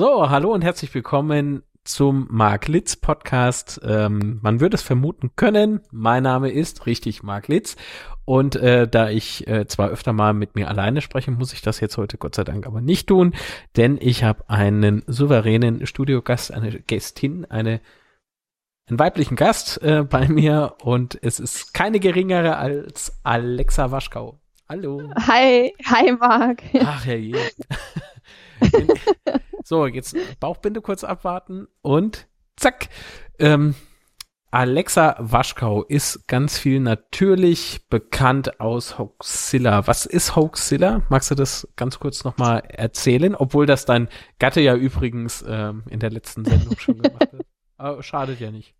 So, hallo und herzlich willkommen zum Mark Litz Podcast. Ähm, man würde es vermuten können. Mein Name ist richtig Mark Litz. Und äh, da ich äh, zwar öfter mal mit mir alleine spreche, muss ich das jetzt heute Gott sei Dank aber nicht tun, denn ich habe einen souveränen Studiogast, eine Gästin, eine einen weiblichen Gast äh, bei mir und es ist keine geringere als Alexa Waschkau. Hallo. Hi, hi Marc. Ach ja, je. so, jetzt Bauchbinde kurz abwarten und zack. Ähm, Alexa Waschkau ist ganz viel natürlich bekannt aus Hoaxilla. Was ist Hoaxilla? Magst du das ganz kurz nochmal erzählen? Obwohl das dein Gatte ja übrigens ähm, in der letzten Sendung schon gemacht hat. Aber schadet ja nicht.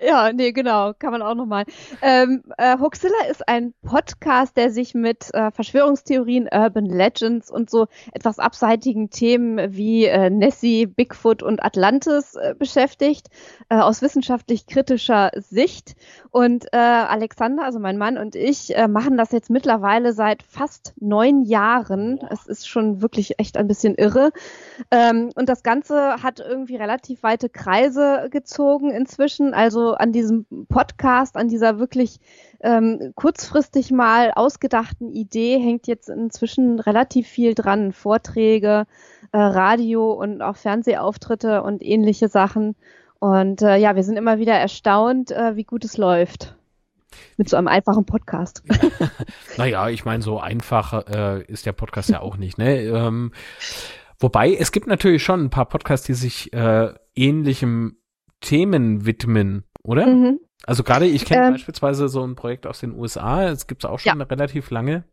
Ja, nee, genau, kann man auch nochmal. Ähm, äh, Hoaxilla ist ein Podcast, der sich mit äh, Verschwörungstheorien, Urban Legends und so etwas abseitigen Themen wie äh, Nessie, Bigfoot und Atlantis äh, beschäftigt, äh, aus wissenschaftlich kritischer Sicht. Und äh, Alexander, also mein Mann und ich, äh, machen das jetzt mittlerweile seit fast neun Jahren. Es ist schon wirklich echt ein bisschen irre. Ähm, und das Ganze hat irgendwie relativ weite Kreise gezogen inzwischen. Also an diesem Podcast, an dieser wirklich ähm, kurzfristig mal ausgedachten Idee hängt jetzt inzwischen relativ viel dran. Vorträge, äh, Radio und auch Fernsehauftritte und ähnliche Sachen. Und äh, ja, wir sind immer wieder erstaunt, äh, wie gut es läuft. Mit so einem einfachen Podcast. naja, ich meine, so einfach äh, ist der Podcast ja auch nicht. Ne? Ähm, wobei, es gibt natürlich schon ein paar Podcasts, die sich äh, ähnlichem Themen widmen oder? Mhm. Also gerade, ich kenne ähm, beispielsweise so ein Projekt aus den USA, es gibt es auch schon ja. relativ lange.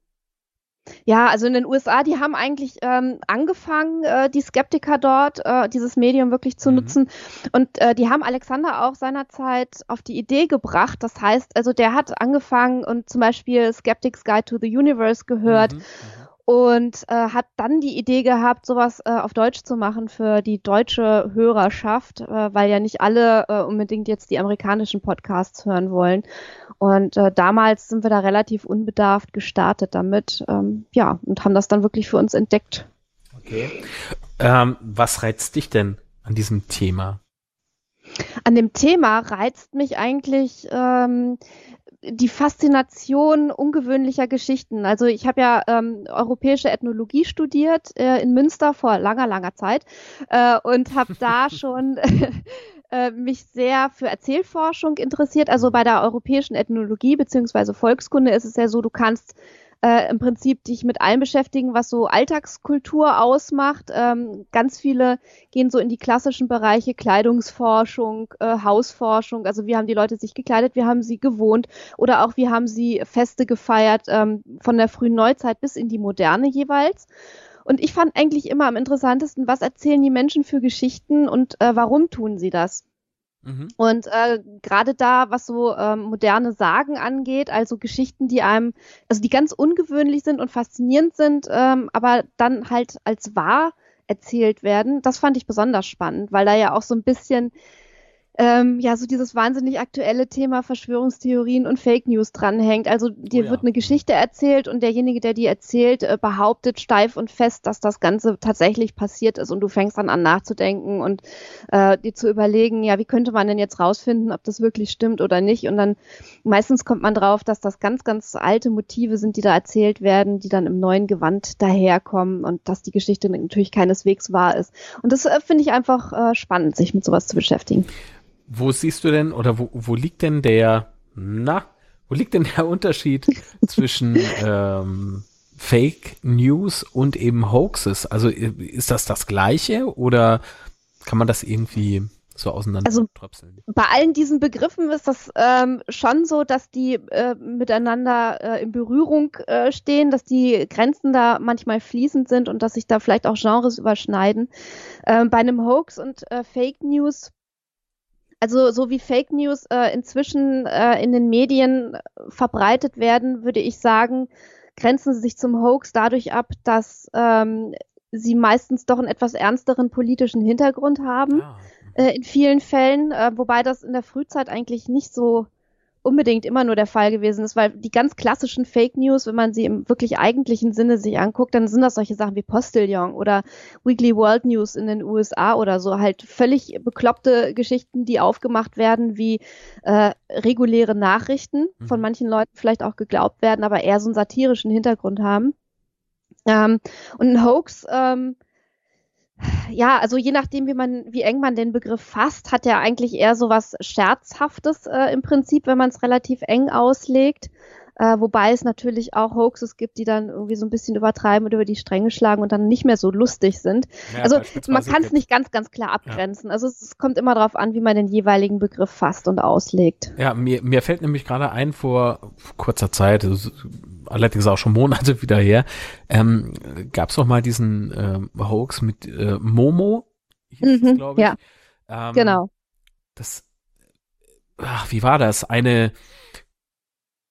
Ja, also in den USA, die haben eigentlich ähm, angefangen, äh, die Skeptiker dort, äh, dieses Medium wirklich zu mhm. nutzen. Und äh, die haben Alexander auch seinerzeit auf die Idee gebracht. Das heißt, also der hat angefangen und zum Beispiel Skeptics Guide to the Universe gehört. Mhm. mhm und äh, hat dann die Idee gehabt, sowas äh, auf Deutsch zu machen für die deutsche Hörerschaft, äh, weil ja nicht alle äh, unbedingt jetzt die amerikanischen Podcasts hören wollen. Und äh, damals sind wir da relativ unbedarft gestartet damit, ähm, ja, und haben das dann wirklich für uns entdeckt. Okay. Ähm, was reizt dich denn an diesem Thema? An dem Thema reizt mich eigentlich ähm, die Faszination ungewöhnlicher Geschichten. Also ich habe ja ähm, europäische Ethnologie studiert äh, in Münster vor langer, langer Zeit äh, und habe da schon äh, mich sehr für Erzählforschung interessiert. Also bei der europäischen Ethnologie beziehungsweise Volkskunde ist es ja so, du kannst äh, im Prinzip dich mit allem beschäftigen, was so Alltagskultur ausmacht. Ähm, ganz viele gehen so in die klassischen Bereiche Kleidungsforschung, äh, Hausforschung. Also wie haben die Leute sich gekleidet, wie haben sie gewohnt oder auch wie haben sie Feste gefeiert, ähm, von der frühen Neuzeit bis in die Moderne jeweils. Und ich fand eigentlich immer am interessantesten, was erzählen die Menschen für Geschichten und äh, warum tun sie das? Mhm. Und äh, gerade da, was so ähm, moderne Sagen angeht, also Geschichten, die einem, also die ganz ungewöhnlich sind und faszinierend sind, ähm, aber dann halt als wahr erzählt werden, das fand ich besonders spannend, weil da ja auch so ein bisschen ähm, ja so dieses wahnsinnig aktuelle Thema Verschwörungstheorien und Fake News dranhängt. Also dir oh ja. wird eine Geschichte erzählt und derjenige, der die erzählt, äh, behauptet steif und fest, dass das Ganze tatsächlich passiert ist und du fängst dann an nachzudenken und äh, dir zu überlegen, ja, wie könnte man denn jetzt rausfinden, ob das wirklich stimmt oder nicht? Und dann meistens kommt man drauf, dass das ganz, ganz alte Motive sind, die da erzählt werden, die dann im neuen Gewand daherkommen und dass die Geschichte natürlich keineswegs wahr ist. Und das äh, finde ich einfach äh, spannend, sich mit sowas zu beschäftigen. Wo siehst du denn oder wo, wo liegt denn der, na, wo liegt denn der Unterschied zwischen ähm, Fake News und eben Hoaxes? Also ist das das Gleiche oder kann man das irgendwie so auseinander also, Bei allen diesen Begriffen ist das ähm, schon so, dass die äh, miteinander äh, in Berührung äh, stehen, dass die Grenzen da manchmal fließend sind und dass sich da vielleicht auch Genres überschneiden. Ähm, bei einem Hoax und äh, Fake News also so wie Fake News äh, inzwischen äh, in den Medien verbreitet werden, würde ich sagen, grenzen sie sich zum Hoax dadurch ab, dass ähm, sie meistens doch einen etwas ernsteren politischen Hintergrund haben, ah. äh, in vielen Fällen, äh, wobei das in der Frühzeit eigentlich nicht so unbedingt immer nur der Fall gewesen ist, weil die ganz klassischen Fake News, wenn man sie im wirklich eigentlichen Sinne sich anguckt, dann sind das solche Sachen wie Postillon oder Weekly World News in den USA oder so, halt völlig bekloppte Geschichten, die aufgemacht werden wie äh, reguläre Nachrichten, mhm. von manchen Leuten vielleicht auch geglaubt werden, aber eher so einen satirischen Hintergrund haben. Ähm, und ein Hoax, ähm, ja, also je nachdem, wie man, wie eng man den Begriff fasst, hat er eigentlich eher so was Scherzhaftes äh, im Prinzip, wenn man es relativ eng auslegt. Äh, wobei es natürlich auch Hoaxes gibt, die dann irgendwie so ein bisschen übertreiben und über die Stränge schlagen und dann nicht mehr so lustig sind. Ja, also man kann es nicht ganz, ganz klar abgrenzen. Ja. Also es, es, kommt immer darauf an, wie man den jeweiligen Begriff fasst und auslegt. Ja, mir, mir fällt nämlich gerade ein vor kurzer Zeit, allerdings auch schon Monate wieder her, ähm, gab es doch mal diesen äh, Hoax mit äh, Momo, mhm, glaube ich. Ja, ähm, genau. Das, ach, wie war das? Eine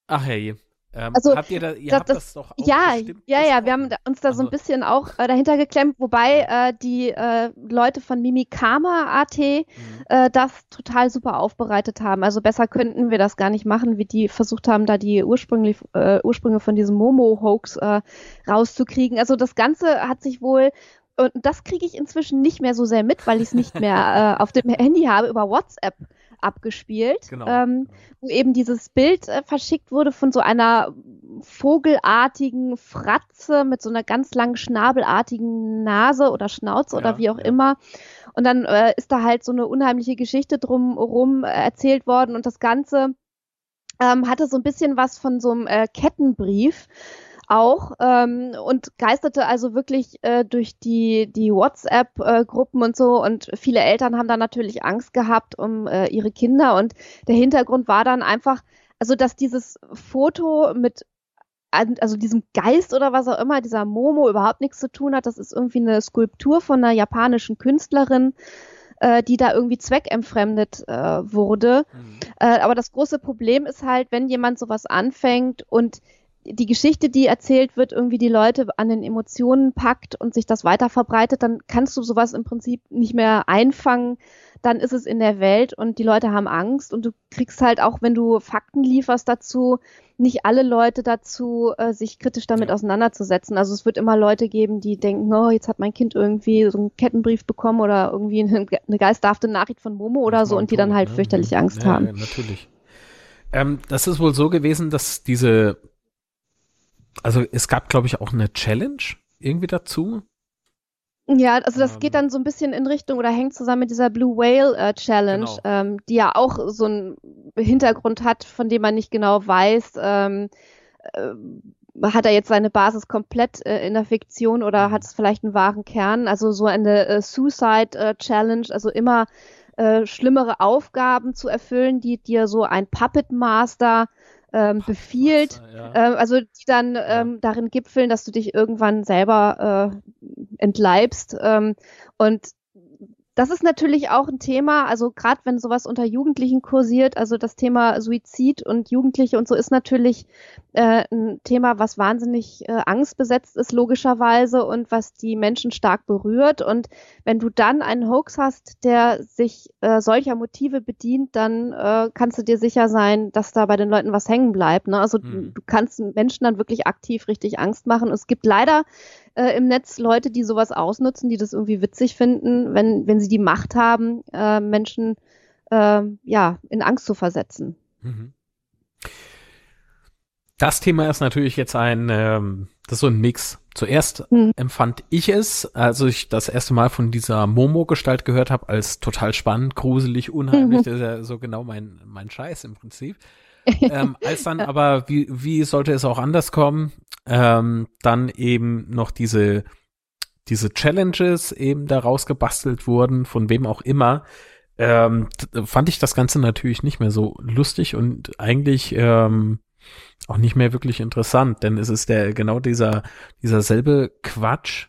Ach hey. Ähm, also, habt ihr, da, ihr das, habt das, doch auch Ja, ja, ja, wir haben uns da also, so ein bisschen auch äh, dahinter geklemmt, wobei äh, die äh, Leute von Mimikama.at mhm. äh, das total super aufbereitet haben. Also besser könnten wir das gar nicht machen, wie die versucht haben, da die Ursprünglich, äh, Ursprünge von diesem Momo-Hoax äh, rauszukriegen. Also das Ganze hat sich wohl und das kriege ich inzwischen nicht mehr so sehr mit, weil ich es nicht mehr äh, auf dem Handy habe, über WhatsApp abgespielt, genau. ähm, wo eben dieses Bild äh, verschickt wurde von so einer vogelartigen Fratze mit so einer ganz langen schnabelartigen Nase oder Schnauze ja, oder wie auch ja. immer. Und dann äh, ist da halt so eine unheimliche Geschichte drumherum äh, erzählt worden und das Ganze ähm, hatte so ein bisschen was von so einem äh, Kettenbrief auch ähm, und geisterte also wirklich äh, durch die, die WhatsApp-Gruppen und so und viele Eltern haben da natürlich Angst gehabt um äh, ihre Kinder und der Hintergrund war dann einfach, also dass dieses Foto mit also diesem Geist oder was auch immer, dieser Momo überhaupt nichts zu tun hat. Das ist irgendwie eine Skulptur von einer japanischen Künstlerin, äh, die da irgendwie zweckentfremdet äh, wurde. Mhm. Äh, aber das große Problem ist halt, wenn jemand sowas anfängt und die Geschichte, die erzählt wird, irgendwie die Leute an den Emotionen packt und sich das weiter verbreitet, dann kannst du sowas im Prinzip nicht mehr einfangen. Dann ist es in der Welt und die Leute haben Angst und du kriegst halt auch, wenn du Fakten lieferst dazu, nicht alle Leute dazu, äh, sich kritisch damit ja. auseinanderzusetzen. Also es wird immer Leute geben, die denken, oh, jetzt hat mein Kind irgendwie so einen Kettenbrief bekommen oder irgendwie eine, eine geisterhafte Nachricht von Momo oder so und die dann halt ne? fürchterlich Angst ja, haben. Ja, natürlich. Ähm, das ist wohl so gewesen, dass diese also es gab, glaube ich, auch eine Challenge irgendwie dazu. Ja, also das ähm, geht dann so ein bisschen in Richtung oder hängt zusammen mit dieser Blue Whale äh, Challenge, genau. ähm, die ja auch so einen Hintergrund hat, von dem man nicht genau weiß, ähm, äh, hat er jetzt seine Basis komplett äh, in der Fiktion oder mhm. hat es vielleicht einen wahren Kern? Also so eine äh, Suicide äh, Challenge, also immer äh, schlimmere Aufgaben zu erfüllen, die dir so ein Puppet Master ähm, befiehlt, ja. äh, also die dann ähm, darin gipfeln, dass du dich irgendwann selber äh, entleibst. Ähm, und das ist natürlich auch ein Thema, also gerade wenn sowas unter Jugendlichen kursiert, also das Thema Suizid und Jugendliche und so ist natürlich äh, ein Thema, was wahnsinnig äh, angstbesetzt ist, logischerweise, und was die Menschen stark berührt. Und wenn du dann einen Hoax hast, der sich äh, solcher Motive bedient, dann äh, kannst du dir sicher sein, dass da bei den Leuten was hängen bleibt. Ne? Also mhm. du kannst Menschen dann wirklich aktiv richtig Angst machen. Und es gibt leider äh, im Netz Leute, die sowas ausnutzen, die das irgendwie witzig finden, wenn, wenn sie die Macht haben, äh, Menschen äh, ja, in Angst zu versetzen. Mhm. Das Thema ist natürlich jetzt ein, ähm, das ist so ein Mix. Zuerst mhm. empfand ich es, als ich das erste Mal von dieser Momo-Gestalt gehört habe, als total spannend, gruselig, unheimlich. Mhm. Das ist ja so genau mein, mein Scheiß im Prinzip. Ähm, als dann aber, wie, wie sollte es auch anders kommen, ähm, dann eben noch diese, diese Challenges eben daraus gebastelt wurden, von wem auch immer, ähm, fand ich das Ganze natürlich nicht mehr so lustig und eigentlich ähm, auch nicht mehr wirklich interessant, denn es ist der genau dieser dieser selbe Quatsch,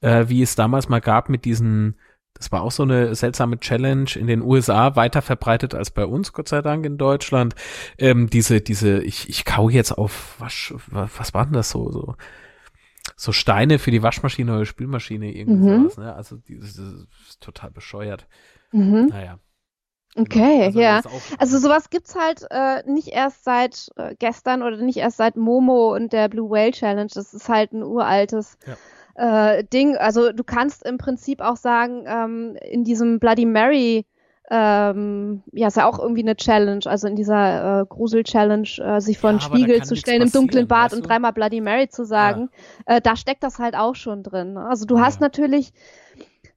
äh, wie es damals mal gab mit diesen das war auch so eine seltsame Challenge in den USA, weiter verbreitet als bei uns, Gott sei Dank in Deutschland. Ähm, diese, diese, ich, ich kau jetzt auf, was, was war denn das so, so, so Steine für die Waschmaschine oder Spülmaschine, irgendwie mhm. sowas, ne? Also, das ist total bescheuert. Mhm. Naja. Okay, also, ja. Also sowas gibt's halt äh, nicht erst seit äh, gestern oder nicht erst seit Momo und der Blue Whale Challenge. Das ist halt ein uraltes ja. Äh, Ding. Also du kannst im Prinzip auch sagen, ähm, in diesem Bloody Mary ähm, ja, ist ja auch irgendwie eine Challenge, also in dieser äh, Grusel-Challenge, äh, sich vor ja, einen Spiegel zu stellen im dunklen Bad und dreimal Bloody Mary zu sagen, ja. äh, da steckt das halt auch schon drin. Also du ja. hast natürlich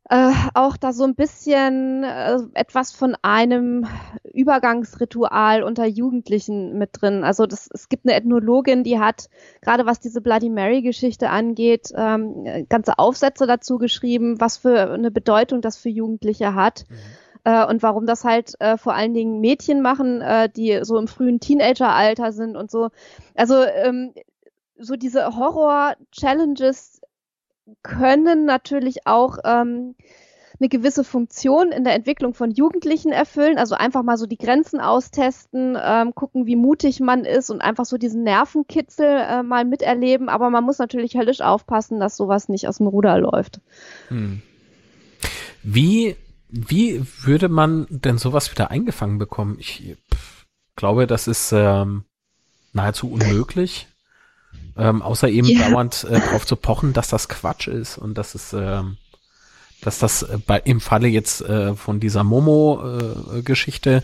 äh, auch da so ein bisschen äh, etwas von einem Übergangsritual unter Jugendlichen mit drin. Also das, es gibt eine Ethnologin, die hat gerade was diese Bloody Mary-Geschichte angeht, ähm, ganze Aufsätze dazu geschrieben, was für eine Bedeutung das für Jugendliche hat. Mhm. Äh, und warum das halt äh, vor allen Dingen Mädchen machen, äh, die so im frühen Teenageralter sind und so. Also ähm, so diese Horror-Challenges können natürlich auch ähm, eine gewisse Funktion in der Entwicklung von Jugendlichen erfüllen. Also einfach mal so die Grenzen austesten, ähm, gucken, wie mutig man ist und einfach so diesen Nervenkitzel äh, mal miterleben. Aber man muss natürlich höllisch aufpassen, dass sowas nicht aus dem Ruder läuft. Hm. Wie, wie würde man denn sowas wieder eingefangen bekommen? Ich pff, glaube, das ist ähm, nahezu unmöglich. Ähm, außer eben yeah. dauernd äh, darauf zu pochen, dass das Quatsch ist und dass es, ähm, dass das äh, bei, im Falle jetzt äh, von dieser Momo-Geschichte, äh,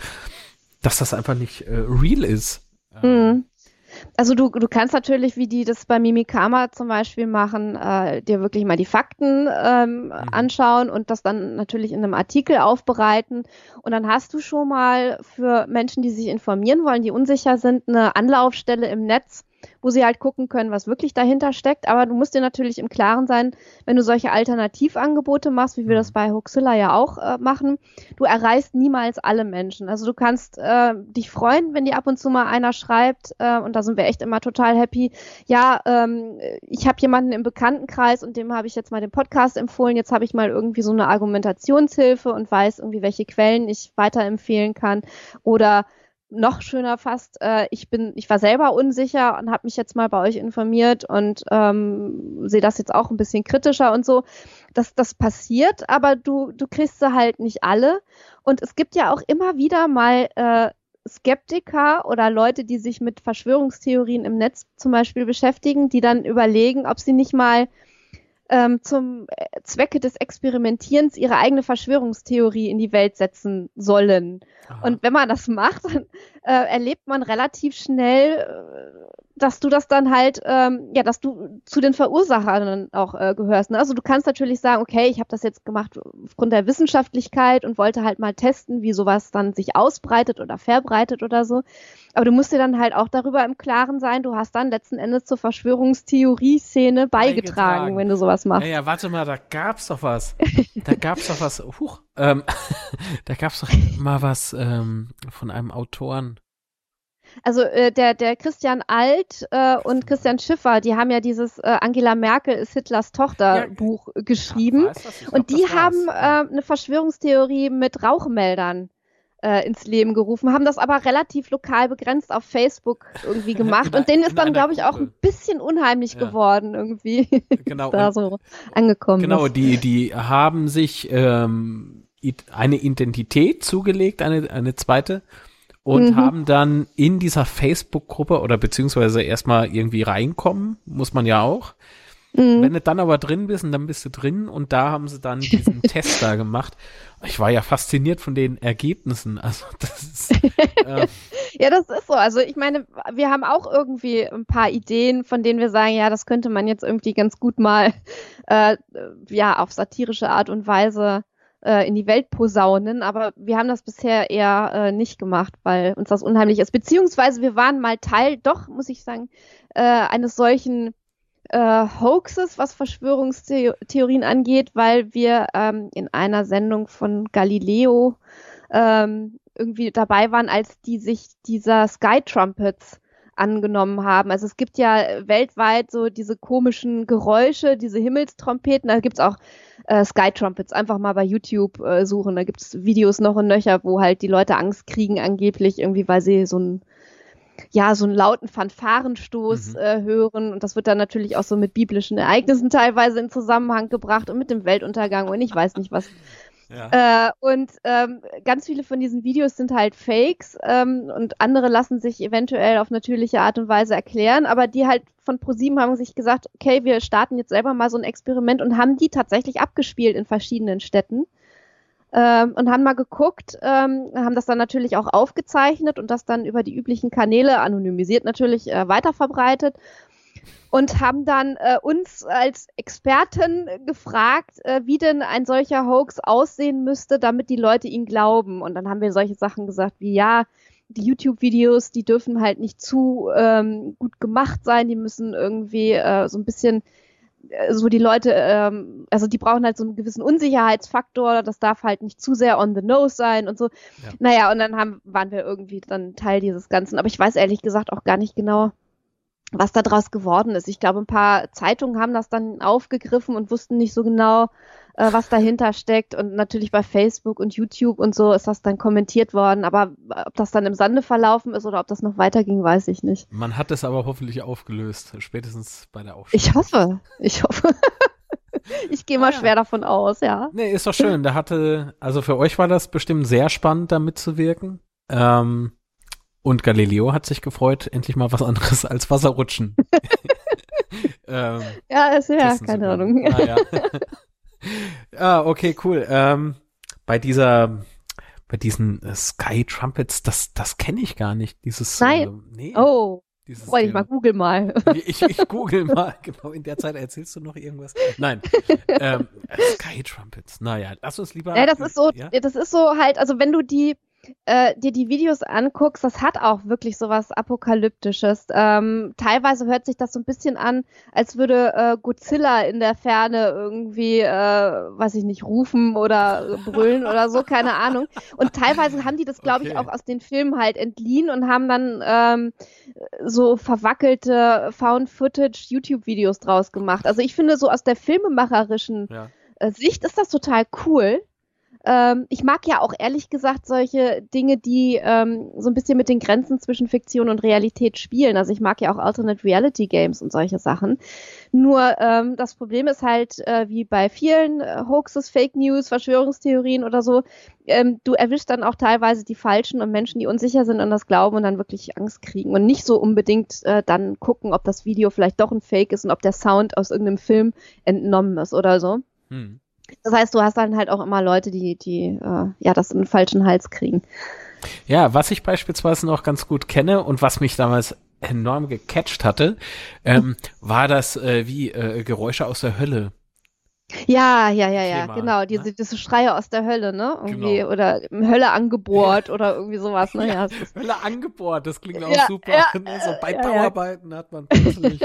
dass das einfach nicht äh, real ist. Mhm. Also du, du kannst natürlich, wie die das bei Mimikama zum Beispiel machen, äh, dir wirklich mal die Fakten ähm, mhm. anschauen und das dann natürlich in einem Artikel aufbereiten. Und dann hast du schon mal für Menschen, die sich informieren wollen, die unsicher sind, eine Anlaufstelle im Netz, wo sie halt gucken können, was wirklich dahinter steckt. Aber du musst dir natürlich im Klaren sein, wenn du solche Alternativangebote machst, wie wir das mhm. bei Hoaxilla ja auch äh, machen, du erreichst niemals alle Menschen. Also du kannst äh, dich freuen, wenn dir ab und zu mal einer schreibt, äh, und da sind wir echt immer total happy, ja, ähm, ich habe jemanden im Bekanntenkreis und dem habe ich jetzt mal den Podcast empfohlen, jetzt habe ich mal irgendwie so eine Argumentationshilfe und weiß irgendwie, welche Quellen ich weiterempfehlen kann. Oder noch schöner fast, äh, ich bin, ich war selber unsicher und habe mich jetzt mal bei euch informiert und ähm, sehe das jetzt auch ein bisschen kritischer und so. Das, das passiert, aber du, du kriegst sie halt nicht alle. Und es gibt ja auch immer wieder mal äh, Skeptiker oder Leute, die sich mit Verschwörungstheorien im Netz zum Beispiel beschäftigen, die dann überlegen, ob sie nicht mal ähm, zum äh, Zwecke des Experimentierens ihre eigene Verschwörungstheorie in die Welt setzen sollen. Aha. Und wenn man das macht, dann äh, erlebt man relativ schnell, äh, dass du das dann halt, ähm, ja, dass du zu den Verursachern auch äh, gehörst. Ne? Also du kannst natürlich sagen, okay, ich habe das jetzt gemacht aufgrund der Wissenschaftlichkeit und wollte halt mal testen, wie sowas dann sich ausbreitet oder verbreitet oder so. Aber du musst dir dann halt auch darüber im Klaren sein, du hast dann letzten Endes zur Verschwörungstheorie-Szene beigetragen, beigetragen, wenn du sowas machst. Ja, ja, warte mal, da gab's doch was. da gab's doch was. Huch, ähm, da gab's doch mal was ähm, von einem Autoren. Also äh, der, der Christian Alt äh, und Christian Schiffer, die haben ja dieses äh, Angela Merkel ist Hitlers Tochter ja, Buch geschrieben. Und die haben äh, eine Verschwörungstheorie mit Rauchmeldern äh, ins Leben gerufen, haben das aber relativ lokal begrenzt auf Facebook irgendwie gemacht. und denen ist dann, glaube ich, auch ein bisschen unheimlich ja. geworden, irgendwie. Genau. da so angekommen. Genau, ist. die, die haben sich ähm, eine Identität zugelegt, eine, eine zweite und mhm. haben dann in dieser Facebook-Gruppe oder beziehungsweise erstmal irgendwie reinkommen, muss man ja auch. Mhm. Wenn du dann aber drin bist, dann bist du drin und da haben sie dann diesen Test da gemacht. Ich war ja fasziniert von den Ergebnissen. Also das ist, äh, ja, das ist so. Also ich meine, wir haben auch irgendwie ein paar Ideen, von denen wir sagen, ja, das könnte man jetzt irgendwie ganz gut mal äh, ja auf satirische Art und Weise äh, in die Welt posaunen, aber wir haben das bisher eher äh, nicht gemacht, weil uns das unheimlich ist. Beziehungsweise wir waren mal Teil, doch, muss ich sagen, äh, eines solchen äh, Hoaxes, was Verschwörungstheorien angeht, weil wir ähm, in einer Sendung von Galileo ähm, irgendwie dabei waren, als die sich dieser Sky Trumpets angenommen haben. Also es gibt ja weltweit so diese komischen Geräusche, diese Himmelstrompeten. Da gibt's auch äh, Sky Trumpets. Einfach mal bei YouTube äh, suchen. Da gibt's Videos noch und nöcher, wo halt die Leute Angst kriegen, angeblich irgendwie, weil sie so ein ja, so einen lauten Fanfarenstoß mhm. äh, hören. Und das wird dann natürlich auch so mit biblischen Ereignissen teilweise in Zusammenhang gebracht und mit dem Weltuntergang und ich weiß nicht was. Ja. Äh, und ähm, ganz viele von diesen Videos sind halt Fakes ähm, und andere lassen sich eventuell auf natürliche Art und Weise erklären, aber die halt von ProSieben haben sich gesagt, okay, wir starten jetzt selber mal so ein Experiment und haben die tatsächlich abgespielt in verschiedenen Städten. Ähm, und haben mal geguckt, ähm, haben das dann natürlich auch aufgezeichnet und das dann über die üblichen Kanäle, anonymisiert natürlich, äh, weiterverbreitet und haben dann äh, uns als Experten gefragt, äh, wie denn ein solcher Hoax aussehen müsste, damit die Leute ihn glauben. Und dann haben wir solche Sachen gesagt wie, ja, die YouTube-Videos, die dürfen halt nicht zu ähm, gut gemacht sein, die müssen irgendwie äh, so ein bisschen so die Leute, ähm, also die brauchen halt so einen gewissen Unsicherheitsfaktor, das darf halt nicht zu sehr on the nose sein und so. Ja. Naja, und dann haben, waren wir irgendwie dann Teil dieses Ganzen. Aber ich weiß ehrlich gesagt auch gar nicht genau, was da draus geworden ist. Ich glaube, ein paar Zeitungen haben das dann aufgegriffen und wussten nicht so genau, äh, was dahinter steckt. Und natürlich bei Facebook und YouTube und so ist das dann kommentiert worden. Aber ob das dann im Sande verlaufen ist oder ob das noch weiterging, weiß ich nicht. Man hat es aber hoffentlich aufgelöst, spätestens bei der Aufstellung. Ich hoffe, ich hoffe. ich gehe mal ah, ja. schwer davon aus, ja. Nee, ist doch schön. Da hatte, also für euch war das bestimmt sehr spannend, da mitzuwirken. Ähm, und Galileo hat sich gefreut, endlich mal was anderes als Wasserrutschen. ähm, ja, ist ja, keine. Ahnung. Ah, ja. ah, okay, cool. Ähm, bei dieser, bei diesen äh, Sky Trumpets, das, das kenne ich gar nicht. Dieses. Nein. Äh, nee. Oh. Dieses, Freu dich mal, google mal. Ich, ich google mal, genau, in der Zeit erzählst du noch irgendwas. Nein, ähm, Sky Trumpets, naja, lass uns lieber. Ja, das ist so, ja? das ist so halt, also wenn du die, äh, dir die Videos anguckst, das hat auch wirklich so was Apokalyptisches. Ähm, teilweise hört sich das so ein bisschen an, als würde äh, Godzilla in der Ferne irgendwie, äh, weiß ich nicht, rufen oder brüllen oder so, keine Ahnung. Und teilweise haben die das, glaube okay. ich, auch aus den Filmen halt entliehen und haben dann ähm, so verwackelte Found-Footage-YouTube-Videos draus gemacht. Also ich finde, so aus der filmemacherischen ja. Äh, Sicht ist das total cool. Ähm, ich mag ja auch ehrlich gesagt solche Dinge, die ähm, so ein bisschen mit den Grenzen zwischen Fiktion und Realität spielen. Also ich mag ja auch Alternate Reality Games und solche Sachen. Nur ähm, das Problem ist halt, äh, wie bei vielen äh, Hoaxes, Fake News, Verschwörungstheorien oder so, ähm, du erwischst dann auch teilweise die Falschen und Menschen, die unsicher sind und das glauben und dann wirklich Angst kriegen und nicht so unbedingt äh, dann gucken, ob das Video vielleicht doch ein Fake ist und ob der Sound aus irgendeinem Film entnommen ist oder so. Hm. Das heißt, du hast dann halt auch immer Leute, die, die äh, ja das in den falschen Hals kriegen. Ja, was ich beispielsweise noch ganz gut kenne und was mich damals enorm gecatcht hatte, ähm, war das äh, wie äh, Geräusche aus der Hölle. Ja, ja, ja, ja, Thema, genau. Diese, ne? diese Schreie aus der Hölle, ne? Irgendwie, genau. oder Hölle angebohrt oder irgendwie sowas, ne? Ja, Hölle angebohrt, das klingt auch ja, super. Ja, ne? So bei Bauarbeiten hat man plötzlich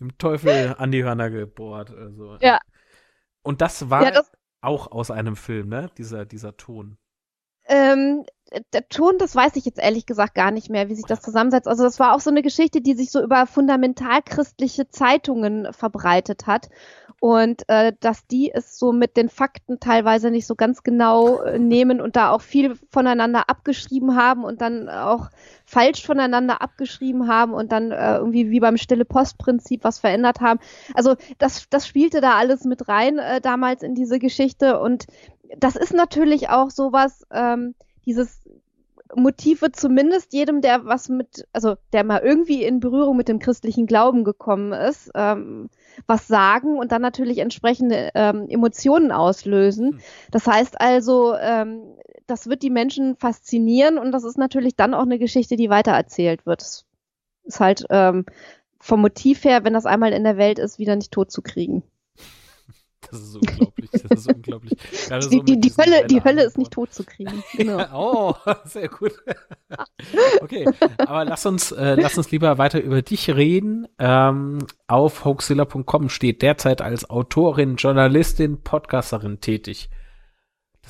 im Teufel an die Hörner gebohrt. Also. Ja, und das war ja, das, auch aus einem Film, ne? Dieser, dieser Ton. Ähm, der Ton, das weiß ich jetzt ehrlich gesagt gar nicht mehr, wie sich das zusammensetzt. Also das war auch so eine Geschichte, die sich so über fundamentalchristliche Zeitungen verbreitet hat und äh, dass die es so mit den Fakten teilweise nicht so ganz genau äh, nehmen und da auch viel voneinander abgeschrieben haben und dann auch falsch voneinander abgeschrieben haben und dann äh, irgendwie wie beim Stille Post-Prinzip was verändert haben. Also das, das spielte da alles mit rein äh, damals in diese Geschichte und das ist natürlich auch sowas, ähm, dieses Motive zumindest jedem, der was mit, also der mal irgendwie in Berührung mit dem christlichen Glauben gekommen ist, ähm, was sagen und dann natürlich entsprechende ähm, Emotionen auslösen. Hm. Das heißt also, ähm, das wird die Menschen faszinieren und das ist natürlich dann auch eine Geschichte, die weitererzählt wird. Das ist halt ähm, vom Motiv her, wenn das einmal in der Welt ist, wieder nicht tot zu kriegen. Das ist unglaublich. Das ist unglaublich. die, so die, die, Hölle, die Hölle ist nicht tot zu kriegen. Genau. oh, sehr gut. okay, aber lass uns, äh, lass uns lieber weiter über dich reden. Ähm, auf hoaxilla.com steht derzeit als Autorin, Journalistin, Podcasterin tätig.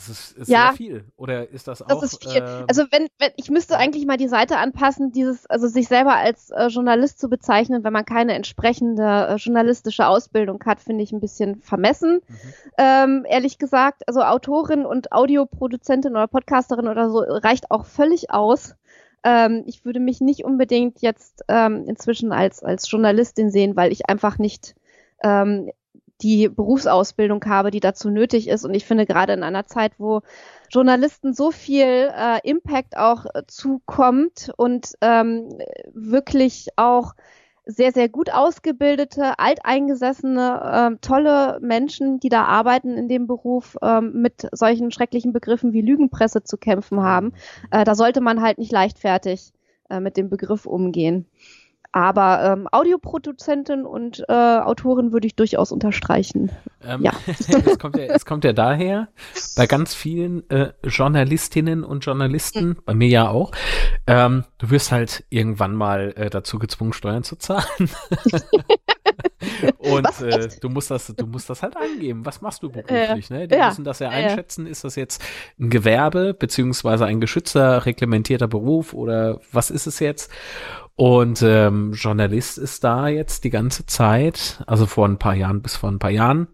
Das ist, ist ja, sehr viel. Oder ist das, das auch? Das ist viel. Ähm, also wenn, wenn ich müsste eigentlich mal die Seite anpassen, dieses, also sich selber als äh, Journalist zu bezeichnen, wenn man keine entsprechende äh, journalistische Ausbildung hat, finde ich ein bisschen vermessen. Mhm. Ähm, ehrlich gesagt, also Autorin und Audioproduzentin oder Podcasterin oder so reicht auch völlig aus. Ähm, ich würde mich nicht unbedingt jetzt ähm, inzwischen als, als Journalistin sehen, weil ich einfach nicht ähm, die Berufsausbildung habe, die dazu nötig ist. Und ich finde gerade in einer Zeit, wo Journalisten so viel äh, Impact auch äh, zukommt und ähm, wirklich auch sehr, sehr gut ausgebildete, alteingesessene, äh, tolle Menschen, die da arbeiten in dem Beruf, äh, mit solchen schrecklichen Begriffen wie Lügenpresse zu kämpfen haben. Äh, da sollte man halt nicht leichtfertig äh, mit dem Begriff umgehen. Aber ähm, Audioproduzentin und äh, Autorin würde ich durchaus unterstreichen. Ähm, ja. es, kommt ja, es kommt ja daher, bei ganz vielen äh, Journalistinnen und Journalisten, mhm. bei mir ja auch, ähm, du wirst halt irgendwann mal äh, dazu gezwungen, Steuern zu zahlen. und äh, du musst das, du musst das halt angeben. Was machst du beruflich? Ne? Die ja. müssen das ja einschätzen. Ist das jetzt ein Gewerbe beziehungsweise ein geschützter, reglementierter Beruf oder was ist es jetzt? Und ähm, Journalist ist da jetzt die ganze Zeit, also vor ein paar Jahren bis vor ein paar Jahren,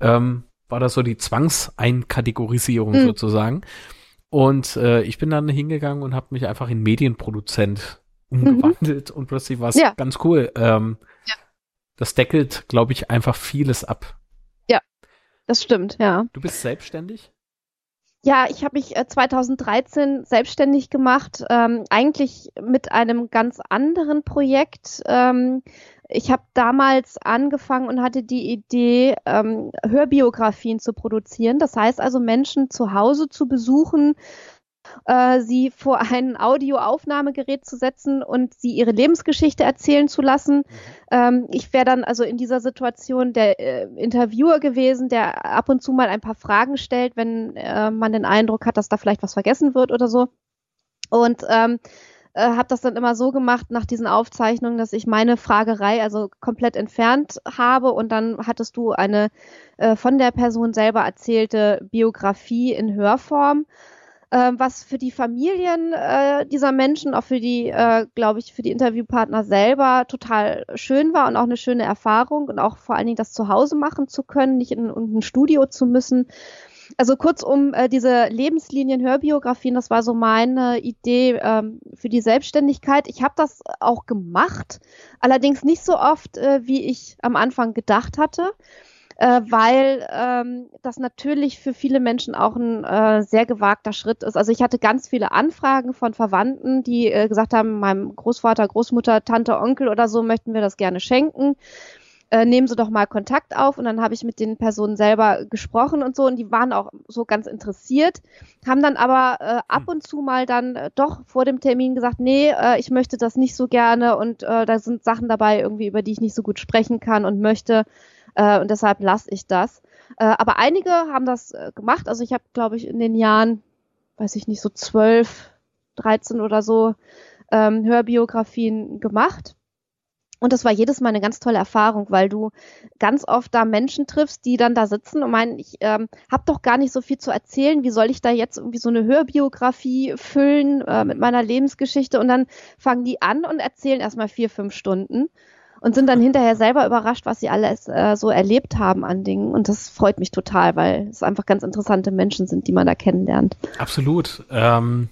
ähm, war das so die Zwangseinkategorisierung mhm. sozusagen. Und äh, ich bin dann hingegangen und habe mich einfach in Medienproduzent umgewandelt mhm. und plötzlich war es ja. ganz cool. Ähm, ja. Das deckelt, glaube ich, einfach vieles ab. Ja, das stimmt, ja. Du bist selbstständig? Ja, ich habe mich 2013 äh, selbstständig gemacht, ähm, eigentlich mit einem ganz anderen Projekt. Ähm, ich habe damals angefangen und hatte die Idee, ähm, Hörbiografien zu produzieren. Das heißt also, Menschen zu Hause zu besuchen, äh, sie vor ein Audioaufnahmegerät zu setzen und sie ihre Lebensgeschichte erzählen zu lassen. Mhm. Ähm, ich wäre dann also in dieser Situation der äh, Interviewer gewesen, der ab und zu mal ein paar Fragen stellt, wenn äh, man den Eindruck hat, dass da vielleicht was vergessen wird oder so. Und ähm, äh, habe das dann immer so gemacht nach diesen Aufzeichnungen, dass ich meine Fragerei also komplett entfernt habe und dann hattest du eine äh, von der Person selber erzählte Biografie in Hörform äh, was für die Familien äh, dieser Menschen, auch für die, äh, glaube ich, für die Interviewpartner selber total schön war und auch eine schöne Erfahrung und auch vor allen Dingen das zu Hause machen zu können, nicht in, in ein Studio zu müssen. Also kurzum, äh, diese Lebenslinien-Hörbiografien, das war so meine Idee ähm, für die Selbstständigkeit. Ich habe das auch gemacht, allerdings nicht so oft, äh, wie ich am Anfang gedacht hatte äh, weil ähm, das natürlich für viele Menschen auch ein äh, sehr gewagter Schritt ist. Also ich hatte ganz viele Anfragen von Verwandten, die äh, gesagt haben, meinem Großvater, Großmutter, Tante, Onkel oder so möchten wir das gerne schenken. Äh, nehmen Sie doch mal Kontakt auf und dann habe ich mit den Personen selber gesprochen und so und die waren auch so ganz interessiert, haben dann aber äh, ab hm. und zu mal dann äh, doch vor dem Termin gesagt, nee, äh, ich möchte das nicht so gerne und äh, da sind Sachen dabei irgendwie, über die ich nicht so gut sprechen kann und möchte äh, und deshalb lasse ich das. Äh, aber einige haben das äh, gemacht. Also ich habe, glaube ich, in den Jahren, weiß ich nicht, so zwölf, dreizehn oder so ähm, Hörbiografien gemacht. Und das war jedes Mal eine ganz tolle Erfahrung, weil du ganz oft da Menschen triffst, die dann da sitzen und meinen, ich ähm, habe doch gar nicht so viel zu erzählen. Wie soll ich da jetzt irgendwie so eine Hörbiografie füllen äh, mit meiner Lebensgeschichte? Und dann fangen die an und erzählen erstmal vier, fünf Stunden und sind dann hinterher selber überrascht, was sie alles äh, so erlebt haben an Dingen. Und das freut mich total, weil es einfach ganz interessante Menschen sind, die man da kennenlernt. Absolut. Ähm,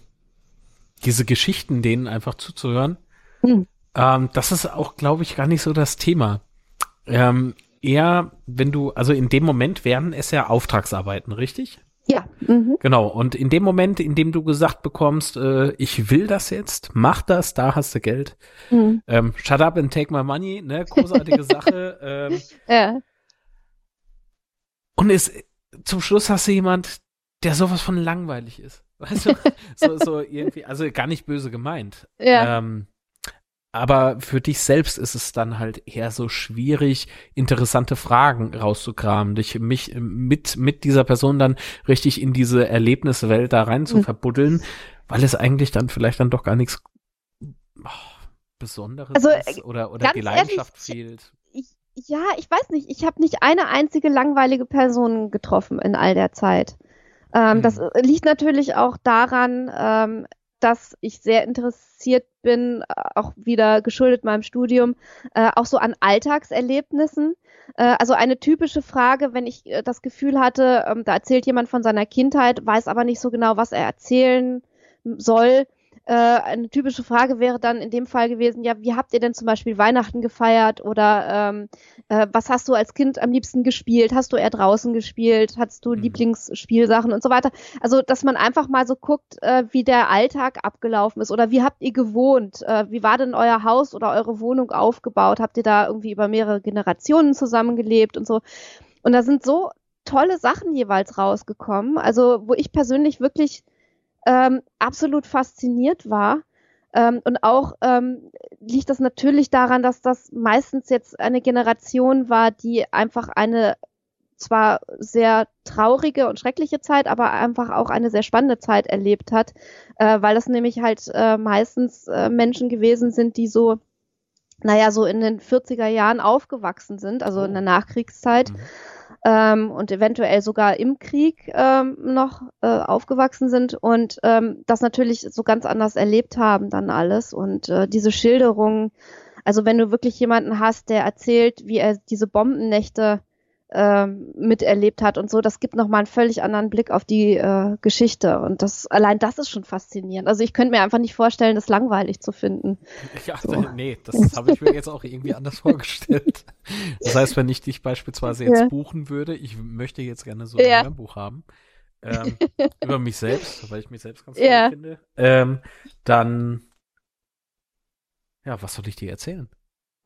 diese Geschichten, denen einfach zuzuhören, hm. ähm, das ist auch, glaube ich, gar nicht so das Thema. Ähm, eher, wenn du, also in dem Moment werden es ja Auftragsarbeiten, richtig? Ja. Mhm. Genau. Und in dem Moment, in dem du gesagt bekommst, äh, ich will das jetzt, mach das, da hast du Geld. Mhm. Ähm, shut up and take my money, ne? Großartige Sache. Ähm, ja. Und es, zum Schluss hast du jemand, der sowas von langweilig ist. Weißt du? so, so irgendwie, also gar nicht böse gemeint. Ja. Ähm, aber für dich selbst ist es dann halt eher so schwierig, interessante Fragen rauszukramen, dich mich mit mit dieser Person dann richtig in diese Erlebniswelt da rein zu mhm. verbuddeln, weil es eigentlich dann vielleicht dann doch gar nichts oh, Besonderes also, ist oder oder die Leidenschaft ehrlich, fehlt. Ich, ja, ich weiß nicht. Ich habe nicht eine einzige langweilige Person getroffen in all der Zeit. Ähm, mhm. Das liegt natürlich auch daran, ähm, dass ich sehr interessiert bin, auch wieder geschuldet meinem Studium, äh, auch so an Alltagserlebnissen. Äh, also eine typische Frage, wenn ich äh, das Gefühl hatte, ähm, da erzählt jemand von seiner Kindheit, weiß aber nicht so genau, was er erzählen soll, äh, eine typische Frage wäre dann in dem Fall gewesen, ja, wie habt ihr denn zum Beispiel Weihnachten gefeiert oder ähm, äh, was hast du als Kind am liebsten gespielt? Hast du eher draußen gespielt? Hattest du mhm. Lieblingsspielsachen und so weiter? Also, dass man einfach mal so guckt, äh, wie der Alltag abgelaufen ist oder wie habt ihr gewohnt? Äh, wie war denn euer Haus oder eure Wohnung aufgebaut? Habt ihr da irgendwie über mehrere Generationen zusammengelebt und so? Und da sind so tolle Sachen jeweils rausgekommen. Also, wo ich persönlich wirklich ähm, absolut fasziniert war. Ähm, und auch ähm, liegt das natürlich daran, dass das meistens jetzt eine Generation war, die einfach eine zwar sehr traurige und schreckliche Zeit, aber einfach auch eine sehr spannende Zeit erlebt hat, äh, weil das nämlich halt äh, meistens äh, Menschen gewesen sind, die so, naja, so in den 40er Jahren aufgewachsen sind, also in der Nachkriegszeit. Mhm ähm, und eventuell sogar im Krieg ähm, noch äh, aufgewachsen sind und ähm, das natürlich so ganz anders erlebt haben dann alles. Und äh, diese Schilderungen, also wenn du wirklich jemanden hast, der erzählt, wie er diese Bombennächte ähm, miterlebt hat und so, das gibt nochmal einen völlig anderen Blick auf die äh, Geschichte. Und das allein das ist schon faszinierend. Also ich könnte mir einfach nicht vorstellen, das langweilig zu finden. Ja, so. nee, das habe ich mir jetzt auch irgendwie anders vorgestellt. Das heißt, wenn ich dich beispielsweise jetzt ja. buchen würde, ich möchte jetzt gerne so ein ja. Hörbuch haben. Ähm, über mich selbst, weil ich mich selbst ganz ja. finde, ähm, dann ja, was soll ich dir erzählen?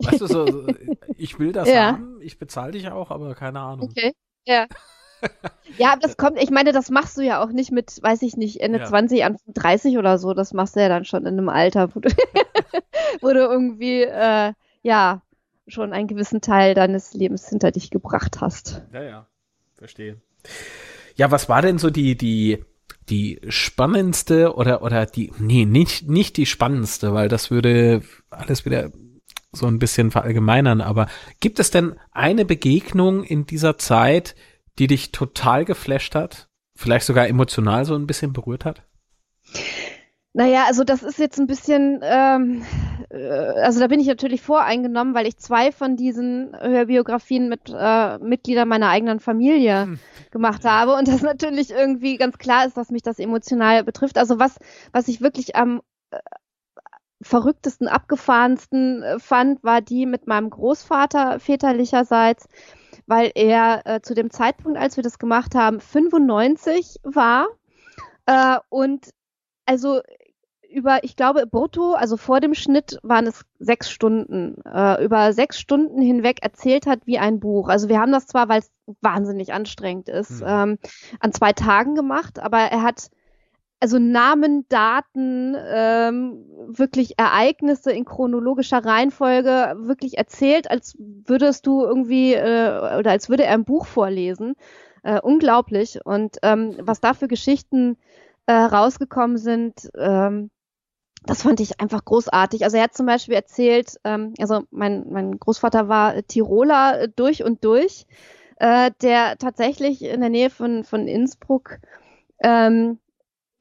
Weißt du, so, ich will das ja. haben, ich bezahle dich auch, aber keine Ahnung. Okay, ja. ja, das kommt, ich meine, das machst du ja auch nicht mit, weiß ich nicht, Ende ja. 20, Anfang 30 oder so. Das machst du ja dann schon in einem Alter, wo du, wo du irgendwie, äh, ja, schon einen gewissen Teil deines Lebens hinter dich gebracht hast. Ja, ja, verstehe. Ja, was war denn so die, die, die spannendste oder, oder die, nee, nicht, nicht die spannendste, weil das würde alles wieder so ein bisschen verallgemeinern, aber gibt es denn eine Begegnung in dieser Zeit, die dich total geflasht hat? Vielleicht sogar emotional so ein bisschen berührt hat? Naja, also das ist jetzt ein bisschen, ähm, äh, also da bin ich natürlich voreingenommen, weil ich zwei von diesen Hörbiografien mit äh, Mitgliedern meiner eigenen Familie hm. gemacht habe und das natürlich irgendwie ganz klar ist, dass mich das emotional betrifft. Also was, was ich wirklich am verrücktesten, abgefahrensten äh, fand, war die mit meinem Großvater väterlicherseits, weil er äh, zu dem Zeitpunkt, als wir das gemacht haben, 95 war äh, und also über, ich glaube, brutto, also vor dem Schnitt waren es sechs Stunden, äh, über sechs Stunden hinweg erzählt hat wie ein Buch. Also wir haben das zwar, weil es wahnsinnig anstrengend ist, mhm. ähm, an zwei Tagen gemacht, aber er hat also Namen, Daten, ähm, wirklich Ereignisse in chronologischer Reihenfolge wirklich erzählt, als würdest du irgendwie äh, oder als würde er ein Buch vorlesen. Äh, unglaublich. Und ähm, was da für Geschichten äh, rausgekommen sind, ähm, das fand ich einfach großartig. Also er hat zum Beispiel erzählt, ähm, also mein, mein Großvater war Tiroler äh, durch und durch, äh, der tatsächlich in der Nähe von, von Innsbruck ähm,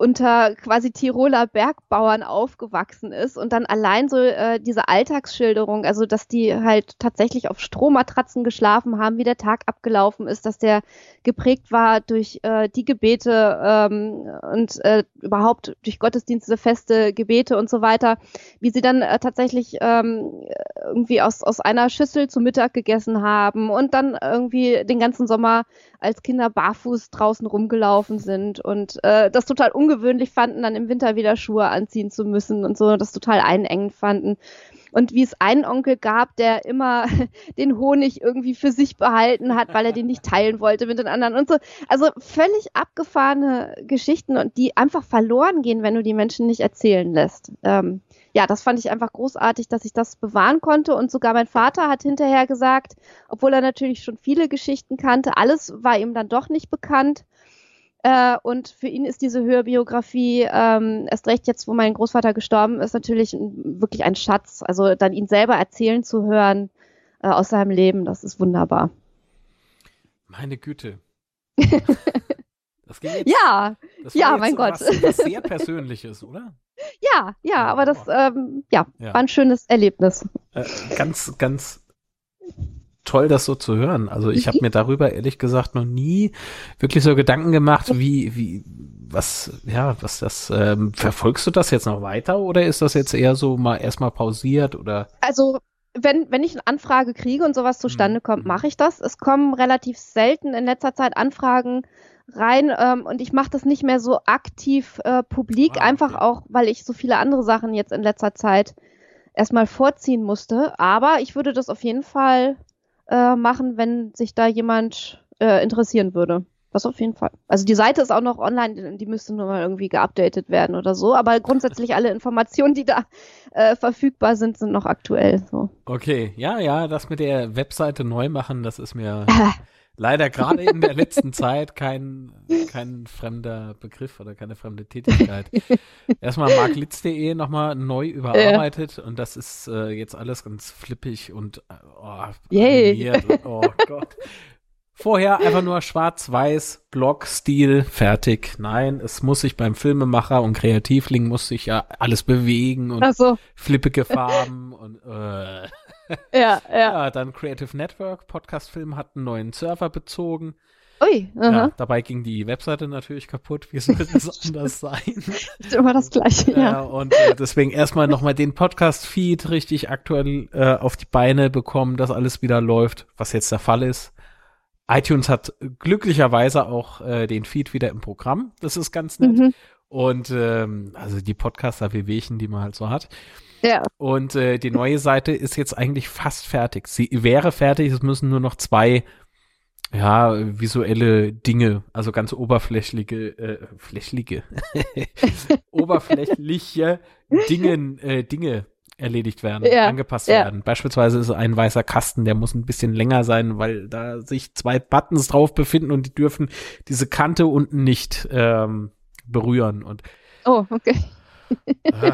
unter quasi Tiroler Bergbauern aufgewachsen ist und dann allein so äh, diese Alltagsschilderung, also dass die halt tatsächlich auf Strohmatratzen geschlafen haben, wie der Tag abgelaufen ist, dass der geprägt war durch äh, die Gebete ähm, und äh, überhaupt durch Gottesdienste, Feste, Gebete und so weiter, wie sie dann äh, tatsächlich ähm, irgendwie aus, aus einer Schüssel zu Mittag gegessen haben und dann irgendwie den ganzen Sommer als Kinder barfuß draußen rumgelaufen sind und äh, das total ungewöhnlich fanden, dann im Winter wieder Schuhe anziehen zu müssen und so, das total einengend fanden. Und wie es einen Onkel gab, der immer den Honig irgendwie für sich behalten hat, weil er den nicht teilen wollte mit den anderen und so. Also völlig abgefahrene Geschichten und die einfach verloren gehen, wenn du die Menschen nicht erzählen lässt. Ähm, ja, das fand ich einfach großartig, dass ich das bewahren konnte. Und sogar mein Vater hat hinterher gesagt, obwohl er natürlich schon viele Geschichten kannte, alles war ihm dann doch nicht bekannt. Äh, und für ihn ist diese Hörbiografie, ähm, erst recht jetzt, wo mein Großvater gestorben ist, natürlich wirklich ein Schatz. Also dann ihn selber erzählen zu hören äh, aus seinem Leben, das ist wunderbar. Meine Güte. Das ging jetzt, ja, das ja, mein Gott. Was, was sehr Persönliches, oder? Ja, ja, aber das ähm, ja, ja, war ein schönes Erlebnis. Äh, ganz, ganz toll, das so zu hören. Also ich habe mhm. mir darüber ehrlich gesagt noch nie wirklich so Gedanken gemacht, wie, wie, was, ja, was das, ähm, verfolgst du das jetzt noch weiter oder ist das jetzt eher so mal erstmal pausiert oder? Also wenn, wenn ich eine Anfrage kriege und sowas zustande mhm. kommt, mache ich das. Es kommen relativ selten in letzter Zeit Anfragen rein ähm, und ich mache das nicht mehr so aktiv äh, publik, ah, einfach auch, weil ich so viele andere Sachen jetzt in letzter Zeit erstmal vorziehen musste. Aber ich würde das auf jeden Fall äh, machen, wenn sich da jemand äh, interessieren würde. Das auf jeden Fall. Also die Seite ist auch noch online, die müsste nur mal irgendwie geupdatet werden oder so. Aber grundsätzlich alle Informationen, die da äh, verfügbar sind, sind noch aktuell. So. Okay, ja, ja, das mit der Webseite neu machen, das ist mir leider gerade in der letzten Zeit kein, kein fremder Begriff oder keine fremde Tätigkeit. Erstmal marklitz.de nochmal neu überarbeitet ja. und das ist äh, jetzt alles ganz flippig und äh, oh, Yay. oh Gott. Vorher einfach nur schwarz-weiß, Block-Stil, fertig. Nein, es muss sich beim Filmemacher und Kreativling muss sich ja alles bewegen und so. flippige Farben und äh. Ja, ja. ja, dann Creative Network, Podcast-Film hat einen neuen Server bezogen. Ui, aha. ja, dabei ging die Webseite natürlich kaputt. Wie soll das anders sein? Ist immer das Gleiche, ja. ja und äh, deswegen erstmal nochmal den Podcast-Feed richtig aktuell äh, auf die Beine bekommen, dass alles wieder läuft, was jetzt der Fall ist iTunes hat glücklicherweise auch äh, den Feed wieder im Programm. Das ist ganz nett. Mhm. Und ähm, also die Podcaster Wehwehchen, die man halt so hat. Ja. Und äh, die neue Seite ist jetzt eigentlich fast fertig. Sie wäre fertig, es müssen nur noch zwei ja, visuelle Dinge, also ganz oberflächliche, äh, flächliche, oberflächliche Dingen, äh, Dinge erledigt werden, ja, angepasst ja. werden. Beispielsweise ist ein weißer Kasten, der muss ein bisschen länger sein, weil da sich zwei Buttons drauf befinden und die dürfen diese Kante unten nicht ähm, berühren. Und oh, okay.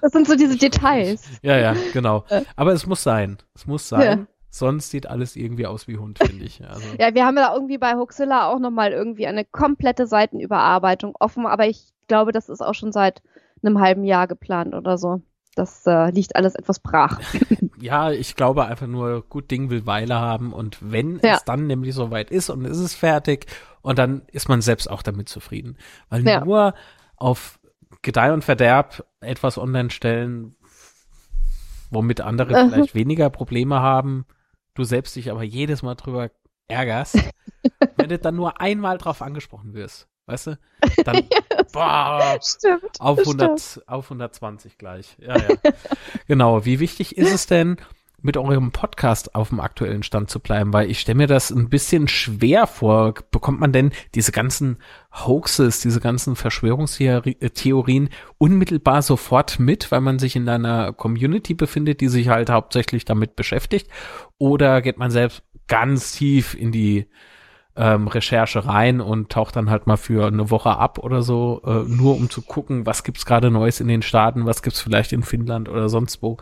Das sind so diese Details. Ja, ja, genau. Aber es muss sein. Es muss sein. Ja. Sonst sieht alles irgendwie aus wie Hund, finde ich. Also. ja, wir haben ja irgendwie bei Hoaxilla auch nochmal irgendwie eine komplette Seitenüberarbeitung offen, aber ich glaube, das ist auch schon seit einem halben Jahr geplant oder so das äh, liegt alles etwas brach. ja, ich glaube einfach nur, gut Ding will Weile haben und wenn ja. es dann nämlich soweit ist und es ist fertig und dann ist man selbst auch damit zufrieden. Weil ja. nur auf Gedeih und Verderb etwas online stellen, womit andere uh vielleicht weniger Probleme haben, du selbst dich aber jedes Mal drüber ärgerst, wenn du dann nur einmal drauf angesprochen wirst. Weißt du? Dann boah, stimmt, auf, 100, stimmt. auf 120 gleich. Ja, ja. genau. Wie wichtig ist es denn, mit eurem Podcast auf dem aktuellen Stand zu bleiben? Weil ich stelle mir das ein bisschen schwer vor. Bekommt man denn diese ganzen Hoaxes, diese ganzen Verschwörungstheorien unmittelbar sofort mit, weil man sich in einer Community befindet, die sich halt hauptsächlich damit beschäftigt? Oder geht man selbst ganz tief in die ähm, Recherche rein und taucht dann halt mal für eine Woche ab oder so, äh, nur um zu gucken, was gibt's gerade Neues in den Staaten, was gibt's vielleicht in Finnland oder sonst wo.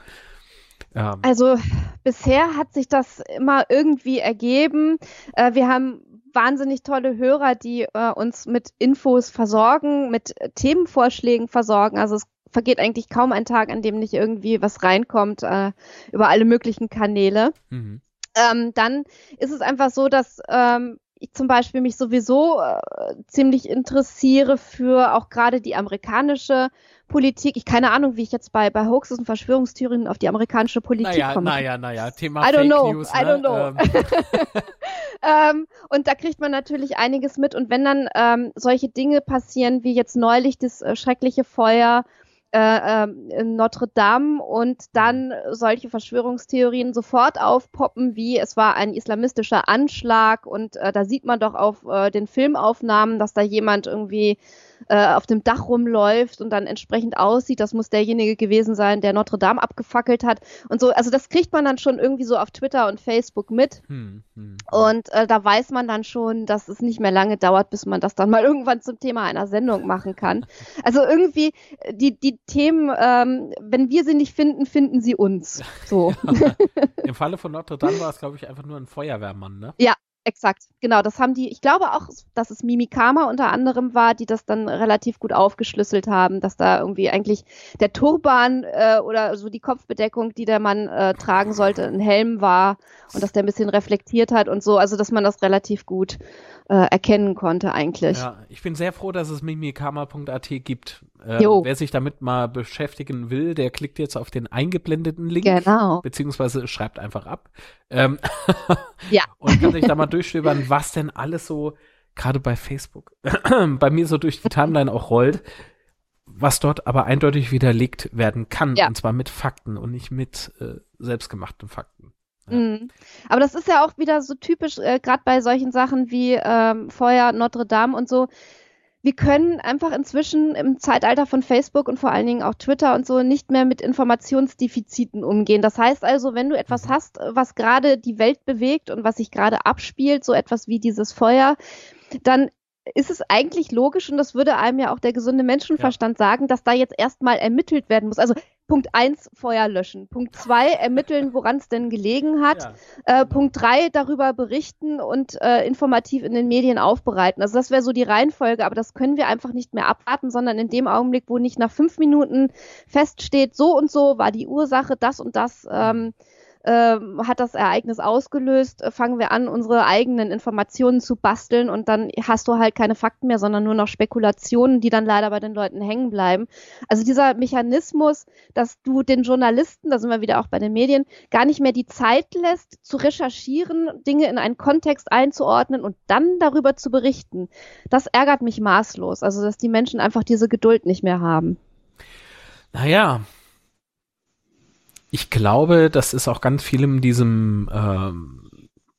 Ähm. Also bisher hat sich das immer irgendwie ergeben. Äh, wir haben wahnsinnig tolle Hörer, die äh, uns mit Infos versorgen, mit Themenvorschlägen versorgen. Also es vergeht eigentlich kaum ein Tag, an dem nicht irgendwie was reinkommt äh, über alle möglichen Kanäle. Mhm. Ähm, dann ist es einfach so, dass ähm, ich zum Beispiel mich sowieso äh, ziemlich interessiere für auch gerade die amerikanische Politik. Ich keine Ahnung, wie ich jetzt bei, bei Hoaxes und Verschwörungstheorien auf die amerikanische Politik naja, komme. Naja, naja, Thema I don't Fake know, News. I don't know. Ähm. ähm, und da kriegt man natürlich einiges mit. Und wenn dann ähm, solche Dinge passieren, wie jetzt neulich das äh, schreckliche Feuer äh, ähm, in Notre Dame und dann solche Verschwörungstheorien sofort aufpoppen, wie es war ein islamistischer Anschlag und äh, da sieht man doch auf äh, den Filmaufnahmen, dass da jemand irgendwie äh, auf dem Dach rumläuft und dann entsprechend aussieht, das muss derjenige gewesen sein, der Notre Dame abgefackelt hat und so. Also das kriegt man dann schon irgendwie so auf Twitter und Facebook mit. Hm, hm. Und äh, da weiß man dann schon, dass es nicht mehr lange dauert, bis man das dann mal irgendwann zum Thema einer Sendung machen kann. Also irgendwie äh, die, die Themen, ähm, wenn wir sie nicht finden, finden sie uns. So. Im Falle von Notre Dame war es, glaube ich, einfach nur ein Feuerwehrmann, ne? Ja, Exakt, genau. Das haben die, ich glaube auch, dass es Mimikama unter anderem war, die das dann relativ gut aufgeschlüsselt haben, dass da irgendwie eigentlich der Turban äh, oder so die Kopfbedeckung, die der Mann äh, tragen sollte, ein Helm war und dass der ein bisschen reflektiert hat und so. Also, dass man das relativ gut äh, erkennen konnte eigentlich. Ja, ich bin sehr froh, dass es mimikama.at gibt. Äh, wer sich damit mal beschäftigen will, der klickt jetzt auf den eingeblendeten Link. Genau. Beziehungsweise schreibt einfach ab. Ähm, ja. Und kann sich da mal durchstöbern, was denn alles so, gerade bei Facebook, bei mir so durch die Timeline auch rollt, was dort aber eindeutig widerlegt werden kann. Ja. Und zwar mit Fakten und nicht mit äh, selbstgemachten Fakten. Mhm. Aber das ist ja auch wieder so typisch, äh, gerade bei solchen Sachen wie ähm, Feuer Notre Dame und so. Wir können einfach inzwischen im Zeitalter von Facebook und vor allen Dingen auch Twitter und so nicht mehr mit Informationsdefiziten umgehen. Das heißt also, wenn du etwas mhm. hast, was gerade die Welt bewegt und was sich gerade abspielt, so etwas wie dieses Feuer, dann ist es eigentlich logisch und das würde einem ja auch der gesunde Menschenverstand ja. sagen, dass da jetzt erstmal ermittelt werden muss. Also Punkt eins Feuer löschen. Punkt zwei ermitteln, woran es denn gelegen hat. Ja. Äh, Punkt drei darüber berichten und äh, informativ in den Medien aufbereiten. Also das wäre so die Reihenfolge, aber das können wir einfach nicht mehr abwarten, sondern in dem Augenblick, wo nicht nach fünf Minuten feststeht, so und so war die Ursache, das und das. Ähm, ähm, hat das Ereignis ausgelöst, äh, fangen wir an, unsere eigenen Informationen zu basteln und dann hast du halt keine Fakten mehr, sondern nur noch Spekulationen, die dann leider bei den Leuten hängen bleiben. Also dieser Mechanismus, dass du den Journalisten, da sind wir wieder auch bei den Medien, gar nicht mehr die Zeit lässt, zu recherchieren, Dinge in einen Kontext einzuordnen und dann darüber zu berichten, das ärgert mich maßlos. Also, dass die Menschen einfach diese Geduld nicht mehr haben. Naja, ich glaube, das ist auch ganz viel in diesem, ähm,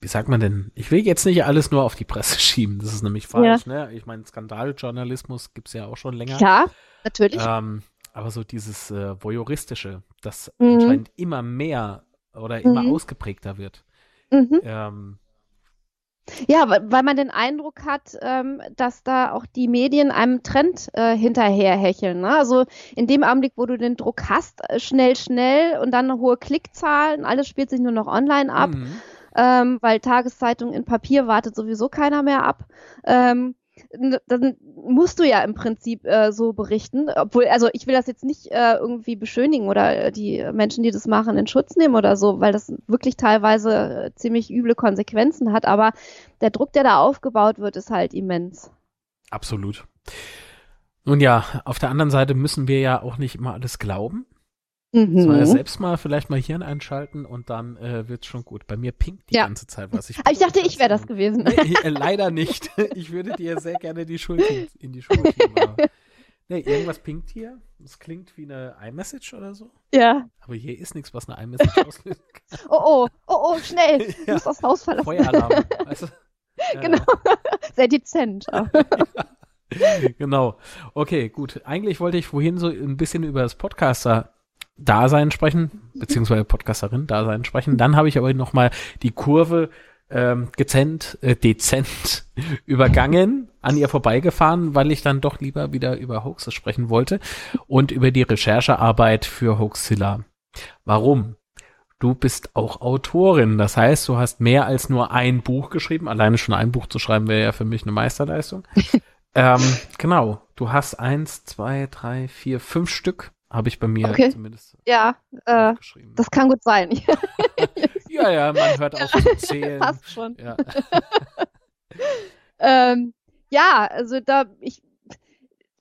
wie sagt man denn? Ich will jetzt nicht alles nur auf die Presse schieben. Das ist nämlich falsch. Ja. Ne? Ich meine, Skandaljournalismus gibt's ja auch schon länger. Ja, natürlich. Ähm, aber so dieses äh, voyeuristische, das mhm. anscheinend immer mehr oder immer mhm. ausgeprägter wird. Mhm. Ähm, ja, weil man den Eindruck hat, ähm, dass da auch die Medien einem Trend äh, hinterherhecheln. Ne? Also in dem Augenblick, wo du den Druck hast, äh, schnell, schnell und dann hohe Klickzahlen, alles spielt sich nur noch online ab, mhm. ähm, weil Tageszeitung in Papier wartet sowieso keiner mehr ab. Dann musst du ja im Prinzip äh, so berichten. Obwohl, also ich will das jetzt nicht äh, irgendwie beschönigen oder äh, die Menschen, die das machen, in Schutz nehmen oder so, weil das wirklich teilweise äh, ziemlich üble Konsequenzen hat. Aber der Druck, der da aufgebaut wird, ist halt immens. Absolut. Nun ja, auf der anderen Seite müssen wir ja auch nicht immer alles glauben. Mhm. So, ja selbst mal vielleicht mal Hirn einschalten und dann äh, wird's schon gut. Bei mir pinkt die ja. ganze Zeit was. Ich, ich dachte, ich wäre das gewesen. Nee, äh, leider nicht. Ich würde dir sehr gerne die Schuld in die Schuld geben. Nee, irgendwas pinkt hier. Das klingt wie eine iMessage oder so. Ja. Aber hier ist nichts, was eine iMessage auslöst. Oh, oh, oh, oh, schnell. Du ja. musst das Haus verlassen. Feueralarm. Also, genau. Sehr dezent. genau. Okay, gut. Eigentlich wollte ich vorhin so ein bisschen über das Podcaster Dasein sprechen, beziehungsweise Podcasterin Dasein sprechen. Dann habe ich aber nochmal die Kurve ähm, gezent, äh, dezent übergangen, an ihr vorbeigefahren, weil ich dann doch lieber wieder über Hoaxes sprechen wollte und über die Recherchearbeit für Hoaxilla. Warum? Du bist auch Autorin, das heißt, du hast mehr als nur ein Buch geschrieben. Alleine schon ein Buch zu schreiben wäre ja für mich eine Meisterleistung. ähm, genau, du hast eins, zwei, drei, vier, fünf Stück habe ich bei mir okay. zumindest. Ja, äh, das kann gut sein. ja, ja, man hört auch zu zählen. Passt schon. Ja. ähm, ja, also da, ich,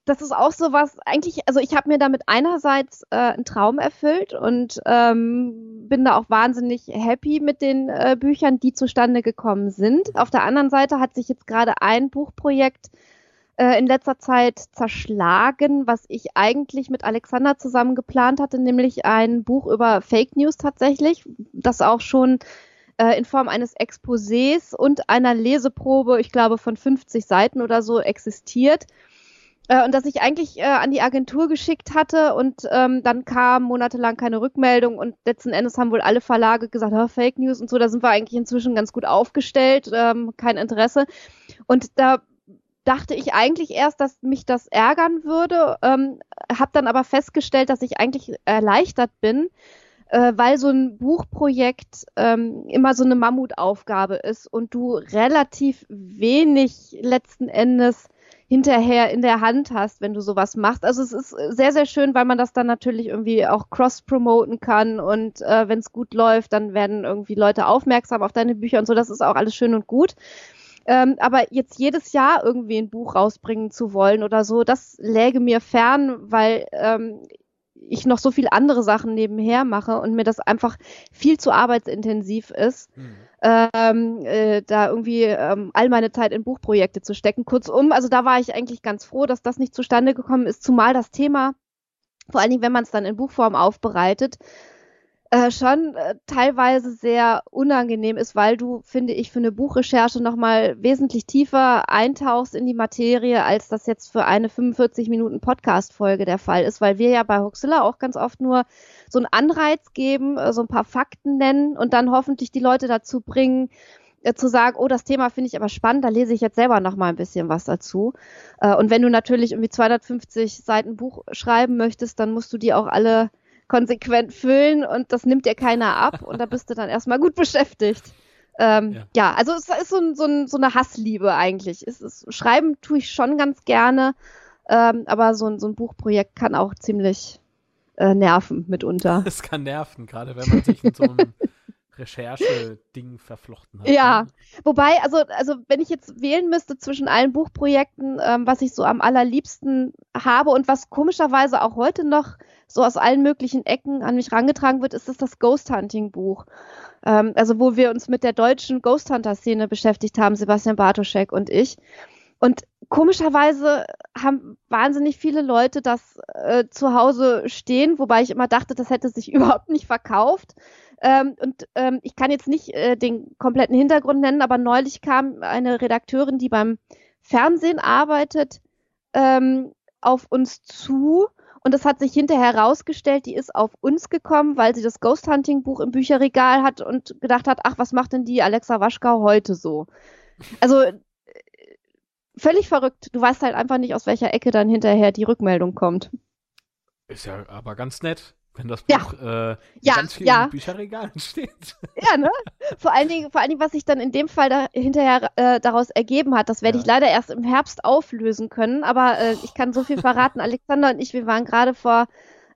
das ist auch so was, eigentlich, also ich habe mir damit einerseits äh, einen Traum erfüllt und ähm, bin da auch wahnsinnig happy mit den äh, Büchern, die zustande gekommen sind. Auf der anderen Seite hat sich jetzt gerade ein Buchprojekt äh, in letzter Zeit zerschlagen, was ich eigentlich mit Alexander zusammen geplant hatte, nämlich ein Buch über Fake News tatsächlich, das auch schon äh, in Form eines Exposés und einer Leseprobe, ich glaube von 50 Seiten oder so, existiert äh, und das ich eigentlich äh, an die Agentur geschickt hatte und ähm, dann kam monatelang keine Rückmeldung und letzten Endes haben wohl alle Verlage gesagt, Fake News und so, da sind wir eigentlich inzwischen ganz gut aufgestellt, ähm, kein Interesse. Und da dachte ich eigentlich erst, dass mich das ärgern würde, ähm, habe dann aber festgestellt, dass ich eigentlich erleichtert bin, äh, weil so ein Buchprojekt ähm, immer so eine Mammutaufgabe ist und du relativ wenig letzten Endes hinterher in der Hand hast, wenn du sowas machst. Also es ist sehr, sehr schön, weil man das dann natürlich irgendwie auch cross-promoten kann und äh, wenn es gut läuft, dann werden irgendwie Leute aufmerksam auf deine Bücher und so. Das ist auch alles schön und gut. Ähm, aber jetzt jedes Jahr irgendwie ein Buch rausbringen zu wollen oder so, das läge mir fern, weil ähm, ich noch so viel andere Sachen nebenher mache und mir das einfach viel zu arbeitsintensiv ist, mhm. ähm, äh, da irgendwie ähm, all meine Zeit in Buchprojekte zu stecken. Kurzum, also da war ich eigentlich ganz froh, dass das nicht zustande gekommen ist, zumal das Thema, vor allen Dingen, wenn man es dann in Buchform aufbereitet, äh, schon äh, teilweise sehr unangenehm ist, weil du, finde ich, für eine Buchrecherche nochmal wesentlich tiefer eintauchst in die Materie, als das jetzt für eine 45 Minuten Podcast-Folge der Fall ist, weil wir ja bei Huxilla auch ganz oft nur so einen Anreiz geben, äh, so ein paar Fakten nennen und dann hoffentlich die Leute dazu bringen, äh, zu sagen, oh, das Thema finde ich aber spannend, da lese ich jetzt selber noch mal ein bisschen was dazu. Äh, und wenn du natürlich irgendwie 250 Seiten Buch schreiben möchtest, dann musst du die auch alle konsequent füllen und das nimmt dir keiner ab und da bist du dann erstmal gut beschäftigt. Ähm, ja. ja. also es ist so, ein, so, ein, so eine Hassliebe eigentlich. Es ist, schreiben tue ich schon ganz gerne, ähm, aber so ein, so ein Buchprojekt kann auch ziemlich äh, nerven mitunter. Es kann nerven, gerade wenn man sich mit so einem Recherche-Ding verflochten hat. Ja, ne? wobei, also, also wenn ich jetzt wählen müsste zwischen allen Buchprojekten, ähm, was ich so am allerliebsten habe und was komischerweise auch heute noch so aus allen möglichen Ecken an mich rangetragen wird, ist es das Ghost Hunting Buch. Ähm, also wo wir uns mit der deutschen Ghost Hunter Szene beschäftigt haben, Sebastian Bartoschek und ich. Und komischerweise haben wahnsinnig viele Leute das äh, zu Hause stehen, wobei ich immer dachte, das hätte sich überhaupt nicht verkauft. Ähm, und ähm, ich kann jetzt nicht äh, den kompletten Hintergrund nennen, aber neulich kam eine Redakteurin, die beim Fernsehen arbeitet, ähm, auf uns zu und es hat sich hinterher herausgestellt, die ist auf uns gekommen, weil sie das Ghost Hunting Buch im Bücherregal hat und gedacht hat, ach, was macht denn die Alexa Waschkau heute so? Also äh, völlig verrückt. Du weißt halt einfach nicht, aus welcher Ecke dann hinterher die Rückmeldung kommt. Ist ja aber ganz nett. Wenn das Buch ja. äh, ja, ganz vielen ja. Bücherregalen steht. Ja, ne? Vor allen Dingen, vor allen Dingen was sich dann in dem Fall da, hinterher äh, daraus ergeben hat, das werde ja. ich leider erst im Herbst auflösen können, aber äh, ich kann so viel verraten. Alexander und ich, wir waren gerade vor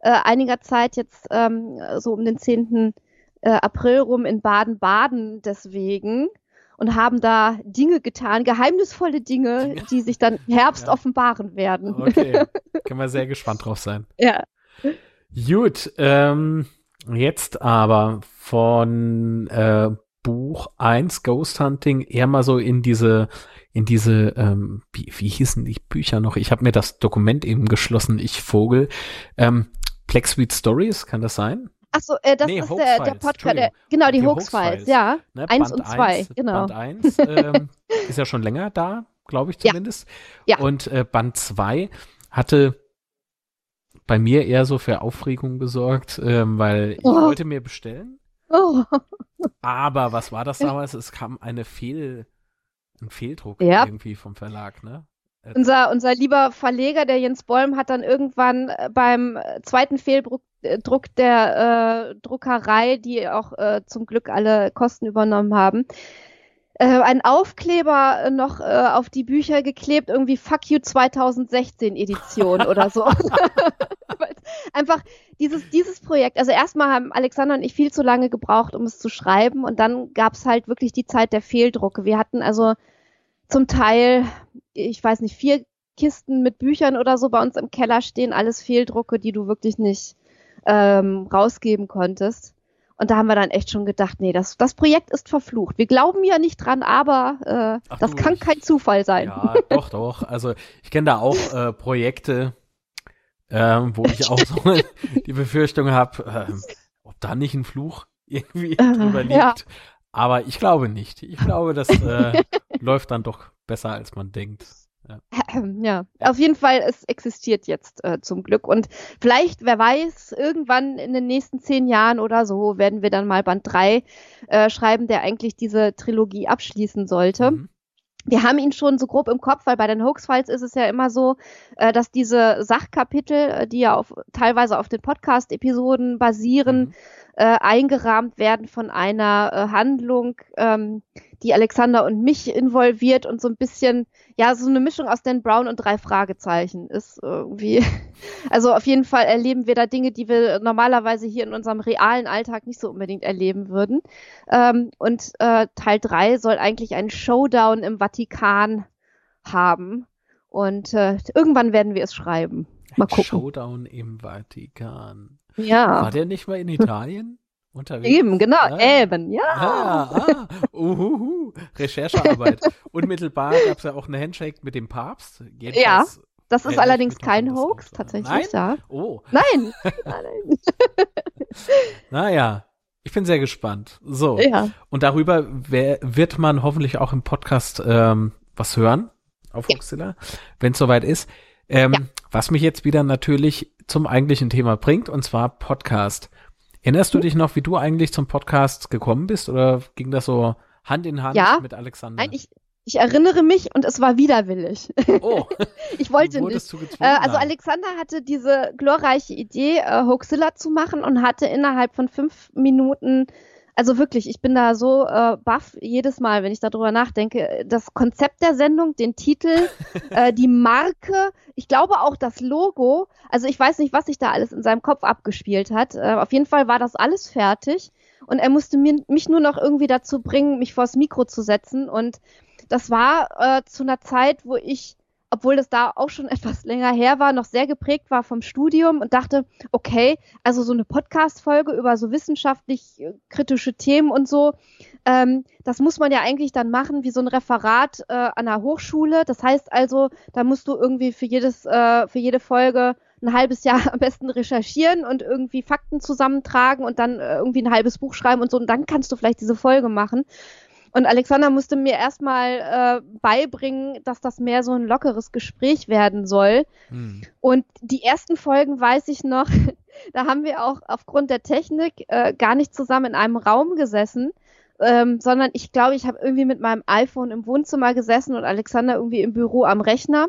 äh, einiger Zeit jetzt ähm, so um den 10. Äh, April rum in Baden-Baden deswegen und haben da Dinge getan, geheimnisvolle Dinge, die sich dann im Herbst offenbaren werden. Okay, können wir sehr gespannt drauf sein. Ja. Gut, ähm, jetzt aber von äh, Buch 1 Ghost Hunting eher mal so in diese in diese ähm, wie, wie hießen die Bücher noch? Ich habe mir das Dokument eben geschlossen, ich Vogel. Ähm, Black Sweet Stories, kann das sein? Achso, äh, das nee, ist der, der Podcast, der, genau, die, die Hoax-Files, ja. Ne, eins und zwei, eins, genau. Band 1 ähm, ist ja schon länger da, glaube ich zumindest. Ja. ja. Und äh, Band 2 hatte bei mir eher so für Aufregung gesorgt, ähm, weil ich oh. wollte mir bestellen. Oh. Aber was war das damals? Es kam eine Fehl, ein Fehldruck ja. irgendwie vom Verlag, ne? Unser, unser lieber Verleger, der Jens Bolm, hat dann irgendwann äh, beim zweiten Fehldruck äh, Druck der äh, Druckerei, die auch äh, zum Glück alle Kosten übernommen haben, äh, einen Aufkleber äh, noch äh, auf die Bücher geklebt, irgendwie Fuck You 2016 Edition oder so. Einfach dieses, dieses Projekt. Also erstmal haben Alexander und ich viel zu lange gebraucht, um es zu schreiben und dann gab es halt wirklich die Zeit der Fehldrucke. Wir hatten also zum Teil, ich weiß nicht, vier Kisten mit Büchern oder so bei uns im Keller stehen, alles Fehldrucke, die du wirklich nicht ähm, rausgeben konntest. Und da haben wir dann echt schon gedacht, nee, das, das Projekt ist verflucht. Wir glauben ja nicht dran, aber äh, Ach, das du, kann kein Zufall sein. Ja, doch, doch. Also ich kenne da auch äh, Projekte, ähm, wo ich auch so die Befürchtung habe, ähm, ob da nicht ein Fluch irgendwie äh, drüber liegt. Ja. Aber ich glaube nicht. Ich glaube, das äh, läuft dann doch besser, als man denkt. Ja. ja, auf jeden Fall, es existiert jetzt äh, zum Glück. Und vielleicht, wer weiß, irgendwann in den nächsten zehn Jahren oder so werden wir dann mal Band 3 äh, schreiben, der eigentlich diese Trilogie abschließen sollte. Mhm. Wir haben ihn schon so grob im Kopf, weil bei den Hoax-Files ist es ja immer so, äh, dass diese Sachkapitel, äh, die ja auf, teilweise auf den Podcast-Episoden basieren, mhm äh, eingerahmt werden von einer äh, Handlung, ähm, die Alexander und mich involviert und so ein bisschen, ja, so eine Mischung aus Dan Brown und drei Fragezeichen ist irgendwie. Also auf jeden Fall erleben wir da Dinge, die wir normalerweise hier in unserem realen Alltag nicht so unbedingt erleben würden. Ähm, und äh, Teil drei soll eigentlich einen Showdown im Vatikan haben. Und äh, irgendwann werden wir es schreiben. Mal gucken. Showdown im Vatikan. Ja. War der nicht mal in Italien? Unterwegs? Eben, genau, Ah. eben, ja. Ah, ah, uhuhu, Recherchearbeit. Unmittelbar gab es ja auch eine Handshake mit dem Papst. Jedenfalls Das ist allerdings kein Hoax, tatsächlich, Nein? ja. Oh, Nein, nein, naja. Ich bin sehr gespannt. So. Ja. Und darüber wer, wird man hoffentlich auch im Podcast ähm, was hören auf Ja. Hoaxilla, wenn es soweit ist. Ähm, Ja. Was mich jetzt wieder natürlich zum eigentlichen Thema bringt, und zwar Podcast. Erinnerst du dich noch, wie du eigentlich zum Podcast gekommen bist oder ging das so Hand in Hand Ja. mit Alexander? Nein, ich, ich erinnere mich und es war widerwillig. oh, Ich wollte nicht. Äh, also. Alexander hatte diese glorreiche Idee, äh, Hoaxilla zu machen und hatte innerhalb von fünf Minuten, also wirklich, ich bin da so äh, baff jedes Mal, wenn ich darüber nachdenke, das Konzept der Sendung, den Titel, äh, die Marke, ich glaube auch das Logo. Also ich weiß nicht, was sich da alles in seinem Kopf abgespielt hat. Äh, auf jeden Fall war das alles fertig und er musste mir, mich nur noch irgendwie dazu bringen, mich vors Mikro zu setzen und das war äh, zu einer Zeit, wo ich obwohl das da auch schon etwas länger her war, noch sehr geprägt war vom Studium und dachte, okay, also so eine Podcast-Folge über so wissenschaftlich äh, kritische Themen und so, ähm, das muss man ja eigentlich dann machen wie so ein Referat äh, an der Hochschule. Das heißt also, da musst du irgendwie für jedes, äh, für jede Folge ein halbes Jahr am besten recherchieren und irgendwie Fakten zusammentragen und dann äh, irgendwie ein halbes Buch schreiben und so und dann kannst du vielleicht diese Folge machen. Und Alexander musste mir erstmal äh, beibringen, dass das mehr so ein lockeres Gespräch werden soll. Hm. Und die ersten Folgen weiß ich noch, da haben wir auch aufgrund der Technik äh, gar nicht zusammen in einem Raum gesessen, ähm, sondern ich glaube, ich habe irgendwie mit meinem iPhone im Wohnzimmer gesessen und Alexander irgendwie im Büro am Rechner.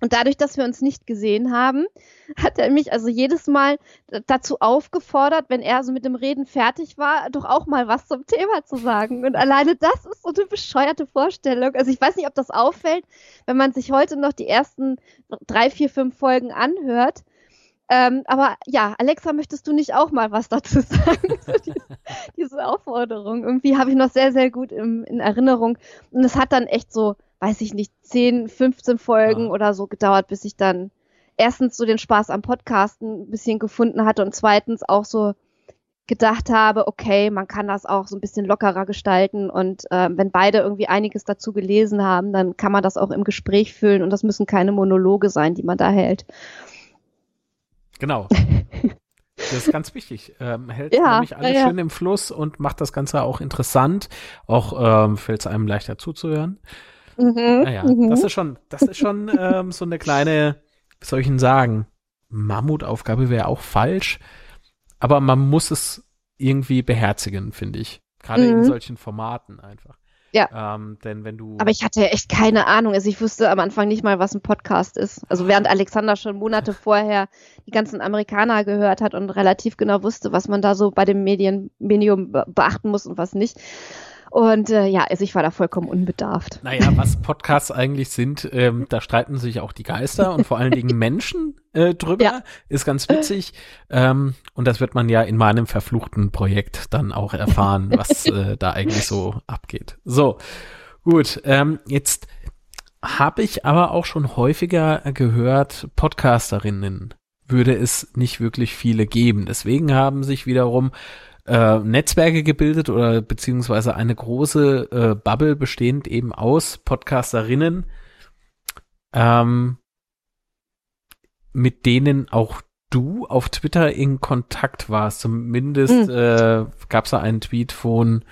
Und dadurch, dass wir uns nicht gesehen haben, hat er mich also jedes Mal dazu aufgefordert, wenn er so mit dem Reden fertig war, doch auch mal was zum Thema zu sagen. Und alleine das ist so eine bescheuerte Vorstellung. Also ich weiß nicht, ob das auffällt, wenn man sich heute noch die ersten drei, vier, fünf Folgen anhört. Ähm, aber ja, Alexa, möchtest du nicht auch mal was dazu sagen? diese, diese Aufforderung. Irgendwie habe ich noch sehr, sehr gut im, in Erinnerung. Und es hat dann echt so, weiß ich nicht, 10, 15 Folgen Ja. oder so gedauert, bis ich dann erstens so den Spaß am Podcasten ein bisschen gefunden hatte und zweitens auch so gedacht habe, okay, man kann das auch so ein bisschen lockerer gestalten und äh, wenn beide irgendwie einiges dazu gelesen haben, dann kann man das auch im Gespräch füllen und das müssen keine Monologe sein, die man da hält. Genau. Das ist ganz wichtig. Ähm, hält Ja, nämlich alles ja, ja. schön im Fluss und macht das Ganze auch interessant. Auch ähm, fällt es einem leichter zuzuhören. Mhm, Naja, mhm. das ist schon, das ist schon ähm, so eine kleine, wie soll ich denn sagen, Mammutaufgabe wäre auch falsch, aber man muss es irgendwie beherzigen, finde ich. Gerade in Mhm. solchen Formaten einfach. Ja. Ähm, denn wenn du. Aber ich hatte echt keine Ahnung. Also ich wusste am Anfang nicht mal, was ein Podcast ist. Also während Alexander schon Monate vorher die ganzen Amerikaner gehört hat und relativ genau wusste, was man da so bei dem Medienmedium be- beachten muss und was nicht. Und äh, ja, also ich war da vollkommen unbedarft. Naja, was Podcasts eigentlich sind, ähm, da streiten sich auch die Geister und vor allen Dingen Menschen äh, drüber. Ja. Ist ganz witzig. Ähm, und das wird man ja in meinem verfluchten Projekt dann auch erfahren, was äh, da eigentlich so abgeht. So, gut. Ähm, jetzt habe ich aber auch schon häufiger gehört, Podcasterinnen würde es nicht wirklich viele geben. Deswegen haben sich wiederum äh, Netzwerke gebildet oder beziehungsweise eine große äh, Bubble bestehend eben aus Podcasterinnen, ähm, mit denen auch du auf Twitter in Kontakt warst. Zumindest Mhm. äh, gab es da einen Tweet von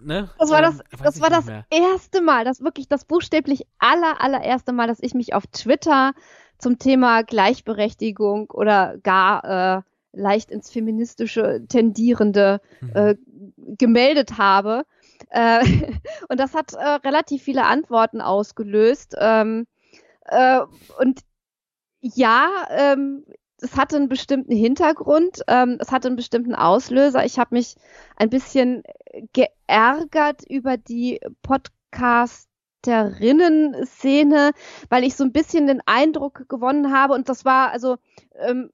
ne? Das war das, Ähm, das war das erste Mal, das wirklich das buchstäblich aller, allererste Mal, dass ich mich auf Twitter zum Thema Gleichberechtigung oder gar äh, leicht ins Feministische tendierende Mhm. äh, gemeldet habe. Äh, und das hat äh, relativ viele Antworten ausgelöst. Ähm, äh, und ja, ähm, es hatte einen bestimmten Hintergrund, ähm, es hatte einen bestimmten Auslöser. Ich habe mich ein bisschen geärgert über die Podcasterinnen-Szene, weil ich so ein bisschen den Eindruck gewonnen habe, und das war also ähm,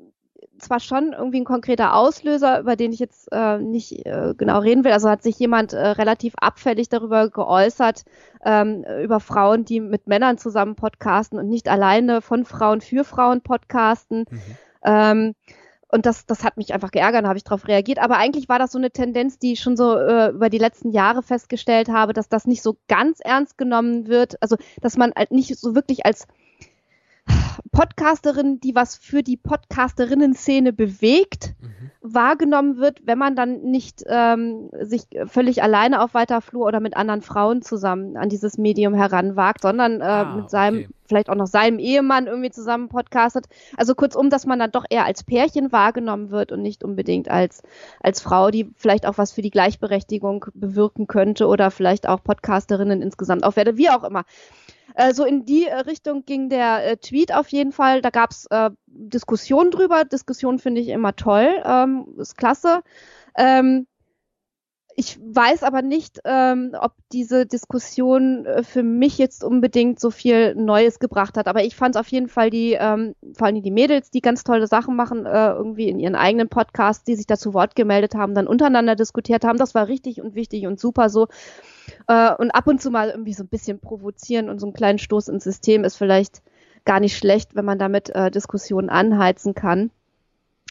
zwar schon irgendwie ein konkreter Auslöser, über den ich jetzt äh, nicht äh, genau reden will. Also hat sich jemand äh, relativ abfällig darüber geäußert, ähm, über Frauen, die mit Männern zusammen podcasten und nicht alleine von Frauen für Frauen podcasten. Mhm. Ähm, und das, das hat mich einfach geärgert, da habe ich darauf reagiert. Aber eigentlich war das so eine Tendenz, die ich schon so äh, über die letzten Jahre festgestellt habe, dass das nicht so ganz ernst genommen wird. Also, dass man halt nicht so wirklich als Podcasterin, die was für die Podcasterinnen-Szene bewegt, mhm. wahrgenommen wird, wenn man dann nicht ähm, sich völlig alleine auf weiter Flur oder mit anderen Frauen zusammen an dieses Medium heranwagt, sondern äh, ah, mit seinem, okay. vielleicht auch noch seinem Ehemann irgendwie zusammen podcastet. Also kurzum, dass man dann doch eher als Pärchen wahrgenommen wird und nicht unbedingt als, als Frau, die vielleicht auch was für die Gleichberechtigung bewirken könnte oder vielleicht auch Podcasterinnen insgesamt aufwerde, wie auch immer. Äh, so in die äh, Richtung ging der äh, Tweet auf jeden Fall. Da gab es äh, Diskussionen drüber. Diskussionen finde ich immer toll. Ähm, ist klasse. Ähm, ich weiß aber nicht, ähm, ob diese Diskussion äh, für mich jetzt unbedingt so viel Neues gebracht hat. Aber ich fand auf jeden Fall die, ähm, vor allem die Mädels, die ganz tolle Sachen machen, äh, irgendwie in ihren eigenen Podcasts, die sich dazu Wort gemeldet haben, dann untereinander diskutiert haben. Das war richtig und wichtig und super so. Äh, und ab und zu mal irgendwie so ein bisschen provozieren und so einen kleinen Stoß ins System ist vielleicht gar nicht schlecht, wenn man damit äh, Diskussionen anheizen kann.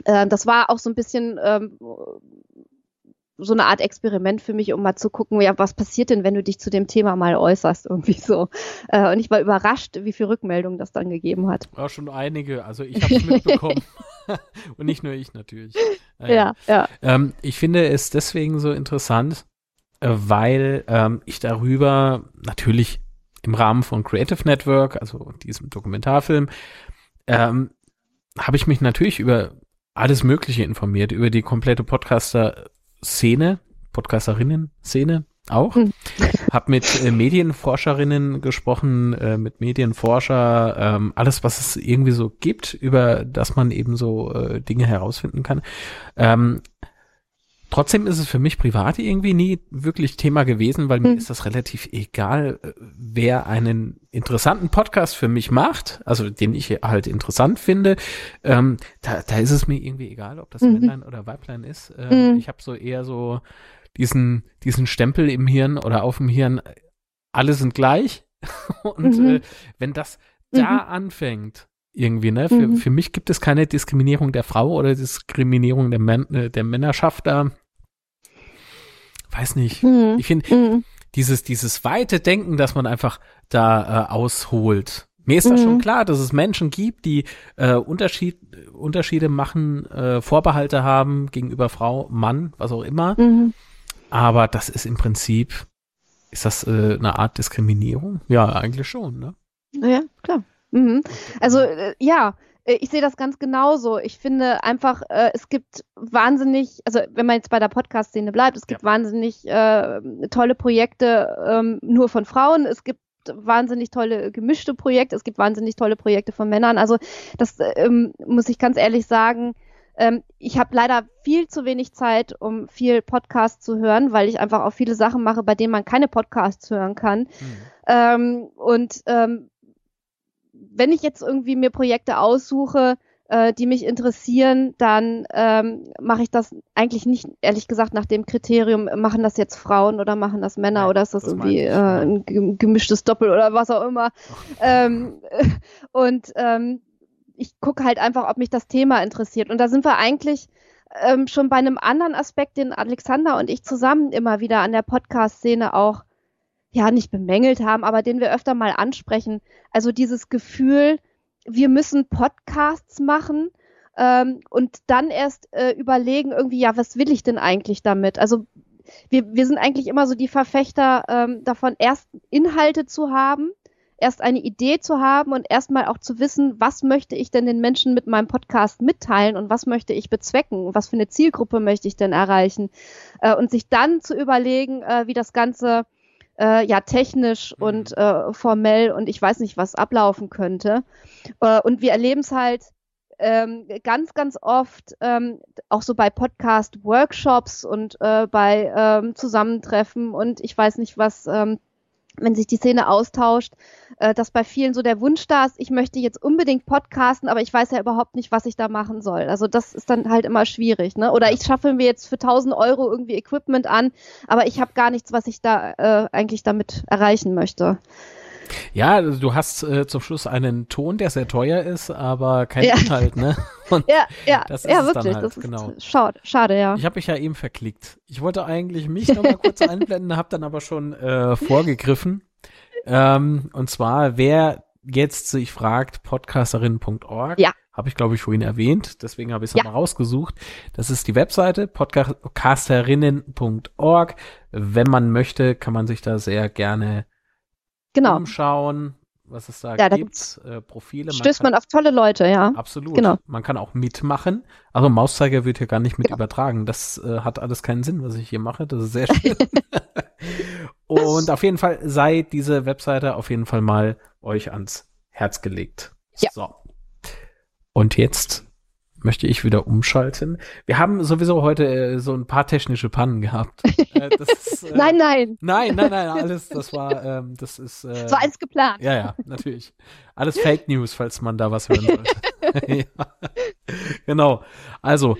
Äh, das war auch so ein bisschen ähm, so eine Art Experiment für mich, um mal zu gucken, ja, was passiert denn, wenn du dich zu dem Thema mal äußerst, irgendwie so. Äh, und ich war überrascht, wie viel Rückmeldungen das dann gegeben hat. War schon einige, also ich habe es mitbekommen. und nicht nur ich natürlich. Naja. Ja, ja. Ähm, ich finde es deswegen so interessant, äh, weil ähm, ich darüber natürlich im Rahmen von Creative Network, also diesem Dokumentarfilm, ähm, habe ich mich natürlich über alles Mögliche informiert, über die komplette Podcaster Szene, Podcasterinnen-Szene auch. Hm. Hab mit äh, Medienforscherinnen gesprochen, äh, mit Medienforscher, ähm, alles, was es irgendwie so gibt, über das man eben so äh, Dinge herausfinden kann. Ähm, Trotzdem ist es für mich privat irgendwie nie wirklich Thema gewesen, weil mir hm. ist das relativ egal, äh, wer einen interessanten Podcast für mich macht, also den ich halt interessant finde. Ähm, da, da ist es mir irgendwie egal, ob das mhm. Männlein oder Weiblein ist. Ähm, mhm. Ich habe so eher so diesen, diesen Stempel im Hirn oder auf dem Hirn, alle sind gleich. Und mhm. äh, wenn das da mhm. anfängt, irgendwie, ne? Für, mhm. für mich gibt es keine Diskriminierung der Frau oder Diskriminierung der, Män äh, der Männerschaft da weiß nicht. Mhm. Ich finde, mhm. dieses, dieses weite Denken, dass man einfach da äh, ausholt. Mir ist das schon mhm. klar, dass es Menschen gibt, die äh, Unterschied, Unterschiede machen, äh, Vorbehalte haben gegenüber Frau, Mann, was auch immer. Mhm. Aber das ist im Prinzip, ist das äh, eine Art Diskriminierung? Ja, eigentlich schon, ne? Ja, klar. Mhm. Also äh, ja, ich sehe das ganz genauso. Ich finde einfach, äh, es gibt wahnsinnig, also wenn man jetzt bei der Podcast-Szene bleibt, es gibt ja. wahnsinnig äh, tolle Projekte ähm, nur von Frauen. Es gibt wahnsinnig tolle gemischte Projekte. Es gibt wahnsinnig tolle Projekte von Männern. Also das ähm, muss ich ganz ehrlich sagen. Ähm, ich habe leider viel zu wenig Zeit, um viel Podcast zu hören, weil ich einfach auch viele Sachen mache, bei denen man keine Podcasts hören kann. Mhm. Ähm, und ähm, wenn ich jetzt irgendwie mir Projekte aussuche, äh, die mich interessieren, dann ähm, mache ich das eigentlich nicht, ehrlich gesagt, nach dem Kriterium, machen das jetzt Frauen oder machen das Männer ja, oder ist das, das irgendwie äh, ein gemischtes Doppel oder was auch immer. Ähm, und ähm, ich gucke halt einfach, ob mich das Thema interessiert. Und da sind wir eigentlich ähm, schon bei einem anderen Aspekt, den Alexander und ich zusammen immer wieder an der Podcast-Szene auch ja nicht bemängelt haben, aber den wir öfter mal ansprechen. Also dieses Gefühl, wir müssen Podcasts machen ähm, und dann erst äh, überlegen, irgendwie, ja, was will ich denn eigentlich damit? Also wir, wir sind eigentlich immer so die Verfechter ähm, davon, erst Inhalte zu haben, erst eine Idee zu haben und erstmal auch zu wissen, was möchte ich denn den Menschen mit meinem Podcast mitteilen und was möchte ich bezwecken, was für eine Zielgruppe möchte ich denn erreichen äh, und sich dann zu überlegen, äh, wie das Ganze äh, ja technisch mhm. und äh, formell und ich weiß nicht, was ablaufen könnte. Äh, und wir erleben es halt ähm, ganz, ganz oft ähm, auch so bei Podcast-Workshops und äh, bei ähm, Zusammentreffen und ich weiß nicht was, ähm, wenn sich die Szene austauscht, äh, dass bei vielen so der Wunsch da ist, ich möchte jetzt unbedingt podcasten, aber ich weiß ja überhaupt nicht, was ich da machen soll. Also das ist dann halt immer schwierig. Ne? Oder ich schaffe mir jetzt für 1000 Euro irgendwie Equipment an, aber ich habe gar nichts, was ich da äh, eigentlich damit erreichen möchte. Ja, also du hast äh, zum Schluss einen Ton, der sehr teuer ist, aber kein ja. Inhalt, ne? Und ja, ja, das ist ja, wirklich. Halt, das ist genau. schade, schade, ja. Ich habe mich ja eben verklickt. Ich wollte eigentlich mich nochmal kurz einblenden, habe dann aber schon äh, vorgegriffen. Ähm, und zwar, wer jetzt sich fragt, podcasterin.org, ja. habe ich glaube ich vorhin erwähnt, deswegen habe ich es ja. nochmal rausgesucht. Das ist die Webseite podcasterinnen.org. Wenn man möchte, kann man sich da sehr gerne genau. umschauen, was es da ja, gibt, da äh, Profile. Stößt man, kann, man, auf tolle Leute, ja. Absolut. Genau. Man kann auch mitmachen. Also Mauszeiger wird hier gar nicht mit genau. übertragen. Das äh, hat alles keinen Sinn, was ich hier mache. Das ist sehr schön. Und auf jeden Fall sei diese Webseite auf jeden Fall mal euch ans Herz gelegt. Ja. So. Und jetzt möchte ich wieder umschalten. Wir haben sowieso heute äh, so ein paar technische Pannen gehabt. Äh, ist, äh, nein, nein. Nein, nein, nein, alles, das war, ähm, das ist. Äh, das war alles geplant. Ja, ja, natürlich. Alles Fake News, falls man da was hören sollte. ja. Genau. Also,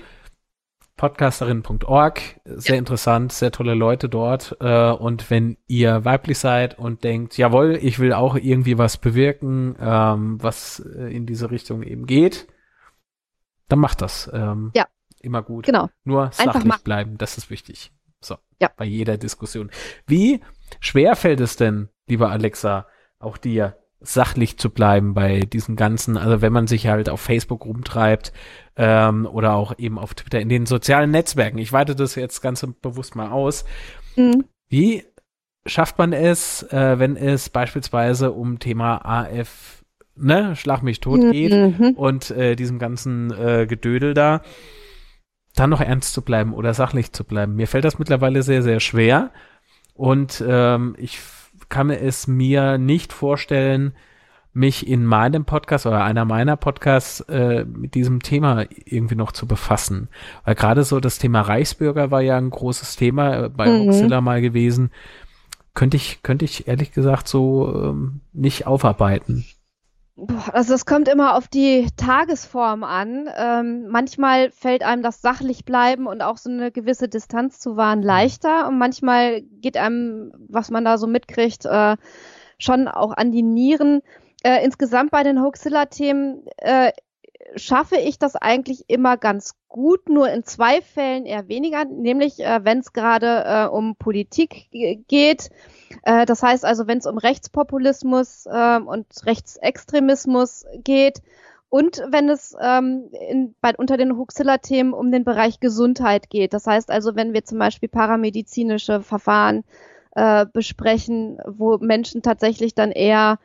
podcasterin.org, sehr ja. interessant, sehr tolle Leute dort. Äh, und wenn ihr weiblich seid und denkt, jawohl, ich will auch irgendwie was bewirken, ähm, was äh, in diese Richtung eben geht, dann macht das. Ähm, ja. Immer gut. Genau. Nur sachlich bleiben, das ist wichtig. So. Ja. Bei jeder Diskussion. Wie schwer fällt es denn, lieber Alexa, auch dir, sachlich zu bleiben bei diesen ganzen, also wenn man sich halt auf Facebook rumtreibt ähm, oder auch eben auf Twitter in den sozialen Netzwerken. Ich weite das jetzt ganz bewusst mal aus. Mhm. Wie schafft man es, äh, wenn es beispielsweise um Thema AF ne, Schlag mich tot mhm. geht und äh, diesem ganzen äh, Gedödel da, dann noch ernst zu bleiben oder sachlich zu bleiben. Mir fällt das mittlerweile sehr, sehr schwer und ähm, ich kann es mir nicht vorstellen, mich in meinem Podcast oder einer meiner Podcasts äh, mit diesem Thema irgendwie noch zu befassen. Weil gerade so das Thema Reichsbürger war ja ein großes Thema äh, bei mhm. Oxilla mal gewesen. Könnte ich, könnte ich ehrlich gesagt so ähm, nicht aufarbeiten. Also es kommt immer auf die Tagesform an. Ähm, manchmal fällt einem das sachlich bleiben und auch so eine gewisse Distanz zu wahren leichter und manchmal geht einem, was man da so mitkriegt, äh, schon auch an die Nieren. Äh, insgesamt bei den Hoaxilla-Themen äh, schaffe ich das eigentlich immer ganz gut, nur in zwei Fällen eher weniger, nämlich äh, wenn es gerade äh, um Politik geht äh, das heißt also, wenn es um Rechtspopulismus äh, und Rechtsextremismus geht und wenn es ähm, in, bei, unter den Huxilla-Themen um den Bereich Gesundheit geht. Das heißt also, wenn wir zum Beispiel paramedizinische Verfahren äh, besprechen, wo Menschen tatsächlich dann eher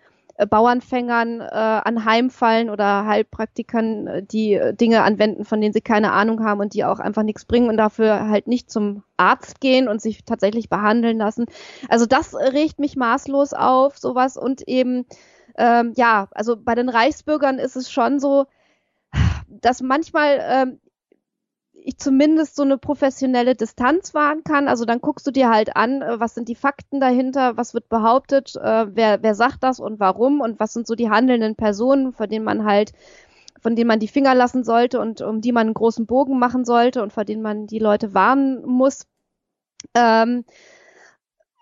Bauernfängern äh, anheimfallen oder Heilpraktikern, äh, die äh, Dinge anwenden, von denen sie keine Ahnung haben und die auch einfach nichts bringen und dafür halt nicht zum Arzt gehen und sich tatsächlich behandeln lassen. Also das regt mich maßlos auf, sowas und eben, ähm, ja, also bei den Reichsbürgern ist es schon so, dass manchmal ähm, ich zumindest so eine professionelle Distanz wahren kann. Also dann guckst du dir halt an, äh, was sind die Fakten dahinter, was wird behauptet, äh, wer, wer sagt das und warum und was sind so die handelnden Personen, von denen man halt, von denen man die Finger lassen sollte und um die man einen großen Bogen machen sollte und vor denen man die Leute warnen muss. Ähm,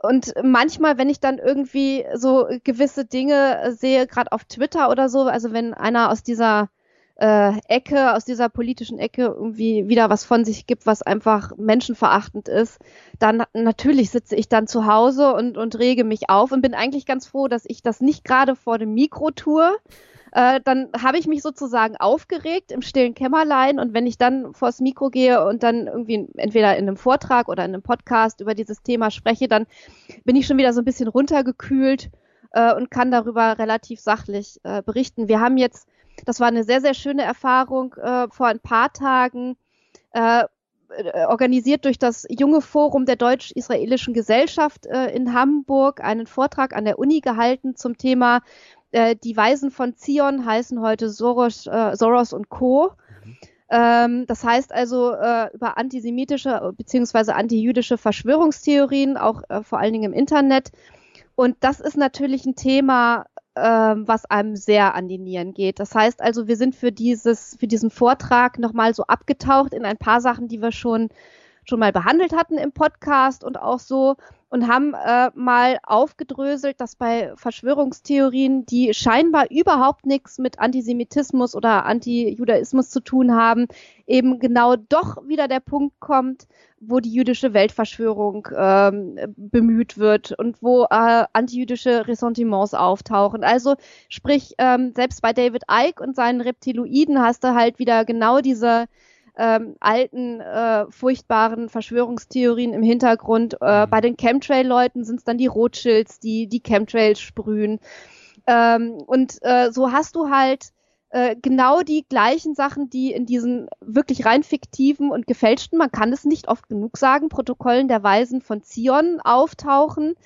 und manchmal, wenn ich dann irgendwie so gewisse Dinge sehe, gerade auf Twitter oder so, also wenn einer aus dieser äh, Ecke, aus dieser politischen Ecke irgendwie wieder was von sich gibt, was einfach menschenverachtend ist, dann natürlich sitze ich dann zu Hause und, und rege mich auf und bin eigentlich ganz froh, dass ich das nicht gerade vor dem Mikro tue. Äh, dann habe ich mich sozusagen aufgeregt im stillen Kämmerlein und wenn ich dann vors Mikro gehe und dann irgendwie entweder in einem Vortrag oder in einem Podcast über dieses Thema spreche, dann bin ich schon wieder so ein bisschen runtergekühlt äh, und kann darüber relativ sachlich äh, berichten. Wir haben jetzt das war eine sehr, sehr schöne Erfahrung äh, vor ein paar Tagen. Äh, äh, organisiert durch das junge Forum der deutsch-israelischen Gesellschaft äh, in Hamburg einen Vortrag an der Uni gehalten zum Thema Äh, die Weisen von Zion heißen heute Soros, äh, Soros und Co. Mhm. Ähm, das heißt also über antisemitische bzw. antijüdische Verschwörungstheorien, auch vor allen Dingen im Internet. Und das ist natürlich ein Thema, was einem sehr an die Nieren geht. Das heißt also, wir sind für dieses, für diesen Vortrag nochmal so abgetaucht in ein paar Sachen, die wir schon schon mal behandelt hatten im Podcast und auch so und haben äh, mal aufgedröselt, dass bei Verschwörungstheorien, die scheinbar überhaupt nichts mit Antisemitismus oder Antijudaismus zu tun haben, eben genau doch wieder der Punkt kommt, wo die jüdische Weltverschwörung ähm, bemüht wird und wo äh, antijüdische Ressentiments auftauchen. Also sprich, ähm, selbst bei David Icke und seinen Reptiloiden hast du halt wieder genau diese ähm, alten, äh, furchtbaren Verschwörungstheorien im Hintergrund. Äh, mhm. Bei den Chemtrail-Leuten sind es dann die Rothschilds, die die Chemtrails sprühen. Ähm, und äh, so hast du halt äh, genau die gleichen Sachen, die in diesen wirklich rein fiktiven und gefälschten, man kann es nicht oft genug sagen, Protokollen der Weisen von Zion auftauchen,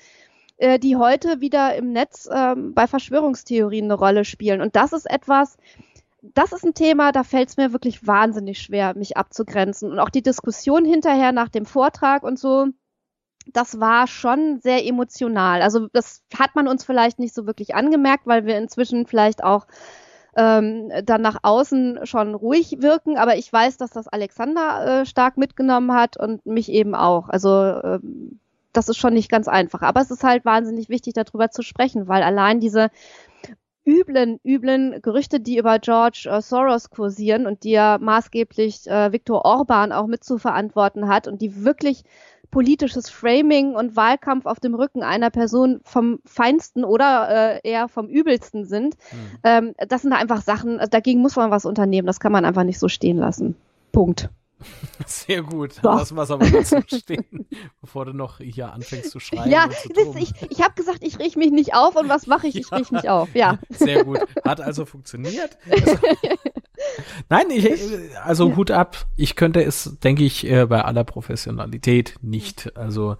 äh, die heute wieder im Netz äh, bei Verschwörungstheorien eine Rolle spielen. Und das ist etwas, das ist ein Thema, da fällt es mir wirklich wahnsinnig schwer, mich abzugrenzen. Und auch die Diskussion hinterher nach dem Vortrag und so, das war schon sehr emotional. Also das hat man uns vielleicht nicht so wirklich angemerkt, weil wir inzwischen vielleicht auch ähm, dann nach außen schon ruhig wirken. Aber ich weiß, dass das Alexander äh, stark mitgenommen hat und mich eben auch. Also ähm, das ist schon nicht ganz einfach. Aber es ist halt wahnsinnig wichtig, darüber zu sprechen, weil allein diese üblen, üblen Gerüchte, die über George äh, Soros kursieren und die ja maßgeblich äh, Viktor Orban auch mit zu verantworten hat und die wirklich politisches Framing und Wahlkampf auf dem Rücken einer Person vom Feinsten oder äh, eher vom Übelsten sind. Mhm. Ähm, das sind einfach Sachen, dagegen muss man was unternehmen. Das kann man einfach nicht so stehen lassen. Punkt. Sehr gut. So. Lassen wir es aber dazu stehen, bevor du noch hier anfängst zu schreiben. Ja, zu ich, ich habe gesagt, ich riech mich nicht auf und was mache ich? Ich ja. riech mich auf. Ja. Sehr gut. Hat also funktioniert. Nein, ich, also ja. Hut ab. Ich könnte es, denke ich, äh, bei aller Professionalität nicht. Also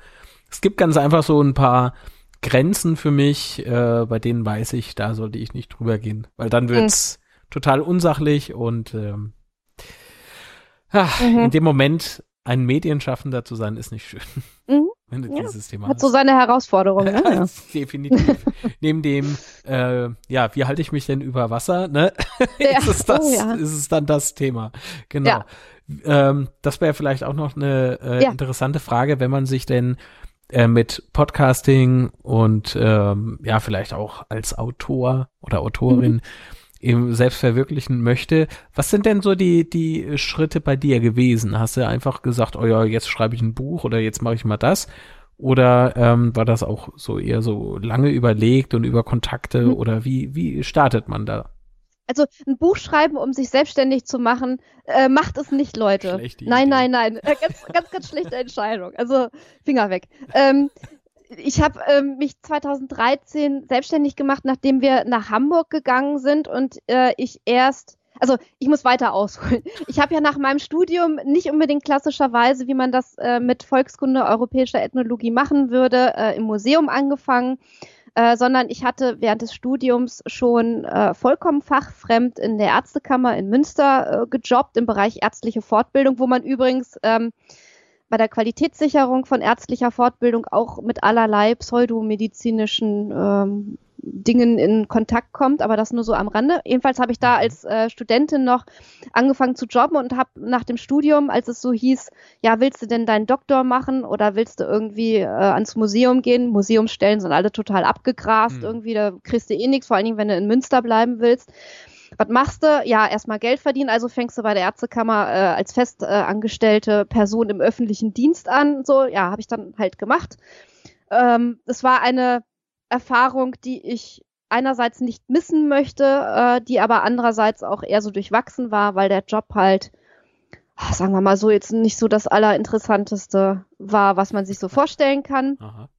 es gibt ganz einfach so ein paar Grenzen für mich, äh, bei denen weiß ich, da sollte ich nicht drüber gehen, weil dann wird's mhm. total unsachlich und ähm, Ach, mhm. In dem Moment ein Medienschaffender zu sein, ist nicht schön. Mhm. Wenn du ja, dieses Thema Hat hast. so seine Herausforderungen. Ne? Definitiv. Neben dem, äh, ja, wie halte ich mich denn über Wasser, ne? Ja. ist, es das, oh, ja. ist es dann das Thema. Genau. Ja. Ähm, das wäre vielleicht auch noch eine äh, interessante Frage, wenn man sich denn äh, mit Podcasting und ähm, ja, vielleicht auch als Autor oder Autorin mhm eben selbst verwirklichen möchte. Was sind denn so die, die Schritte bei dir gewesen? Hast du einfach gesagt, oh ja, jetzt schreibe ich ein Buch oder jetzt mache ich mal das? Oder ähm, war das auch so eher so lange überlegt und über Kontakte mhm. oder wie, wie startet man da? Also ein Buch schreiben, um sich selbstständig zu machen, äh, macht es nicht, Leute. Nein, nein, nein. Äh, ganz, ganz, ganz schlechte Entscheidung. Also Finger weg. Ähm, ich habe ähm, mich 2013 selbstständig gemacht, nachdem wir nach Hamburg gegangen sind und äh, ich erst also ich muss weiter ausholen. Ich habe ja nach meinem Studium nicht unbedingt klassischerweise, wie man das äh, mit Volkskunde europäischer Ethnologie machen würde, äh, im Museum angefangen, äh, sondern ich hatte während des Studiums schon äh, vollkommen fachfremd in der Ärztekammer in Münster äh, gejobbt im Bereich ärztliche Fortbildung, wo man übrigens ähm, bei der Qualitätssicherung von ärztlicher Fortbildung auch mit allerlei pseudomedizinischen ähm, Dingen in Kontakt kommt, aber das nur so am Rande. Jedenfalls habe ich da als äh, Studentin noch angefangen zu jobben und habe nach dem Studium, als es so hieß, ja, willst du denn deinen Doktor machen oder willst du irgendwie äh, ans Museum gehen? Museumsstellen sind alle total abgegrast, mhm. irgendwie, da kriegst du eh nichts, vor allen Dingen, wenn du in Münster bleiben willst. Was machst du? Ja, erstmal Geld verdienen, also fängst du bei der Ärztekammer äh, als fest äh, Person im öffentlichen Dienst an. So, ja, habe ich dann halt gemacht. Ähm, es war eine Erfahrung, die ich einerseits nicht missen möchte, äh, die aber andererseits auch eher so durchwachsen war, weil der Job halt, sagen wir mal so, jetzt nicht so das Allerinteressanteste war, was man sich so vorstellen kann. Aha.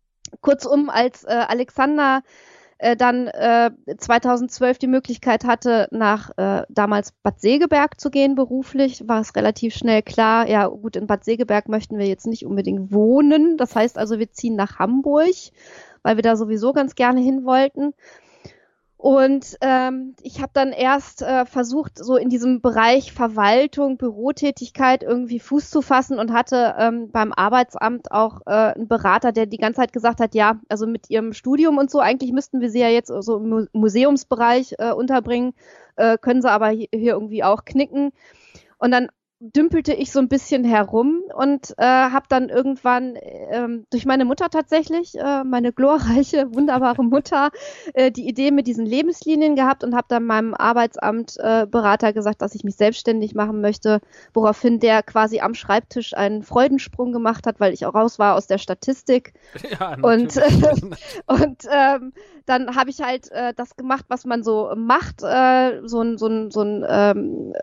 Kurzum, als äh, Alexander äh, dann äh, 2012 die Möglichkeit hatte, nach äh, damals Bad Segeberg zu gehen beruflich, war es relativ schnell klar, ja gut, in Bad Segeberg möchten wir jetzt nicht unbedingt wohnen. Das heißt also, wir ziehen nach Hamburg, weil wir da sowieso ganz gerne hin wollten. Und ähm, ich habe dann erst äh, versucht, so in diesem Bereich Verwaltung, Bürotätigkeit irgendwie Fuß zu fassen und hatte ähm, beim Arbeitsamt auch äh, einen Berater, der die ganze Zeit gesagt hat, ja, also mit ihrem Studium und so, eigentlich müssten wir sie ja jetzt so im Museumsbereich äh, unterbringen, äh, können sie aber hier irgendwie auch knicken. Und dann dümpelte ich so ein bisschen herum und äh, habe dann irgendwann ähm, durch meine Mutter tatsächlich, äh, meine glorreiche, wunderbare Mutter, äh, die Idee mit diesen Lebenslinien gehabt und habe dann meinem Arbeitsamt äh, Berater gesagt, dass ich mich selbstständig machen möchte, woraufhin der quasi am Schreibtisch einen Freudensprung gemacht hat, weil ich auch raus war aus der Statistik. Ja, und und ähm, dann habe ich halt äh, das gemacht, was man so macht, äh, so ein, so ein, so ein ähm,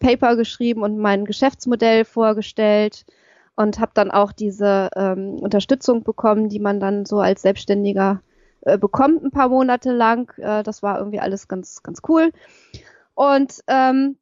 Paper geschrieben und mein Geschäftsmodell vorgestellt und habe dann auch diese ähm, Unterstützung bekommen, die man dann so als Selbstständiger äh, bekommt, ein paar Monate lang. Äh, das war irgendwie alles ganz, ganz cool. Und ähm,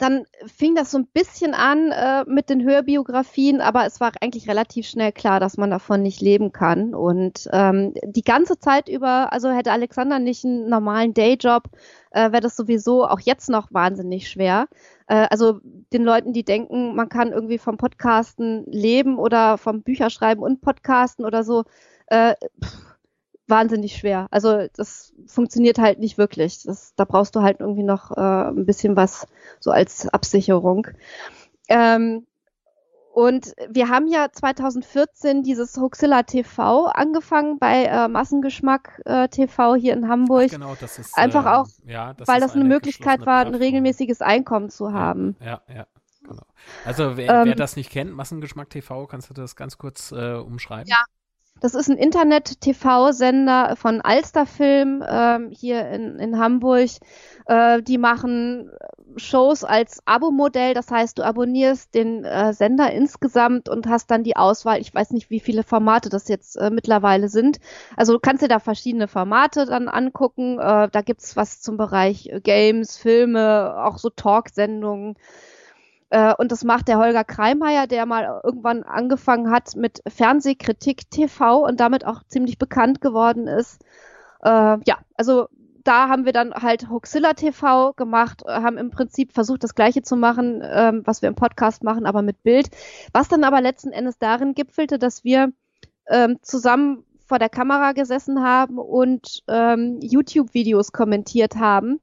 dann fing das so ein bisschen an äh, mit den Hörbiografien, aber es war eigentlich relativ schnell klar, dass man davon nicht leben kann. Und ähm, die ganze Zeit über, also hätte Alexander nicht einen normalen Dayjob, äh, wäre das sowieso auch jetzt noch wahnsinnig schwer. Äh, also den Leuten, die denken, man kann irgendwie vom Podcasten leben oder vom Bücherschreiben und Podcasten oder so, äh, pff, wahnsinnig schwer. Also das funktioniert halt nicht wirklich. Das, da brauchst du halt irgendwie noch äh, ein bisschen was so als Absicherung. Ähm, und wir haben ja 2014 dieses Hoxilla TV angefangen bei äh, Massengeschmack äh, TV hier in Hamburg. Ach genau, das ist einfach ähm, auch, ja, das weil das eine, eine Möglichkeit war, ein regelmäßiges Einkommen zu haben. Ja, ja. ja. Genau. Also wer, ähm, wer, das nicht kennt, Massengeschmack TV, kannst du das ganz kurz äh, umschreiben? Ja, das ist ein Internet-TV-Sender von Alsterfilm ähm, hier in, in Hamburg. Äh, die machen Shows als Abo-Modell, das heißt, du abonnierst den äh, Sender insgesamt und hast dann die Auswahl. Ich weiß nicht, wie viele Formate das jetzt äh, mittlerweile sind. Also du kannst dir da verschiedene Formate dann angucken. Äh, da gibt's was zum Bereich Games, Filme, auch so Talksendungen. Äh, und das macht der Holger Kreimeier, der mal irgendwann angefangen hat mit Fernsehkritik TV und damit auch ziemlich bekannt geworden ist. Äh, ja, also da haben wir dann halt Hoxilla TV gemacht, haben im Prinzip versucht, das Gleiche zu machen, ähm, was wir im Podcast machen, aber mit Bild. Was dann aber letzten Endes darin gipfelte, dass wir ähm, zusammen vor der Kamera gesessen haben und ähm, YouTube-Videos kommentiert haben.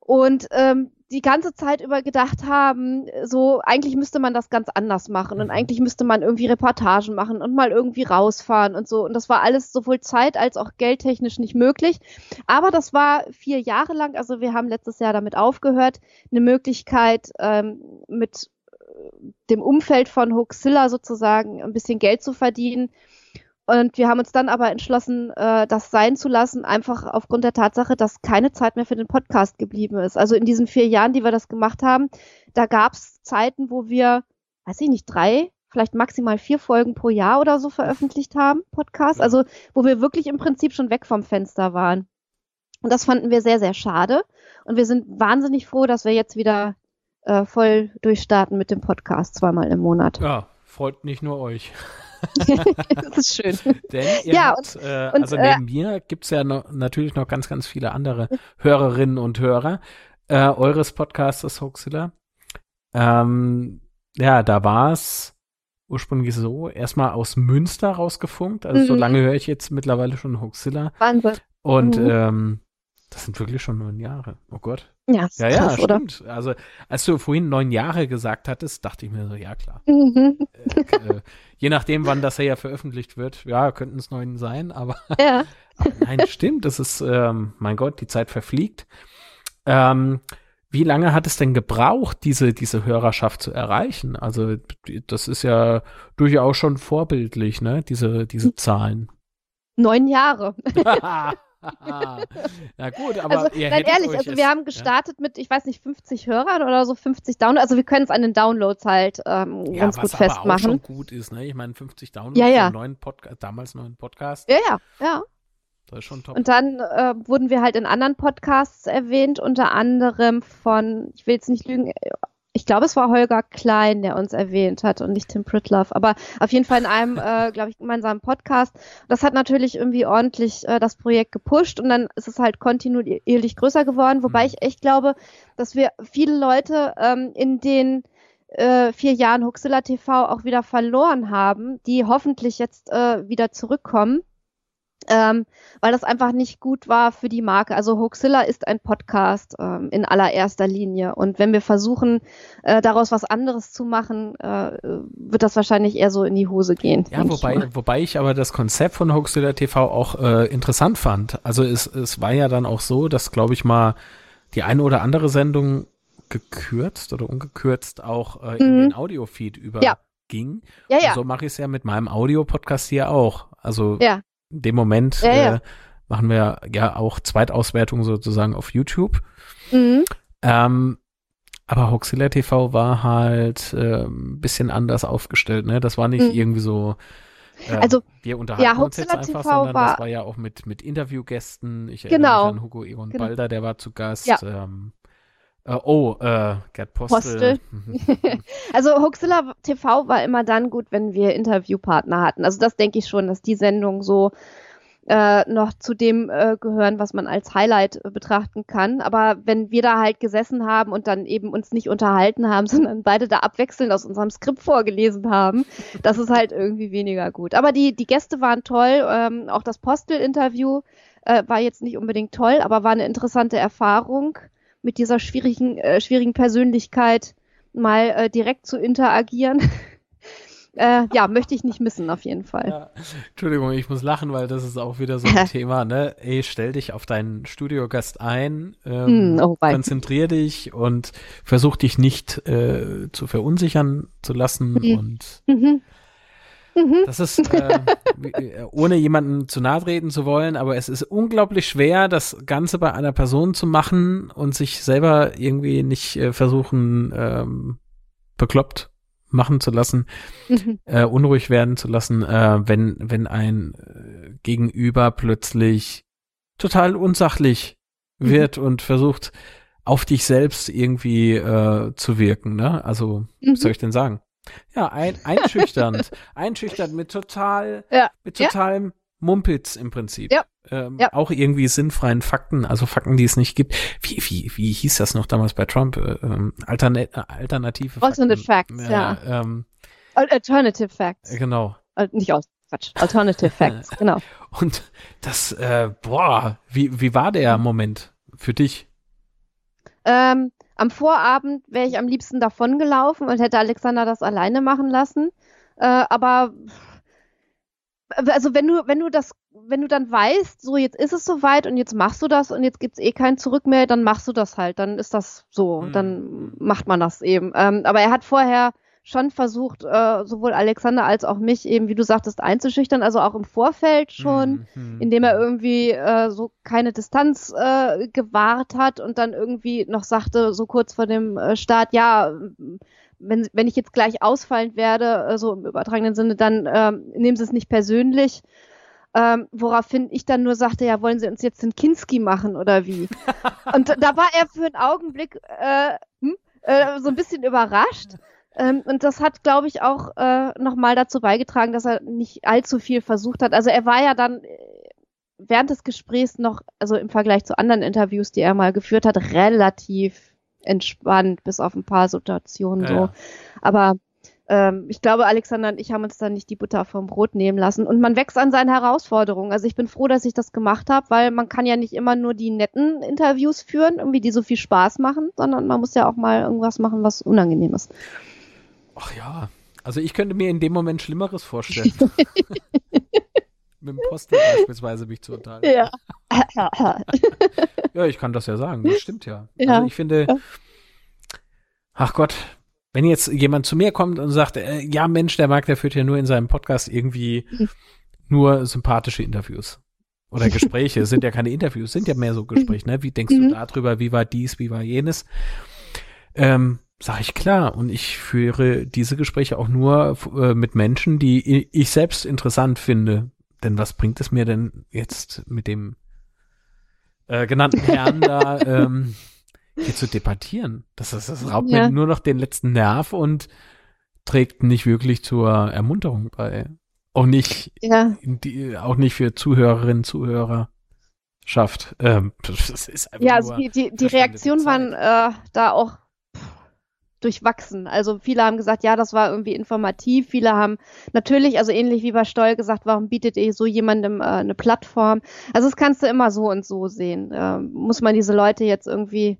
Und ähm, die ganze Zeit über gedacht haben, so eigentlich müsste man das ganz anders machen und mhm. eigentlich müsste man irgendwie Reportagen machen und mal irgendwie rausfahren und so. Und das war alles sowohl zeit als auch geldtechnisch nicht möglich. Aber das war vier Jahre lang, also wir haben letztes Jahr damit aufgehört, eine Möglichkeit ähm, mit äh, dem Umfeld von Hoaxilla sozusagen ein bisschen Geld zu verdienen und wir haben uns dann aber entschlossen, äh, das sein zu lassen, einfach aufgrund der Tatsache, dass keine Zeit mehr für den Podcast geblieben ist. Also in diesen vier Jahren, die wir das gemacht haben, da gab es Zeiten, wo wir, weiß ich nicht, drei, vielleicht maximal vier Folgen pro Jahr oder so veröffentlicht haben, Podcast. Also wo wir wirklich im Prinzip schon weg vom Fenster waren. Und das fanden wir sehr, sehr schade. Und wir sind wahnsinnig froh, dass wir jetzt wieder äh, voll durchstarten mit dem Podcast zweimal im Monat. Ja, freut nicht nur euch. das ist schön. Denn ja, habt, und, äh, und, also äh, neben äh, mir gibt's ja noch, natürlich noch ganz, ganz viele andere Hörerinnen und Hörer äh, eures Podcastes Hoaxilla. Ähm, ja, da war's ursprünglich so, erstmal aus Münster rausgefunkt. Also mhm. so lange höre ich jetzt mittlerweile schon Hoaxilla. Wahnsinn. Und mhm. ähm, das sind wirklich schon neun Jahre. Oh Gott. Ja, ja, ja krass, stimmt. Oder? Also, als du vorhin neun Jahre gesagt hattest, dachte ich mir so, ja klar. Mhm. Äh, äh, je nachdem, wann das ja veröffentlicht wird, ja, könnten es neun sein, aber, ja. aber nein, stimmt. Das ist, ähm, mein Gott, die Zeit verfliegt. Ähm, wie lange hat es denn gebraucht, diese, diese Hörerschaft zu erreichen? Also, das ist ja durchaus schon vorbildlich, ne? Diese, diese Zahlen. Neun Jahre. Na gut, aber also, ihr nein, ehrlich, also wir haben gestartet ja? mit, ich weiß nicht, 50 Hörern oder so, 50 Downloads. Also wir können es an den Downloads halt ähm, ja, ganz gut festmachen. Was aber auch schon gut ist, ne? Ich meine, 50 Downloads ja, ja. neuen Podcast, damals neuen Podcast. Ja, ja, ja. Das ist schon top. Und dann äh, wurden wir halt in anderen Podcasts erwähnt, unter anderem von, ich will jetzt nicht lügen, ich glaube, es war Holger Klein, der uns erwähnt hat und nicht Tim Pritloff, aber auf jeden Fall in einem, äh, glaube ich, gemeinsamen Podcast. Das hat natürlich irgendwie ordentlich äh, das Projekt gepusht und dann ist es halt kontinuierlich größer geworden, wobei mhm. ich echt glaube, dass wir viele Leute ähm, in den äh, vier Jahren Huxilla TV auch wieder verloren haben, die hoffentlich jetzt äh, wieder zurückkommen ähm, weil das einfach nicht gut war für die Marke. Also Hoaxilla ist ein Podcast ähm, in allererster Linie. Und wenn wir versuchen, äh, daraus was anderes zu machen, äh, wird das wahrscheinlich eher so in die Hose gehen. Ja, wobei ich, wobei ich aber das Konzept von Hoaxilla TV auch äh, interessant fand. Also es, es war ja dann auch so, dass, glaube ich mal, die eine oder andere Sendung gekürzt oder ungekürzt auch äh, in mhm. den Audiofeed überging. Ja. Ja, ja. Und so mache ich es ja mit meinem Audio-Podcast hier auch. Also ja in dem Moment ja, ja. Äh, machen wir ja auch Zweitauswertung sozusagen auf YouTube. Mhm. Ähm, aber Hoxilla TV war halt äh, ein bisschen anders aufgestellt, ne? Das war nicht mhm. irgendwie so, äh, also, wir unterhalten ja, uns jetzt einfach, TV sondern war, das war ja auch mit, mit Interviewgästen. Ich erinnere genau. mich an Hugo Egon genau. Balder, der war zu Gast. Ja. Ähm, äh, oh, äh, Gerd Postel. Postel. also Huxilla TV war immer dann gut, wenn wir Interviewpartner hatten. Also das denke ich schon, dass die Sendung so äh, noch zu dem äh, gehören, was man als Highlight äh, betrachten kann. Aber wenn wir da halt gesessen haben und dann eben uns nicht unterhalten haben, sondern beide da abwechselnd aus unserem Skript vorgelesen haben, das ist halt irgendwie weniger gut. Aber die, die Gäste waren toll. Ähm, auch das Postel-Interview äh, war jetzt nicht unbedingt toll, aber war eine interessante Erfahrung mit dieser schwierigen, äh, schwierigen Persönlichkeit mal äh, direkt zu interagieren. äh, ja, möchte ich nicht missen, auf jeden Fall. Ja. Entschuldigung, ich muss lachen, weil das ist auch wieder so ein Thema, ne? Ey, stell dich auf deinen Studiogast ein, ähm, mm, oh, konzentrier dich und versuch dich nicht äh, zu verunsichern zu lassen mhm. und mhm. Mhm. Das ist, äh, ohne jemanden zu nahe treten zu wollen, aber es ist unglaublich schwer, das Ganze bei einer Person zu machen und sich selber irgendwie nicht äh, versuchen, ähm, bekloppt machen zu lassen, mhm. äh, unruhig werden zu lassen, äh, wenn, wenn ein äh, Gegenüber plötzlich total unsachlich mhm. wird und versucht, auf dich selbst irgendwie äh, zu wirken. Ne? Also, mhm. was soll ich denn sagen? Ja, ein, einschüchternd. einschüchternd mit total, ja. mit totalem ja. Mumpitz im Prinzip. Ja. Ähm, ja. Auch irgendwie sinnfreien Fakten, also Fakten, die es nicht gibt. Wie, wie, wie hieß das noch damals bei Trump? Äh, ähm, Alterne äh, alternative Alternate Fakten. Facts, ja. ja. Ähm, Alternative Facts. Genau. Nicht aus. Quatsch. Alternative Facts, genau. Und das, äh, boah, wie, wie war der Moment für dich? Ähm, am Vorabend wäre ich am liebsten davongelaufen und hätte Alexander das alleine machen lassen. Äh, aber also wenn du, wenn du das, wenn du dann weißt, so jetzt ist es soweit und jetzt machst du das und jetzt gibt's eh kein Zurück mehr, dann machst du das halt, dann ist das so, mhm. dann macht man das eben. Ähm, aber er hat vorher schon versucht, äh, sowohl Alexander als auch mich eben, wie du sagtest, einzuschüchtern, also auch im Vorfeld schon, mhm. indem er irgendwie äh, so keine Distanz äh, gewahrt hat und dann irgendwie noch sagte, so kurz vor dem äh, Start, ja, wenn, wenn ich jetzt gleich ausfallend werde, äh, so im übertragenen Sinne, dann ähm, nehmen Sie es nicht persönlich. Ähm, woraufhin ich dann nur sagte, ja, wollen Sie uns jetzt den Kinski machen oder wie? und da war er für einen Augenblick äh, hm, äh, so ein bisschen überrascht. Ähm, und das hat, glaube ich, auch äh, nochmal dazu beigetragen, dass er nicht allzu viel versucht hat. Also er war ja dann äh, während des Gesprächs noch, also im Vergleich zu anderen Interviews, die er mal geführt hat, relativ entspannt, bis auf ein paar Situationen ja. so. Aber ähm, ich glaube, Alexander und ich haben uns da nicht die Butter vom Brot nehmen lassen. Und man wächst an seinen Herausforderungen. Also ich bin froh, dass ich das gemacht habe, weil man kann ja nicht immer nur die netten Interviews führen, irgendwie die so viel Spaß machen, sondern man muss ja auch mal irgendwas machen, was unangenehm ist. Ach ja, also ich könnte mir in dem Moment Schlimmeres vorstellen. Mit dem Postel beispielsweise mich zu unterhalten. Ja. ja, ich kann das ja sagen, das stimmt ja. ja. Also ich finde, ach Gott, wenn jetzt jemand zu mir kommt und sagt, äh, ja Mensch, der Marc, der führt ja nur in seinem Podcast irgendwie nur sympathische Interviews. Oder Gespräche, sind ja keine Interviews, sind ja mehr so Gespräche, ne? Wie denkst du mhm. darüber, wie war dies, wie war jenes? Ähm, Sag ich klar. Und ich führe diese Gespräche auch nur äh, mit Menschen, die ich selbst interessant finde. Denn was bringt es mir denn jetzt mit dem äh, genannten Herrn da ähm, hier zu debattieren. Das, das, das raubt ja. mir nur noch den letzten Nerv und trägt nicht wirklich zur Ermunterung bei. Auch nicht, ja. die, auch nicht für Zuhörerinnen, Zuhörer schafft. Ähm, das ist einfach ja, also die, die, die Reaktionen waren äh, da auch durchwachsen. Also viele haben gesagt, ja, das war irgendwie informativ. Viele haben natürlich, also ähnlich wie bei Stoll gesagt, warum bietet ihr so jemandem äh, eine Plattform? Also das kannst du immer so und so sehen. Äh, muss man diese Leute jetzt irgendwie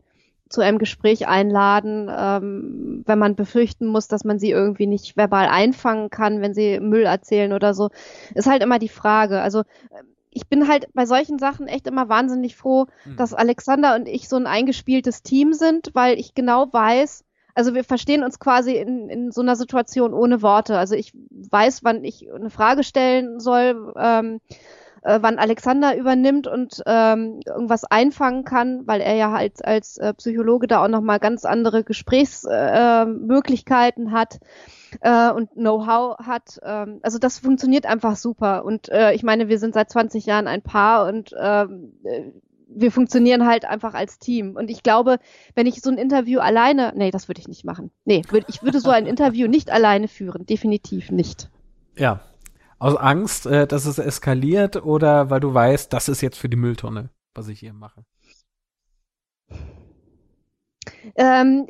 zu einem Gespräch einladen, ähm, wenn man befürchten muss, dass man sie irgendwie nicht verbal einfangen kann, wenn sie Müll erzählen oder so, ist halt immer die Frage. Also ich bin halt bei solchen Sachen echt immer wahnsinnig froh, mhm. dass Alexander und ich so ein eingespieltes Team sind, weil ich genau weiß, also wir verstehen uns quasi in, in so einer Situation ohne Worte. Also ich weiß, wann ich eine Frage stellen soll, ähm, äh, wann Alexander übernimmt und ähm, irgendwas einfangen kann, weil er ja halt als äh, Psychologe da auch nochmal ganz andere Gesprächsmöglichkeiten äh, hat äh, und Know-how hat. Ähm, also das funktioniert einfach super. Und äh, ich meine, wir sind seit 20 Jahren ein Paar und ähm, äh, wir funktionieren halt einfach als Team. Und ich glaube, wenn ich so ein Interview alleine, nee, das würde ich nicht machen. Nee, würd, ich würde so ein Interview nicht alleine führen, definitiv nicht. Ja. Aus Angst, äh, dass es eskaliert oder weil du weißt, das ist jetzt für die Mülltonne, was ich hier mache? Ähm,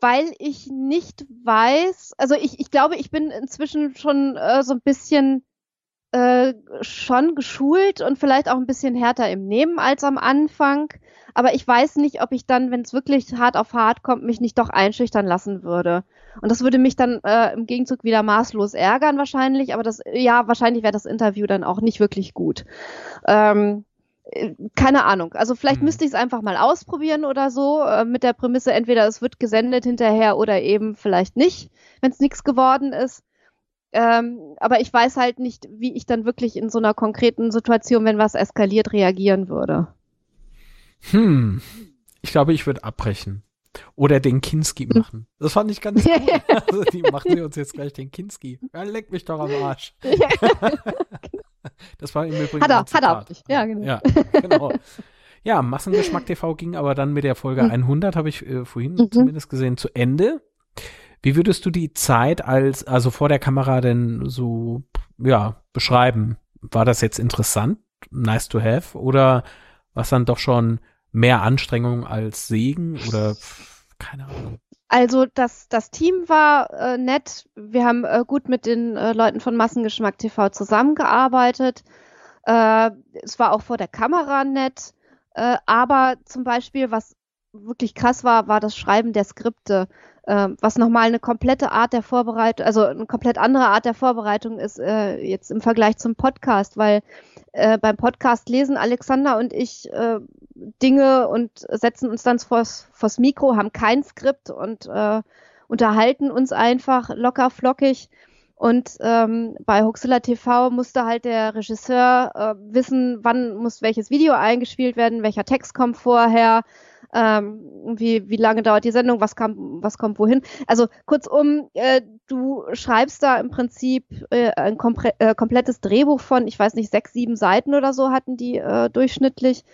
weil ich nicht weiß, also ich, ich glaube, ich bin inzwischen schon äh, so ein bisschen äh, schon geschult und vielleicht auch ein bisschen härter im Nehmen als am Anfang. Aber ich weiß nicht, ob ich dann, wenn es wirklich hart auf hart kommt, mich nicht doch einschüchtern lassen würde. Und das würde mich dann äh, im Gegenzug wieder maßlos ärgern wahrscheinlich. Aber das, ja, wahrscheinlich wäre das Interview dann auch nicht wirklich gut. Ähm, äh, keine Ahnung. Also vielleicht mhm. müsste ich es einfach mal ausprobieren oder so, äh, mit der Prämisse, entweder es wird gesendet hinterher oder eben vielleicht nicht, wenn es nichts geworden ist. Ähm, aber ich weiß halt nicht, wie ich dann wirklich in so einer konkreten Situation, wenn was eskaliert, reagieren würde. Hm. Ich glaube, ich würde abbrechen. Oder den Kinski hm. machen. Das fand ich ganz cool. also, die machen wir uns jetzt gleich den Kinski. Ja, leck mich doch am Arsch. das war im Übrigen Hat er, hat er auch nicht. Ja, genau. Ja, genau. Ja, Massengeschmack TV ging aber dann mit der Folge 100, hm. habe ich äh, vorhin mhm. zumindest gesehen, zu Ende. Wie würdest du die Zeit als, also vor der Kamera denn so, ja, beschreiben? War das jetzt interessant, nice to have, oder was dann doch schon mehr Anstrengung als Segen oder keine Ahnung? Also das, das Team war äh, nett. Wir haben äh, gut mit den äh, Leuten von Massengeschmack TV zusammengearbeitet. Äh, es war auch vor der Kamera nett. Äh, aber zum Beispiel, was wirklich krass war, war das Schreiben der Skripte äh, was nochmal eine komplette Art der Vorbereitung, also eine komplett andere Art der Vorbereitung ist äh, jetzt im Vergleich zum Podcast, weil äh, beim Podcast lesen Alexander und ich äh, Dinge und setzen uns dann vors, vors Mikro, haben kein Skript und äh, unterhalten uns einfach locker flockig. Und ähm, bei Huxilla TV musste halt der Regisseur äh, wissen, wann muss welches Video eingespielt werden, welcher Text kommt vorher, ähm, wie, wie lange dauert die Sendung, was, kam, was kommt wohin. Also kurzum, äh, du schreibst da im Prinzip äh, ein äh, komplettes Drehbuch von, ich weiß nicht, sechs, sieben Seiten oder so hatten die äh, durchschnittlich.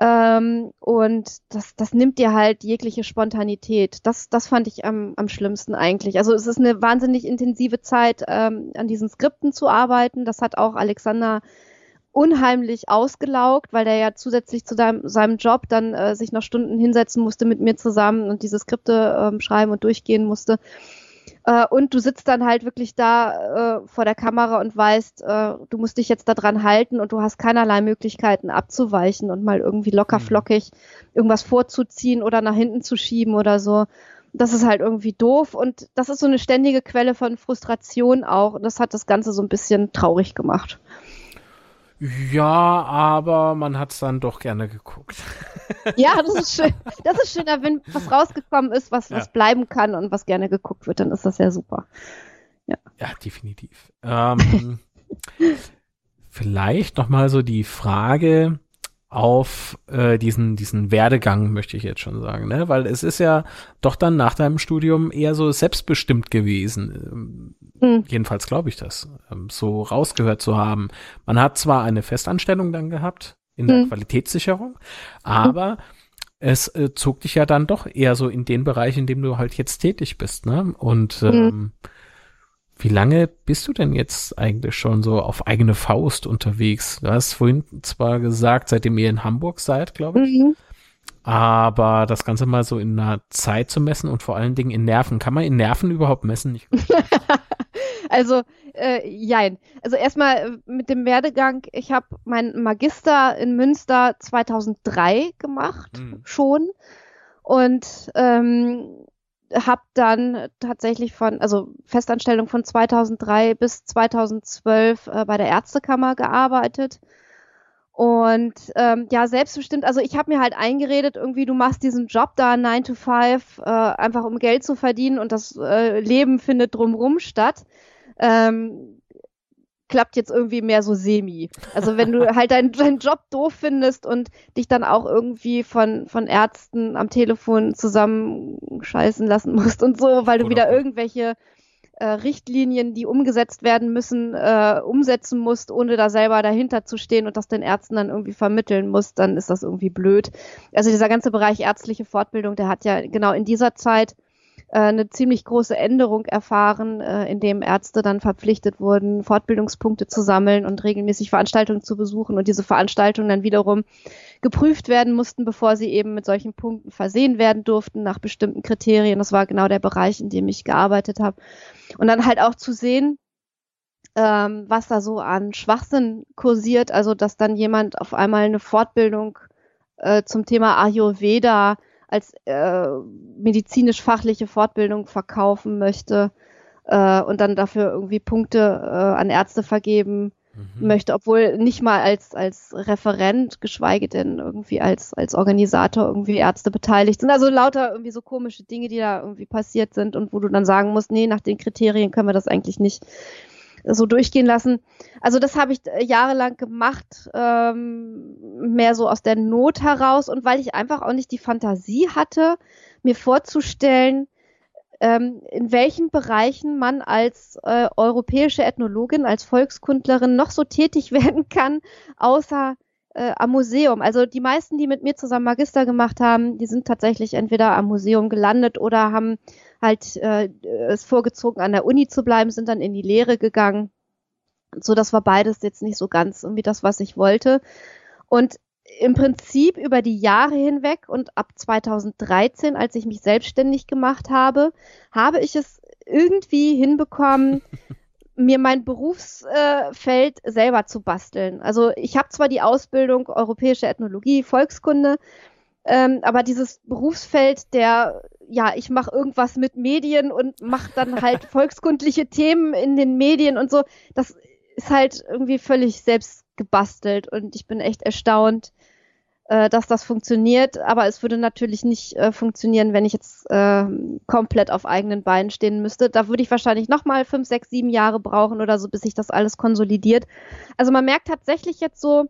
Ähm, und das, das nimmt dir halt jegliche Spontanität. Das, das fand ich am, am schlimmsten eigentlich. Also es ist eine wahnsinnig intensive Zeit, ähm, an diesen Skripten zu arbeiten. Das hat auch Alexander unheimlich ausgelaugt, weil der ja zusätzlich zu deinem, seinem Job dann äh, sich noch Stunden hinsetzen musste mit mir zusammen und diese Skripte ähm, schreiben und durchgehen musste. Äh, und du sitzt dann halt wirklich da äh, vor der Kamera und weißt, äh, du musst dich jetzt da dran halten und du hast keinerlei Möglichkeiten abzuweichen und mal irgendwie locker mhm. flockig irgendwas vorzuziehen oder nach hinten zu schieben oder so. Das ist halt irgendwie doof und das ist so eine ständige Quelle von Frustration auch. Und das hat das Ganze so ein bisschen traurig gemacht. Ja, aber man hat es dann doch gerne geguckt. Ja, das ist schön. Das ist schöner, wenn was rausgekommen ist, was, ja. was bleiben kann und was gerne geguckt wird, dann ist das ja super. Ja, ja definitiv. Ähm, vielleicht noch mal so die Frage, auf äh, diesen diesen Werdegang möchte ich jetzt schon sagen, ne? Weil es ist ja doch dann nach deinem Studium eher so selbstbestimmt gewesen. Ähm, mhm. Jedenfalls glaube ich das, ähm, so rausgehört zu haben. Man hat zwar eine Festanstellung dann gehabt in der mhm. Qualitätssicherung, aber es äh, zog dich ja dann doch eher so in den Bereich, in dem du halt jetzt tätig bist, ne? Und mhm. ähm, wie lange bist du denn jetzt eigentlich schon so auf eigene Faust unterwegs? Du hast vorhin zwar gesagt, seitdem ihr in Hamburg seid, glaube ich. Mhm. Aber das Ganze mal so in einer Zeit zu messen und vor allen Dingen in Nerven. Kann man in Nerven überhaupt messen? also, äh, jein. Also erstmal äh, mit dem Werdegang. Ich habe meinen Magister in Münster 2003 gemacht, mhm. schon. Und ähm, habe dann tatsächlich von, also Festanstellung von 2003 bis 2012 äh, bei der Ärztekammer gearbeitet. Und ähm, ja, selbstbestimmt, also ich habe mir halt eingeredet, irgendwie du machst diesen Job da 9 to 5, äh, einfach um Geld zu verdienen und das äh, Leben findet drumrum statt. Ähm, klappt jetzt irgendwie mehr so semi. Also wenn du halt deinen, deinen Job doof findest und dich dann auch irgendwie von, von Ärzten am Telefon zusammenscheißen lassen musst und so, weil du Oder wieder irgendwelche äh, Richtlinien, die umgesetzt werden müssen, äh, umsetzen musst, ohne da selber dahinter zu stehen und das den Ärzten dann irgendwie vermitteln musst, dann ist das irgendwie blöd. Also dieser ganze Bereich ärztliche Fortbildung, der hat ja genau in dieser Zeit äh, eine ziemlich große Änderung erfahren, äh, in dem Ärzte dann verpflichtet wurden, Fortbildungspunkte zu sammeln und regelmäßig Veranstaltungen zu besuchen und diese Veranstaltungen dann wiederum geprüft werden mussten, bevor sie eben mit solchen Punkten versehen werden durften nach bestimmten Kriterien. Das war genau der Bereich, in dem ich gearbeitet habe. Und dann halt auch zu sehen, ähm, was da so an Schwachsinn kursiert, also dass dann jemand auf einmal eine Fortbildung äh, zum Thema Ayurveda als äh, medizinisch-fachliche Fortbildung verkaufen möchte äh, und dann dafür irgendwie Punkte äh, an Ärzte vergeben mhm. möchte, obwohl nicht mal als, als Referent, geschweige denn irgendwie als, als Organisator irgendwie Ärzte beteiligt sind. Also lauter irgendwie so komische Dinge, die da irgendwie passiert sind und wo du dann sagen musst, nee, nach den Kriterien können wir das eigentlich nicht so durchgehen lassen. Also das habe ich äh, jahrelang gemacht, ähm, mehr so aus der Not heraus und weil ich einfach auch nicht die Fantasie hatte, mir vorzustellen, ähm, in welchen Bereichen man als äh, europäische Ethnologin, als Volkskundlerin noch so tätig werden kann, außer äh, am Museum. Also die meisten, die mit mir zusammen Magister gemacht haben, die sind tatsächlich entweder am Museum gelandet oder haben halt äh, es vorgezogen, an der Uni zu bleiben, sind dann in die Lehre gegangen. So, das war beides jetzt nicht so ganz irgendwie das, was ich wollte. Und im Prinzip über die Jahre hinweg und ab 2013, als ich mich selbstständig gemacht habe, habe ich es irgendwie hinbekommen, mir mein Berufsfeld äh, selber zu basteln. Also ich habe zwar die Ausbildung Europäische Ethnologie, Volkskunde, ähm, aber dieses Berufsfeld der, ja, ich mache irgendwas mit Medien und mache dann halt volkskundliche Themen in den Medien und so, das ist halt irgendwie völlig selbst gebastelt und ich bin echt erstaunt, äh, dass das funktioniert. Aber es würde natürlich nicht äh, funktionieren, wenn ich jetzt äh, komplett auf eigenen Beinen stehen müsste. Da würde ich wahrscheinlich nochmal fünf, sechs, sieben Jahre brauchen oder so, bis sich das alles konsolidiert. Also man merkt tatsächlich jetzt so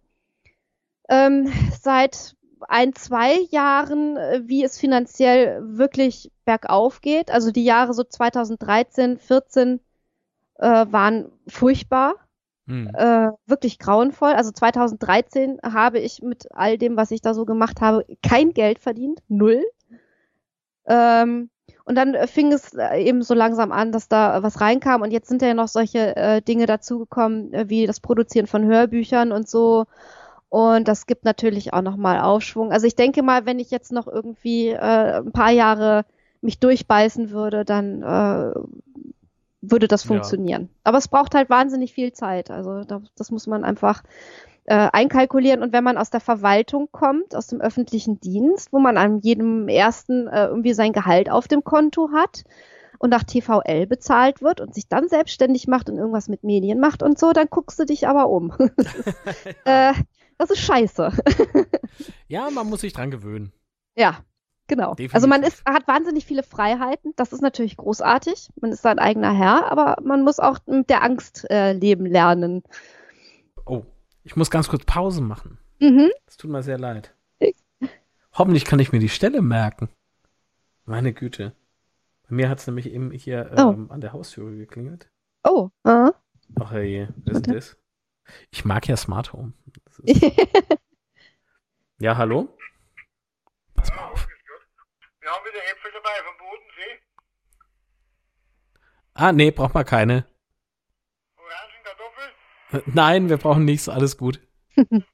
ähm, seit ein, zwei Jahren, äh, wie es finanziell wirklich bergauf geht. Also die Jahre so 2013, 14 äh, waren furchtbar. Hm. Äh, wirklich grauenvoll. Also 2013 habe ich mit all dem, was ich da so gemacht habe, kein Geld verdient. Null. Ähm, und dann fing es eben so langsam an, dass da was reinkam. Und jetzt sind ja noch solche äh, Dinge dazugekommen, äh, wie das Produzieren von Hörbüchern und so. Und das gibt natürlich auch nochmal Aufschwung. Also ich denke mal, wenn ich jetzt noch irgendwie äh, ein paar Jahre mich durchbeißen würde, dann äh, würde das funktionieren. Ja. Aber es braucht halt wahnsinnig viel Zeit. Also das, das muss man einfach äh, einkalkulieren. Und wenn man aus der Verwaltung kommt, aus dem öffentlichen Dienst, wo man an jedem ersten äh, irgendwie sein Gehalt auf dem Konto hat und nach TVL bezahlt wird und sich dann selbstständig macht und irgendwas mit Medien macht und so, dann guckst du dich aber um. das, ist, äh, das ist scheiße. ja, man muss sich dran gewöhnen. Ja, Genau. Definitiv. Also man ist, hat wahnsinnig viele Freiheiten. Das ist natürlich großartig. Man ist sein eigener Herr, aber man muss auch mit der Angst äh, leben lernen. Oh, ich muss ganz kurz Pause machen. Mhm. Es tut mir sehr leid. Ich. Hoffentlich kann ich mir die Stelle merken. Meine Güte. Bei mir hat es nämlich eben hier oh. ähm, an der Haustür geklingelt. Oh. Uh. Ach hey, was ist das? Ich mag ja Smart Home. ja, hallo? Wir haben wieder Äpfel dabei vom Bodensee. Ah, nee, braucht man keine. Orangen, Kartoffeln. Nein, wir brauchen nichts, alles gut. Gut.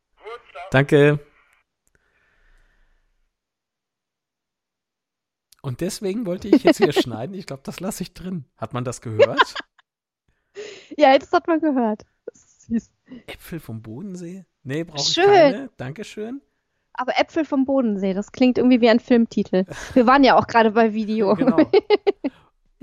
Danke. Und deswegen wollte ich jetzt hier schneiden. Ich glaube, das lasse ich drin. Hat man das gehört? Ja, das hat man gehört. Äpfel vom Bodensee? Nee, brauche ich Schön. keine. Dankeschön. Aber Äpfel vom Bodensee, das klingt irgendwie wie ein Filmtitel. Wir waren ja auch gerade bei Video. Genau.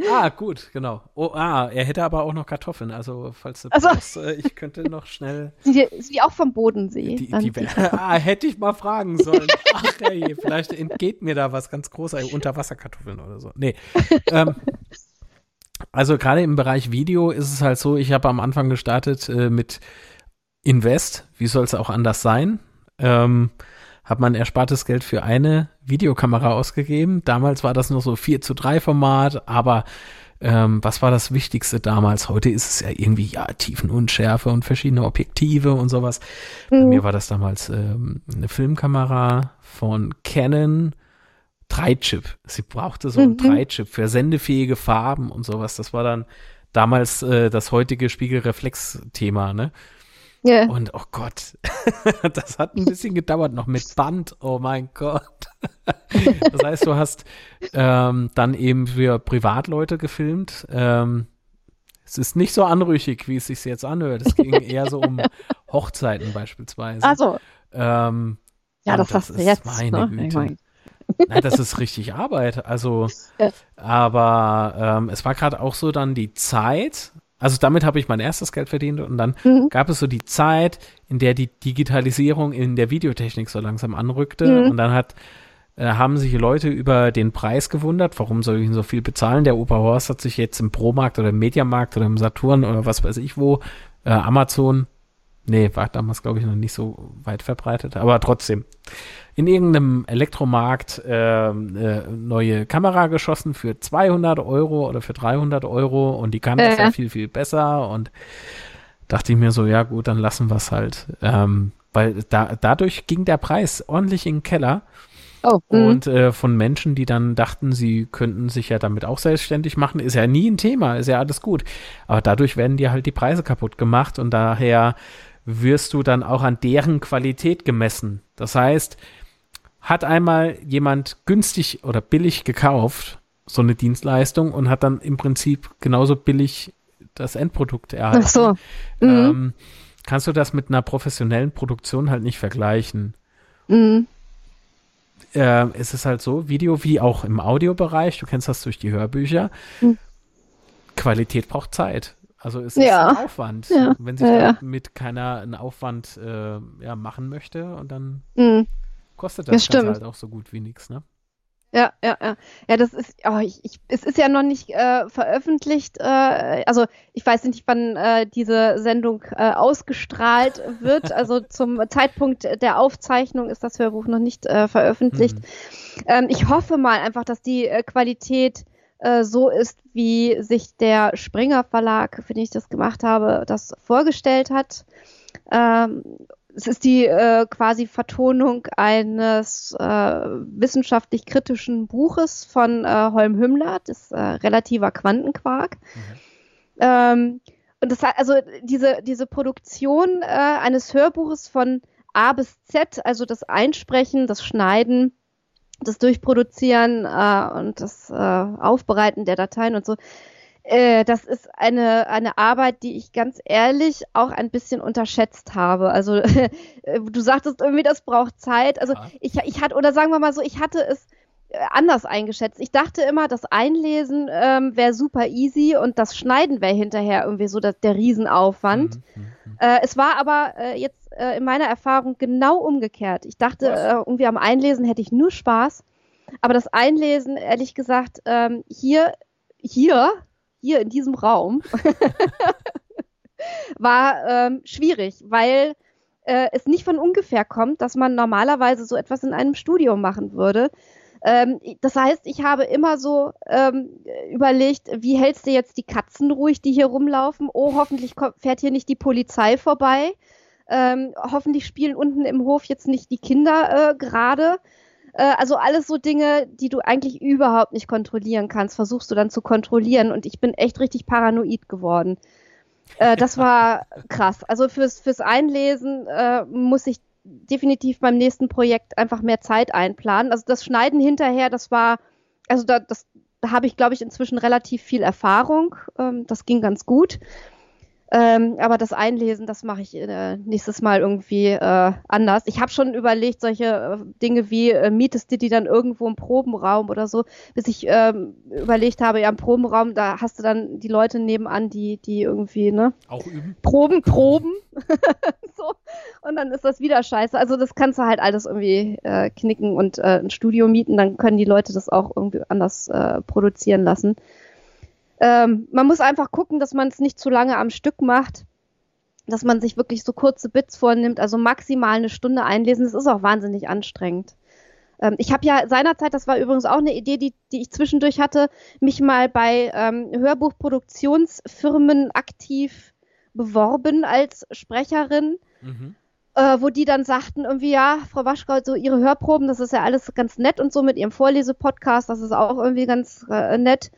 Ah, gut, genau. Oh, ah, er hätte aber auch noch Kartoffeln. Also, falls du Ach so. brauchst, äh, ich könnte noch schnell Sind die, sind die auch vom Bodensee? die, Dann- die Ah, hätte ich mal fragen sollen. Ach, hey, vielleicht entgeht mir da was ganz Großes. Unterwasserkartoffeln oder so. Nee. Ähm, also, gerade im Bereich Video ist es halt so, ich habe am Anfang gestartet äh, mit Invest. Wie soll es auch anders sein? Ähm, habe mein erspartes Geld für eine Videokamera ausgegeben. Damals war das noch so 4 zu 3 Format, aber ähm, was war das Wichtigste damals? Heute ist es ja irgendwie, ja, Tiefenunschärfe und verschiedene Objektive und sowas. Bei Mhm. mir war das damals ähm, eine Filmkamera von Canon 3-Chip. Sie brauchte so ein Mhm. 3-Chip für sendefähige Farben und sowas. Das war dann damals äh, das heutige Spiegelreflex-Thema, ne? Ja. Und oh Gott, das hat ein bisschen gedauert, noch mit Band. Oh mein Gott. Das heißt, du hast ähm, dann eben für Privatleute gefilmt. Ähm, es ist nicht so anrüchig, wie es sich jetzt anhört. Es ging eher so um Hochzeiten beispielsweise. Also, ähm, ja, und das, hast du jetzt. Meine ne? Güte. Mein, Nein, das ist richtig Arbeit. Also, Ja. aber ähm, es war gerade auch so dann die Zeit. Also damit habe ich mein erstes Geld verdient und dann Mhm. gab es so die Zeit, in der die Digitalisierung in der Videotechnik so langsam anrückte Mhm. und dann hat äh, haben sich Leute über den Preis gewundert, warum soll ich ihn so viel bezahlen? Der Opa Horst hat sich jetzt im Pro-Markt oder im Mediamarkt oder im Saturn oder was weiß ich wo, äh, Amazon, nee, war damals glaube ich noch nicht so weit verbreitet, aber trotzdem, in irgendeinem Elektromarkt ähm, äh, neue Kamera geschossen für 200 Euro oder für 300 Euro und die kann das Ja. ja viel, viel besser und dachte ich mir so, ja gut, dann lassen wir es halt. Ähm, weil da, dadurch ging der Preis ordentlich in den Keller Oh, mhm. und äh, von Menschen, die dann dachten, sie könnten sich ja damit auch selbstständig machen, ist ja nie ein Thema, ist ja alles gut. Aber dadurch werden dir halt die Preise kaputt gemacht und daher wirst du dann auch an deren Qualität gemessen. Das heißt, hat einmal jemand günstig oder billig gekauft, so eine Dienstleistung, und hat dann im Prinzip genauso billig das Endprodukt erhalten. Ach so. Mhm. Ähm, kannst du das mit einer professionellen Produktion halt nicht vergleichen. Mhm. äh, es ist halt so, Video wie auch im Audiobereich, du kennst das durch die Hörbücher, Hm. Qualität braucht Zeit. Also es ist Ja. ein Aufwand. Ja. Wenn sich Ja, damit keiner einen Aufwand äh, machen möchte und dann Mhm. kostet Das das halt auch so gut wie nichts, ne? Ja, ja, ja. Ja, das ist, oh, ich, ich, es ist ja noch nicht äh, veröffentlicht. Äh, also ich weiß nicht, wann äh, diese Sendung äh, ausgestrahlt wird. Also zum Zeitpunkt der Aufzeichnung ist das Hörbuch noch nicht äh, veröffentlicht. Mhm. Ähm, ich hoffe mal einfach, dass die äh, Qualität äh, so ist, wie sich der Springer Verlag, für den ich das gemacht habe, das vorgestellt hat. Ähm, es ist die äh, quasi Vertonung eines äh, wissenschaftlich kritischen Buches von äh, Holm Hümmler, das äh, relativer Quantenquark. Ähm, und das hat also diese, diese Produktion äh, eines Hörbuches von A bis Z, also das Einsprechen, das Schneiden, das Durchproduzieren äh, und das äh, Aufbereiten der Dateien und so, äh, das ist eine, eine Arbeit, die ich ganz ehrlich auch ein bisschen unterschätzt habe. Also äh, du sagtest irgendwie, das braucht Zeit. Also Ja. ich, ich hatte, oder sagen wir mal so, ich hatte es äh, anders eingeschätzt. Ich dachte immer, das Einlesen ähm, wäre super easy und das Schneiden wäre hinterher irgendwie so das, der Riesenaufwand. Mhm, mhm, mhm. Äh, es war aber äh, jetzt äh, in meiner Erfahrung genau umgekehrt. Ich dachte, äh, irgendwie am Einlesen hätte ich nur Spaß. Aber das Einlesen, ehrlich gesagt, ähm, hier, hier, hier in diesem Raum, war ähm, schwierig, weil äh, es nicht von ungefähr kommt, dass man normalerweise so etwas in einem Studio machen würde. Ähm, das heißt, ich habe immer so ähm, überlegt, wie hältst du jetzt die Katzen ruhig, die hier rumlaufen? Oh, hoffentlich kommt, fährt hier nicht die Polizei vorbei. Ähm, hoffentlich spielen unten im Hof jetzt nicht die Kinder äh, gerade. Äh, also alles so Dinge, die du eigentlich überhaupt nicht kontrollieren kannst, versuchst du dann zu kontrollieren. Und ich bin echt richtig paranoid geworden. Äh, das war krass. Also fürs, fürs Einlesen äh, muss ich definitiv beim nächsten Projekt einfach mehr Zeit einplanen. Also das Schneiden hinterher, das war, also da, das, da habe ich, glaube ich, inzwischen relativ viel Erfahrung. Ähm, das ging ganz gut. Ähm, aber das Einlesen, das mache ich äh, nächstes Mal irgendwie äh, anders. Ich habe schon überlegt, solche äh, Dinge wie äh, mietest du die dann irgendwo im Probenraum oder so, bis ich ähm, überlegt habe, ja, im Probenraum, da hast du dann die Leute nebenan, die, die irgendwie, ne? Auch üben. Proben, proben. so. Und dann ist das wieder scheiße. Also das kannst du halt alles irgendwie äh, knicken und äh, ein Studio mieten, dann können die Leute das auch irgendwie anders produzieren lassen. Ähm, man muss einfach gucken, dass man es nicht zu lange am Stück macht, dass man sich wirklich so kurze Bits vornimmt, also maximal eine Stunde einlesen. Das ist auch wahnsinnig anstrengend. Ähm, ich habe ja seinerzeit, das war übrigens auch eine Idee, die, die ich zwischendurch hatte, mich mal bei ähm, Hörbuchproduktionsfirmen aktiv beworben als Sprecherin. Mhm. Äh, wo die dann sagten, irgendwie, ja, Frau Waschkau, so ihre Hörproben, das ist ja alles ganz nett und so mit ihrem Vorlesepodcast, das ist auch irgendwie ganz äh, nett.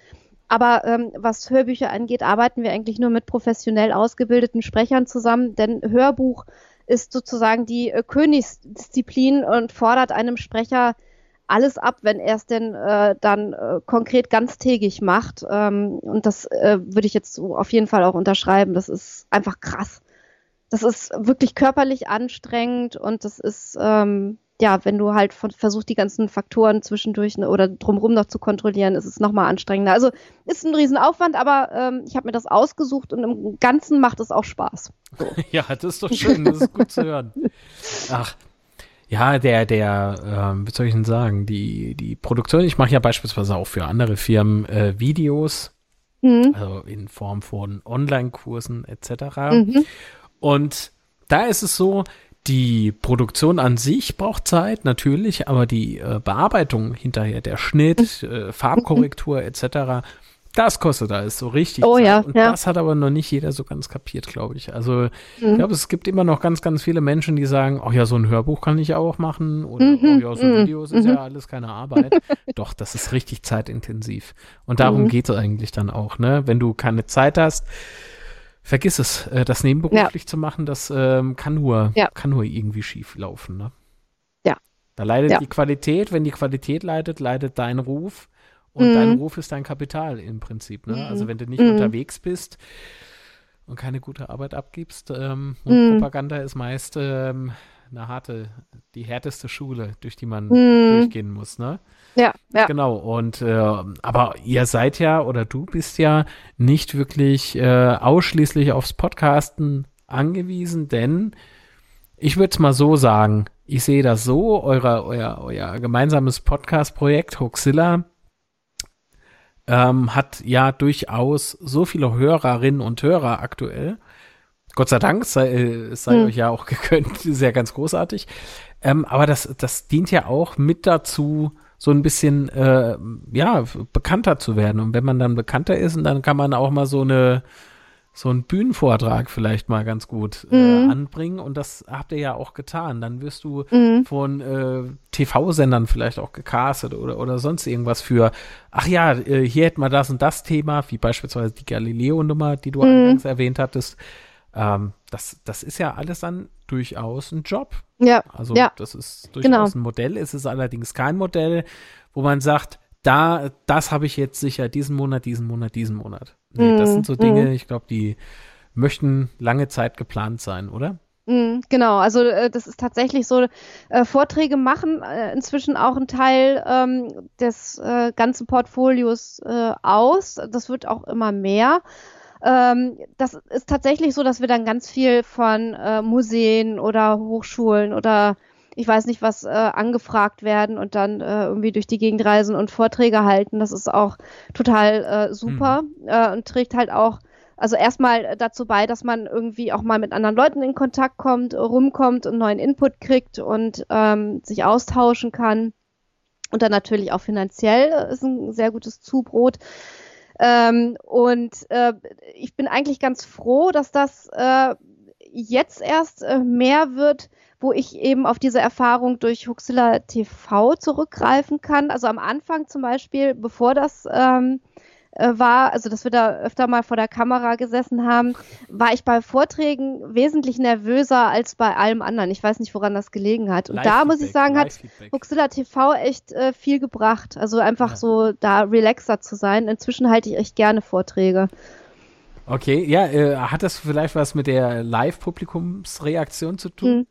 Aber ähm, was Hörbücher angeht, arbeiten wir eigentlich nur mit professionell ausgebildeten Sprechern zusammen, denn Hörbuch ist sozusagen die äh, Königsdisziplin und fordert einem Sprecher alles ab, wenn er es denn äh, dann äh, konkret ganztägig macht. Ähm, und das äh, würde ich jetzt so auf jeden Fall auch unterschreiben. Das ist einfach krass. Das ist wirklich körperlich anstrengend und das ist ähm, ja, wenn du halt von, versuchst, die ganzen Faktoren zwischendurch ne, oder drumherum noch zu kontrollieren, ist es nochmal anstrengender. Also ist ein Riesenaufwand, aber ähm, ich habe mir das ausgesucht und im Ganzen macht es auch Spaß. So. ja, das ist doch schön, das ist gut zu hören. Ach, ja, der, der, ähm, wie soll ich denn sagen, die, die Produktion, ich mache ja beispielsweise auch für andere Firmen äh, Videos, mhm. also in Form von Online-Kursen etc. Mhm. Und da ist es so, die Produktion an sich braucht Zeit, natürlich, aber die äh, Bearbeitung hinterher, der Schnitt, mhm. äh, Farbkorrektur etc., das kostet alles so richtig. Oh Zeit. ja. Und ja. das hat aber noch nicht jeder so ganz kapiert, glaube ich. Also mhm. ich glaube, es gibt immer noch ganz, ganz viele Menschen, die sagen, ach ja, so ein Hörbuch kann ich auch machen oder mhm. oh ja, so mhm. Videos ist ja mhm. alles keine Arbeit. Doch, das ist richtig zeitintensiv. Und darum mhm. geht es eigentlich dann auch, ne? Wenn du keine Zeit hast, vergiss es, äh, das nebenberuflich ja. zu machen, das ähm, kann nur, ja. kann nur irgendwie schief laufen. Ne? Ja. Da leidet ja. die Qualität, wenn die Qualität leidet, leidet dein Ruf. Und mhm. dein Ruf ist dein Kapital im Prinzip. Ne? Mhm. Also wenn du nicht mhm. unterwegs bist und keine gute Arbeit abgibst, ähm, mhm. Propaganda ist meist ähm, eine harte, die härteste Schule, durch die man mhm. durchgehen muss, ne? Ja, ja. Genau. Und äh, aber ihr seid ja oder du bist ja nicht wirklich äh, ausschließlich aufs Podcasten angewiesen, denn ich würde es mal so sagen, ich sehe das so, eure, euer, euer gemeinsames Podcast-Projekt Hoxilla ähm, hat ja durchaus so viele Hörerinnen und Hörer aktuell. Gott sei Dank, sei, äh, es sei hm. euch ja auch gegönnt, ist ja ganz großartig. Ähm, aber das, das dient ja auch mit dazu, so ein bisschen, äh, ja, bekannter zu werden. Und wenn man dann bekannter ist, dann kann man auch mal so eine, so einen Bühnenvortrag vielleicht mal ganz gut äh, mhm. anbringen. Und das habt ihr ja auch getan. Dann wirst du mhm. von äh, TV-Sendern vielleicht auch gecastet oder, oder sonst irgendwas für, ach ja, äh, hier hätten wir das und das Thema, wie beispielsweise die Galileo-Nummer, die du mhm. eingangs erwähnt hattest. Ähm, das, das ist ja alles dann durchaus ein Job. Ja. Also ja. das ist durchaus genau. ein Modell. Es ist allerdings kein Modell, wo man sagt, da, das habe ich jetzt sicher diesen Monat, diesen Monat, diesen Monat. Nee, mm, das sind so Dinge, mm. ich glaube, die möchten lange Zeit geplant sein, oder? Mm, genau, also äh, das ist tatsächlich so, äh, Vorträge machen äh, inzwischen auch ein Teil ähm, des ganzen Portfolios aus. Das wird auch immer mehr. Ähm, das ist tatsächlich so, dass wir dann ganz viel von äh, Museen oder Hochschulen oder ich weiß nicht was äh, angefragt werden und dann äh, irgendwie durch die Gegend reisen und Vorträge halten. Das ist auch total äh, super mhm. äh, und trägt halt auch also erstmal dazu bei, dass man irgendwie auch mal mit anderen Leuten in Kontakt kommt, rumkommt und neuen Input kriegt und ähm, sich austauschen kann. Und dann natürlich auch finanziell äh, ist ein sehr gutes Zubrot. Ähm, und äh, ich bin eigentlich ganz froh, dass das äh, jetzt erst äh, mehr wird, wo ich eben auf diese Erfahrung durch Huxilla TV zurückgreifen kann. Also am Anfang zum Beispiel, bevor das ähm, äh, war, also dass wir da öfter mal vor der Kamera gesessen haben, war ich bei Vorträgen wesentlich nervöser als bei allem anderen. Ich weiß nicht, woran das gelegen hat. Und da muss ich sagen, hat Huxilla TV echt äh, viel gebracht. Also einfach ja. so da relaxer zu sein. Inzwischen halte ich echt gerne Vorträge. Okay, ja, äh, hat das vielleicht was mit der Live-Publikumsreaktion zu tun? Hm.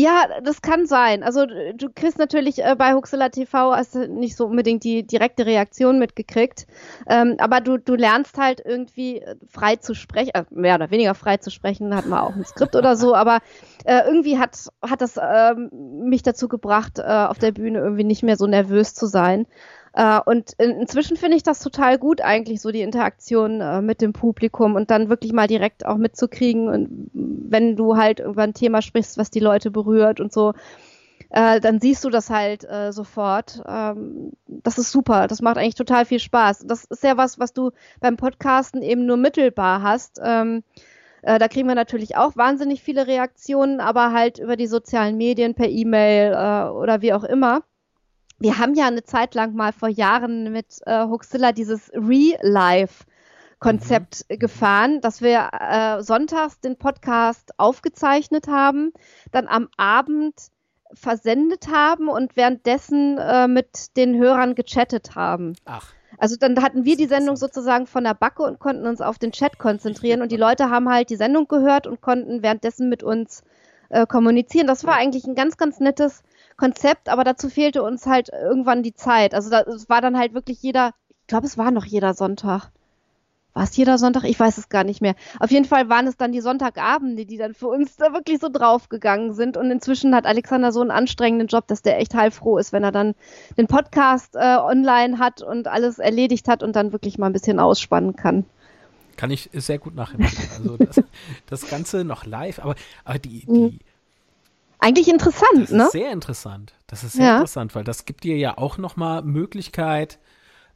Ja, das kann sein. Also du kriegst natürlich äh, bei Huxilla TV hast du nicht so unbedingt die direkte Reaktion mitgekriegt, ähm, aber du, du lernst halt irgendwie äh, frei zu sprechen, äh, mehr oder weniger frei zu sprechen, hatten wir auch ein Skript oder so, aber äh, irgendwie hat, hat das ähm, mich dazu gebracht, äh, auf der Bühne irgendwie nicht mehr so nervös zu sein. Äh, und in, inzwischen finde ich das total gut eigentlich, so die Interaktion äh, mit dem Publikum und dann wirklich mal direkt auch mitzukriegen und wenn du halt über ein Thema sprichst, was die Leute berührt und so, äh, dann siehst du das halt äh, sofort. Ähm, das ist super. Das macht eigentlich total viel Spaß. Das ist ja was, was du beim Podcasten eben nur mittelbar hast. Ähm, äh, da kriegen wir natürlich auch wahnsinnig viele Reaktionen, aber halt über die sozialen Medien, per E-Mail äh, oder wie auch immer wir haben ja eine Zeit lang mal vor Jahren mit äh, Huxilla dieses Re-Life Konzept mhm. gefahren, dass wir äh, sonntags den Podcast aufgezeichnet haben, dann am Abend versendet haben und währenddessen äh, mit den Hörern gechattet haben. Ach. Also dann hatten wir die Sendung sozusagen von der Backe und konnten uns auf den Chat konzentrieren und die Leute haben halt die Sendung gehört und konnten währenddessen mit uns äh, kommunizieren. Das war eigentlich ein ganz, ganz nettes Konzept, aber dazu fehlte uns halt irgendwann die Zeit. Also es war dann halt wirklich jeder, ich glaube, es war noch jeder Sonntag. War es jeder Sonntag? Ich weiß es gar nicht mehr. Auf jeden Fall waren es dann die Sonntagabende, die dann für uns da wirklich so draufgegangen sind. Und inzwischen hat Alexander so einen anstrengenden Job, dass der echt heilfroh ist, wenn er dann den Podcast äh, online hat und alles erledigt hat und dann wirklich mal ein bisschen ausspannen kann. Kann ich sehr gut nachempfinden. Also das, das Ganze noch live, aber, aber die, die, mhm. Eigentlich interessant, das ne? Das ist sehr interessant. Das ist sehr ja. interessant, weil das gibt dir ja auch nochmal Möglichkeit,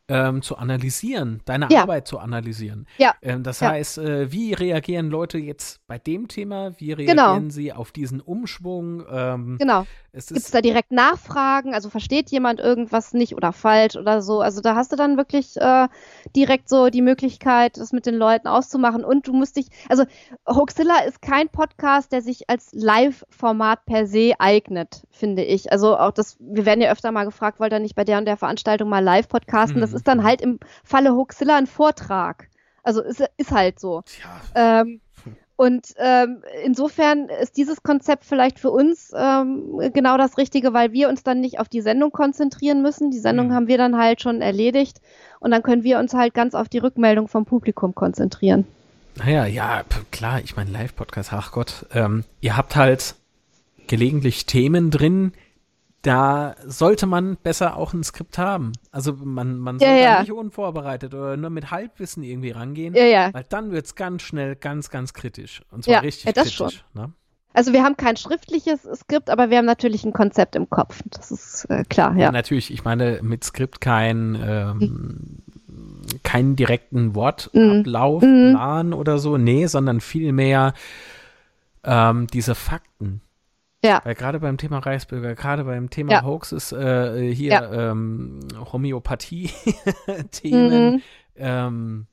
ähm, zu analysieren, deine ja. Arbeit zu analysieren. Ja. Ähm, das ja. heißt, äh, wie reagieren Leute jetzt bei dem Thema? Wie genau. reagieren genau. sie auf diesen Umschwung? Ähm, genau. Gibt es da direkt Nachfragen? Also versteht jemand irgendwas nicht oder falsch oder so? Also da hast du dann wirklich äh, direkt so die Möglichkeit, das mit den Leuten auszumachen. Und du musst dich, also Hoaxilla ist kein Podcast, der sich als Live-Format per se eignet, finde ich. Also auch das, wir werden ja öfter mal gefragt, wollt ihr nicht bei der und der Veranstaltung mal live podcasten? Mhm. Das ist dann halt im Falle Hoaxilla ein Vortrag. Also ist, ist halt so. Ja. Ähm, und ähm, insofern ist dieses Konzept vielleicht für uns ähm, genau das Richtige, weil wir uns dann nicht auf die Sendung konzentrieren müssen. Die Sendung mhm. haben wir dann halt schon erledigt und dann können wir uns halt ganz auf die Rückmeldung vom Publikum konzentrieren. Naja, ja, klar, ich meine Live-Podcast, ach Gott, ähm, ihr habt halt gelegentlich Themen drin, da sollte man besser auch ein Skript haben. Also man, man soll ja, ja. nicht unvorbereitet oder nur mit Halbwissen irgendwie rangehen, ja, ja. weil dann wird's ganz schnell ganz, ganz kritisch. Und zwar ja, richtig ja, kritisch. Ne? Also wir haben kein schriftliches Skript, aber wir haben natürlich ein Konzept im Kopf. Das ist äh, klar, ja. ja. Natürlich, ich meine mit Skript kein ähm, keinen direkten Wortablauf, mhm. Plan oder so, nee, sondern vielmehr ähm, diese Fakten ja. Weil gerade beim Thema Reichsbürger, gerade beim Thema ja. Hoax ist äh, hier ja. ähm, Homöopathie-Themen. Mhm. Ähm,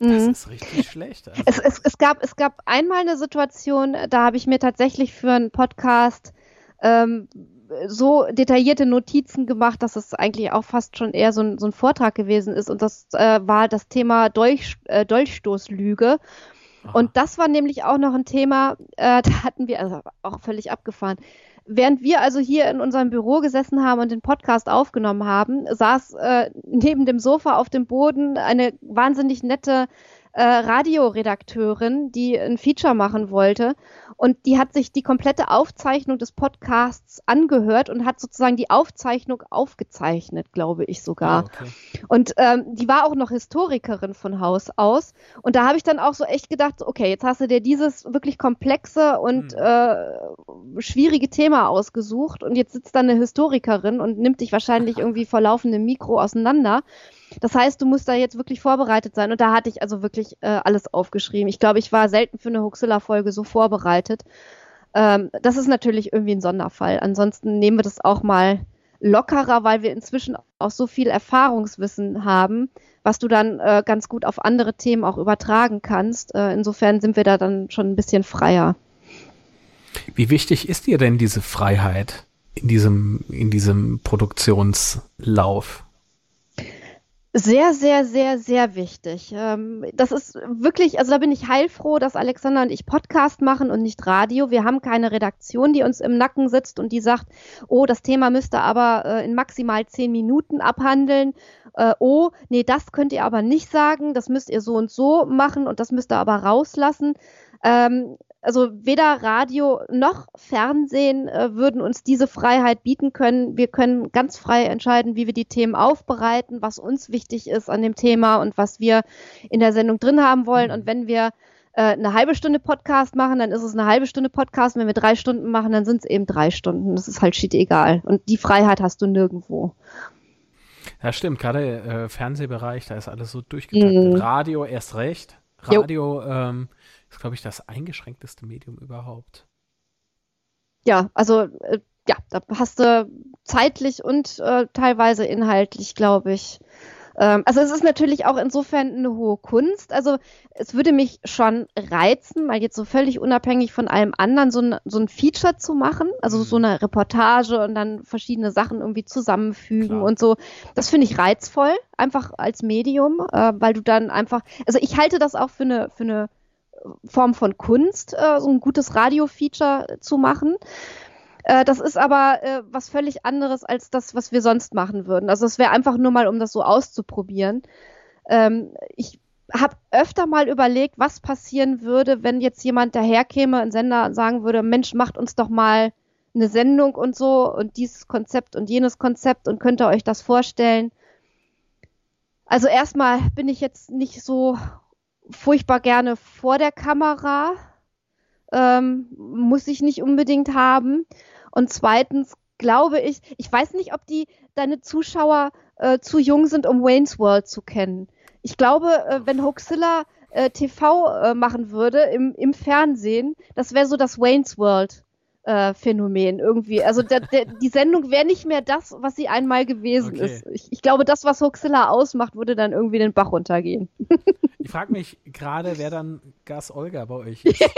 das mhm. ist richtig schlecht. Also. Es, es, es, gab, es gab einmal eine Situation, da habe ich mir tatsächlich für einen Podcast ähm, so detaillierte Notizen gemacht, dass es eigentlich auch fast schon eher so ein, so ein Vortrag gewesen ist. Und das äh, war das Thema Dolch, äh, Dolchstoßlüge. Und das war nämlich auch noch ein Thema, äh, da hatten wir also auch völlig abgefahren. Während wir also hier in unserem Büro gesessen haben und den Podcast aufgenommen haben, saß äh, neben dem Sofa auf dem Boden eine wahnsinnig nette äh, Radioredakteurin, die ein Feature machen wollte. Und die hat sich die komplette Aufzeichnung des Podcasts angehört und hat sozusagen die Aufzeichnung aufgezeichnet, glaube ich sogar. Oh, okay. Und ähm, die war auch noch Historikerin von Haus aus. Und da habe ich dann auch so echt gedacht, okay, jetzt hast du dir dieses wirklich komplexe und hm. äh, schwierige Thema ausgesucht und jetzt sitzt da eine Historikerin und nimmt dich wahrscheinlich irgendwie vor laufendem Mikro auseinander. Das heißt, du musst da jetzt wirklich vorbereitet sein. Und da hatte ich also wirklich äh, alles aufgeschrieben. Ich glaube, ich war selten für eine Huxilla-Folge so vorbereitet. Ähm, das ist natürlich irgendwie ein Sonderfall. Ansonsten nehmen wir das auch mal lockerer, weil wir inzwischen auch so viel Erfahrungswissen haben, was du dann äh, ganz gut auf andere Themen auch übertragen kannst. Äh, insofern sind wir da dann schon ein bisschen freier. Wie wichtig ist dir denn diese Freiheit in diesem, in diesem Produktionslauf? Sehr, sehr, sehr, sehr wichtig. Ähm, das ist wirklich, also da bin ich heilfroh, dass Alexander und ich Podcast machen und nicht Radio. Wir haben keine Redaktion, die uns im Nacken sitzt und die sagt, oh, das Thema müsste aber äh, in maximal zehn Minuten abhandeln. Äh, oh, nee, das könnt ihr aber nicht sagen, das müsst ihr so und so machen und das müsst ihr aber rauslassen. Ähm, also weder Radio noch Fernsehen äh, würden uns diese Freiheit bieten können. Wir können ganz frei entscheiden, wie wir die Themen aufbereiten, was uns wichtig ist an dem Thema und was wir in der Sendung drin haben wollen. Und wenn wir äh, eine halbe Stunde Podcast machen, dann ist es eine halbe Stunde Podcast. Wenn wir drei Stunden machen, dann sind es eben drei Stunden. Das ist halt shit egal. Und die Freiheit hast du nirgendwo. Ja, stimmt. Gerade äh, Fernsehbereich, da ist alles so durchgetaktet. Mm. Radio erst recht. Radio, ähm, ist, glaube ich, das eingeschränkteste Medium überhaupt. Ja, also äh, ja, da hast du zeitlich und äh, teilweise inhaltlich, glaube ich. Ähm, also es ist natürlich auch insofern eine hohe Kunst. Also es würde mich schon reizen, mal jetzt so völlig unabhängig von allem anderen so ein, so ein Feature zu machen, also so mhm. eine Reportage und dann verschiedene Sachen irgendwie zusammenfügen Klar. und so. Das finde ich reizvoll, einfach als Medium, äh, weil du dann einfach, also ich halte das auch für eine, für eine Form von Kunst, äh, so ein gutes Radio-Feature zu machen. Äh, das ist aber äh, was völlig anderes als das, was wir sonst machen würden. Also es wäre einfach nur mal, um das so auszuprobieren. Ähm, ich habe öfter mal überlegt, was passieren würde, wenn jetzt jemand daherkäme, ein Sender sagen würde, Mensch, macht uns doch mal eine Sendung und so und dieses Konzept und jenes Konzept und könnt ihr euch das vorstellen. Also erstmal bin ich jetzt nicht so furchtbar gerne vor der Kamera. Ähm, muss ich nicht unbedingt haben. Und zweitens glaube ich, ich weiß nicht, ob die deine Zuschauer äh, zu jung sind, um Wayne's World zu kennen. Ich glaube, äh, wenn Hoaxilla äh, TV äh, machen würde im, im Fernsehen, das wäre so das Wayne's World äh, Phänomen irgendwie. Also der, der, die Sendung wäre nicht mehr das, was sie einmal gewesen okay. ist. Ich, ich, glaube, das, was Hoxilla ausmacht, würde dann irgendwie den Bach runtergehen. ich frage mich gerade, wer dann Gas Olga bei euch ist.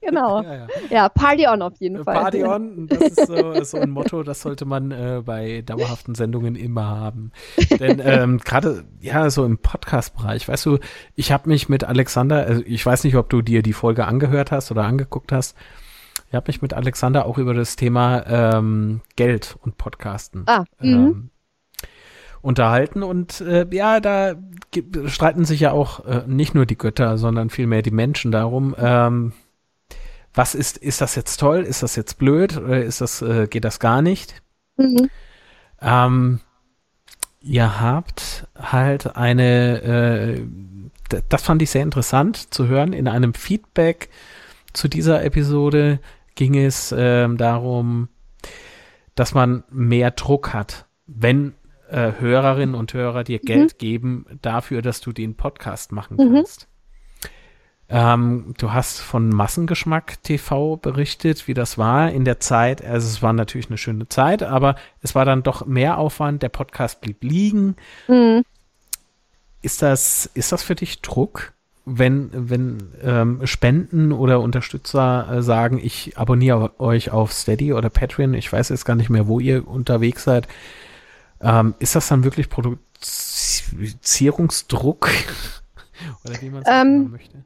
genau. Ja, ja. ja, Party on auf jeden Fall. Party on, das ist so, so ein Motto, das sollte man äh, bei dauerhaften Sendungen immer haben. Denn ähm, gerade, ja, so im Podcast-Bereich, weißt du, ich habe mich mit Alexander, also ich weiß nicht, ob du dir die Folge angehört hast oder angeguckt hast, ich habe mich mit Alexander auch über das Thema ähm, Geld und Podcasten ah, mhm. ähm, unterhalten und äh, ja, da streiten sich ja auch äh, nicht nur die Götter, sondern vielmehr die Menschen darum, ähm, was ist, ist das jetzt toll, ist das jetzt blöd oder ist das, äh, geht das gar nicht? Mhm. Ähm, ihr habt halt eine, äh, das fand ich sehr interessant zu hören, in einem Feedback zu dieser Episode ging es äh, darum, dass man mehr Druck hat, wenn äh, Hörerinnen und Hörer dir mhm. Geld geben dafür, dass du den Podcast machen mhm. kannst. Ähm, du hast von Massengeschmack TV berichtet, wie das war in der Zeit. Also es war natürlich eine schöne Zeit, aber es war dann doch mehr Aufwand. Der Podcast blieb liegen. Mhm. Ist das, ist das für dich Druck, wenn, wenn ähm, Spenden oder Unterstützer äh, sagen, ich abonniere euch auf Steady oder Patreon, ich weiß jetzt gar nicht mehr, wo ihr unterwegs seid. Ähm, ist das dann wirklich Produzierungsdruck? oder wie man es ähm, möchte?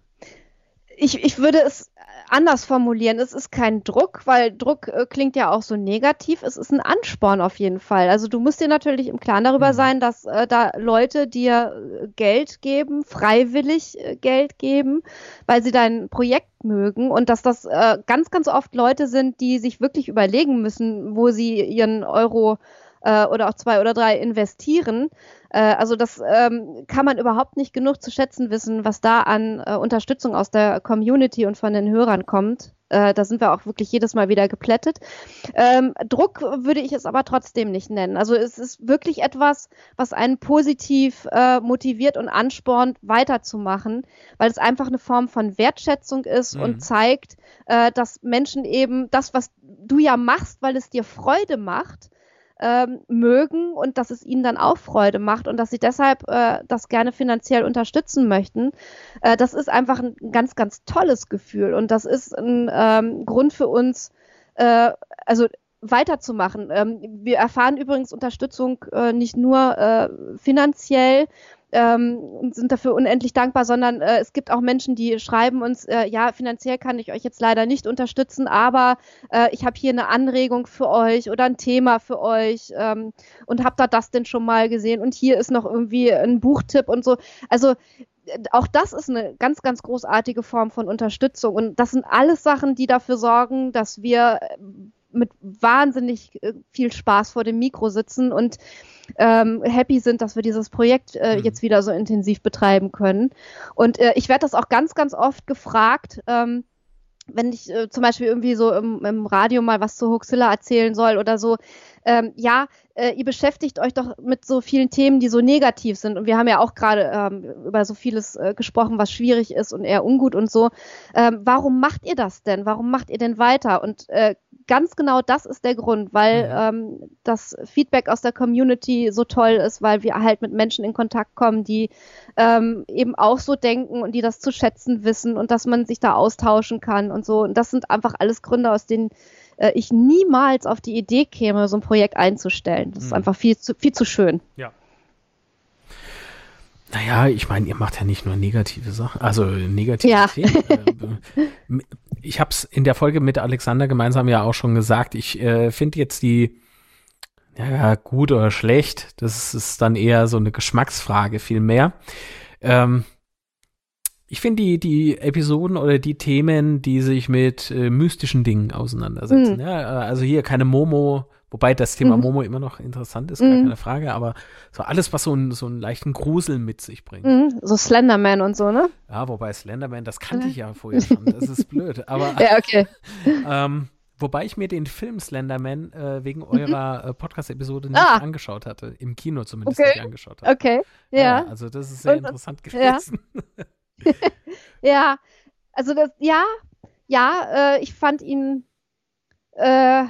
ich, ich würde es anders formulieren. Es ist kein Druck, weil Druck äh, klingt ja auch so negativ. Es ist ein Ansporn auf jeden Fall. Also du musst dir natürlich im Klaren darüber mhm. sein, dass äh, da Leute dir äh, Geld geben, freiwillig äh, Geld geben, weil sie dein Projekt mögen und dass das äh, ganz, ganz oft Leute sind, die sich wirklich überlegen müssen, wo sie ihren Euro äh, oder auch zwei oder drei investieren. Äh, also das ähm, kann man überhaupt nicht genug zu schätzen wissen, was da an äh, Unterstützung aus der Community und von den Hörern kommt. Äh, da sind wir auch wirklich jedes Mal wieder geplättet. Ähm, Druck würde ich es aber trotzdem nicht nennen. Also es ist wirklich etwas, was einen positiv äh, motiviert und anspornt, weiterzumachen, weil es einfach eine Form von Wertschätzung ist mhm. und zeigt, äh, dass Menschen eben das, was du ja machst, weil es dir Freude macht, ähm, mögen und dass es ihnen dann auch Freude macht und dass sie deshalb äh, das gerne finanziell unterstützen möchten. Äh, das ist einfach ein ganz, ganz tolles Gefühl und das ist ein ähm, Grund für uns, äh, also weiterzumachen. Ähm, wir erfahren übrigens Unterstützung äh, nicht nur äh, finanziell, ähm, und sind dafür unendlich dankbar, sondern äh, es gibt auch Menschen, die schreiben uns, äh, ja, finanziell kann ich euch jetzt leider nicht unterstützen, aber äh, ich habe hier eine Anregung für euch oder ein Thema für euch ähm, und habt da das denn schon mal gesehen und hier ist noch irgendwie ein Buchtipp und so. Also äh, auch das ist eine ganz, ganz großartige Form von Unterstützung und das sind alles Sachen, die dafür sorgen, dass wir mit wahnsinnig äh, viel Spaß vor dem Mikro sitzen und ähm, happy sind, dass wir dieses Projekt äh, mhm. jetzt wieder so intensiv betreiben können. Und äh, ich werde das auch ganz, ganz oft gefragt. Ähm, wenn ich äh, zum Beispiel irgendwie so im, im Radio mal was zu Hoaxilla erzählen soll oder so, ähm, ja, äh, ihr beschäftigt euch doch mit so vielen Themen, die so negativ sind. Und wir haben ja auch gerade ähm, über so vieles äh, gesprochen, was schwierig ist und eher ungut und so. Ähm, warum macht ihr das denn? Warum macht ihr denn weiter? Und äh, ganz genau das ist der Grund, weil ähm, das Feedback aus der Community so toll ist, weil wir halt mit Menschen in Kontakt kommen, die ähm, eben auch so denken und die das zu schätzen wissen und dass man sich da austauschen kann und so. Und das sind einfach alles Gründe, aus denen äh, ich niemals auf die Idee käme, so ein Projekt einzustellen. Das ist mhm. einfach viel zu, viel zu schön. Ja. Naja, ich meine, ihr macht ja nicht nur negative Sachen, also negative ja. Themen. Äh, ich habe es in der Folge mit Alexander gemeinsam ja auch schon gesagt. Ich äh, finde jetzt die, ja, gut oder schlecht, das ist dann eher so eine Geschmacksfrage viel mehr. Ähm, ich finde die, die Episoden oder die Themen, die sich mit äh, mystischen Dingen auseinandersetzen. Mhm. Ja, also hier keine Momo, wobei das Thema mhm. Momo immer noch interessant ist, gar mhm. keine Frage, aber so alles, was so, ein, so einen leichten Grusel mit sich bringt. Mhm. So Slenderman und so, ne? Ja, wobei Slenderman, das kannte ich ja vorher schon. Das ist blöd. Aber ja, okay. ähm, Wobei ich mir den Film Slenderman äh, wegen mhm. eurer äh, Podcast-Episode nicht ah. angeschaut hatte. Im Kino zumindest okay. nicht angeschaut hatte. Okay, ja. ja. Also das ist sehr und, interessant gewesen. Ja. ja, also das, ja, ja, äh, ich fand ihn äh,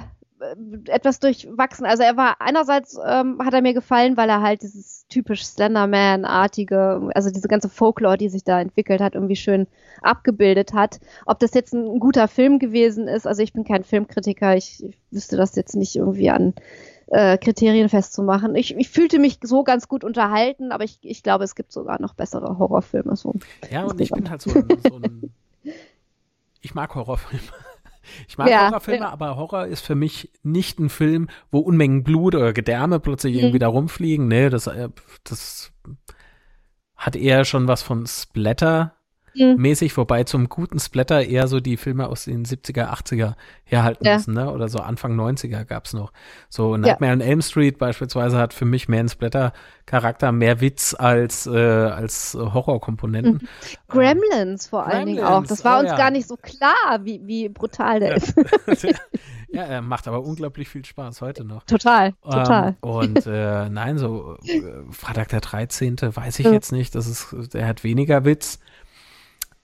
etwas durchwachsen. Also er war einerseits ähm, hat er mir gefallen, weil er halt dieses typisch Slenderman-artige, also diese ganze Folklore, die sich da entwickelt hat, irgendwie schön abgebildet hat. Ob das jetzt ein, guter Film gewesen ist, also ich bin kein Filmkritiker, ich, ich wüsste das jetzt nicht irgendwie an äh, Kriterien festzumachen. Ich, ich fühlte mich so ganz gut unterhalten, aber ich, ich glaube, es gibt sogar noch bessere Horrorfilme. So ja, und ich bin halt so ein, so ein ich mag Horrorfilme. Ich mag ja, Horrorfilme, ja. aber Horror ist für mich nicht ein Film, wo Unmengen Blut oder Gedärme plötzlich mhm. irgendwie da rumfliegen. Nee, das, äh, das hat eher schon was von Splatter mhm. mäßig, wobei zum guten Splatter eher so die Filme aus den 70er, 80er herhalten ja. müssen, ne? Oder so Anfang 90er gab's noch. So Nightmare ja. on Elm Street beispielsweise hat für mich mehr einen Splatter-Charakter, mehr Witz als, äh, als Horrorkomponenten. Mhm. Gremlins ähm, vor allen Dingen auch. Das war oh, uns ja. gar nicht so klar, wie, wie brutal der ist. Ja, er macht aber unglaublich viel Spaß heute noch. Total, total. Ähm, und äh, nein, so äh, Freitag der 13. weiß ich jetzt nicht. Das ist, der hat weniger Witz.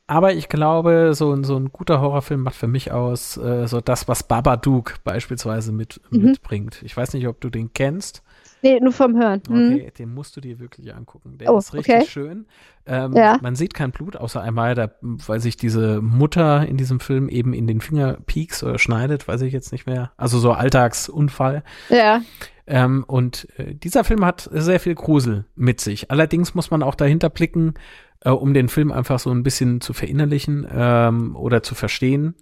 Aber ich glaube, so, so ein guter Horrorfilm macht für mich aus, äh, so das, was Babadook beispielsweise mit, mhm. mitbringt. Ich weiß nicht, ob du den kennst. Nee, nur vom Hören. Okay, mhm. den musst du dir wirklich angucken. Der oh, ist richtig okay. schön. Ähm, ja. Man sieht kein Blut, außer einmal, da, weil sich diese Mutter in diesem Film eben in den Finger pieks oder schneidet, weiß ich jetzt nicht mehr. Also so Alltagsunfall. Ja. Ähm, und äh, dieser Film hat sehr viel Grusel mit sich. Allerdings muss man auch dahinter blicken, äh, um den Film einfach so ein bisschen zu verinnerlichen ähm, oder zu verstehen.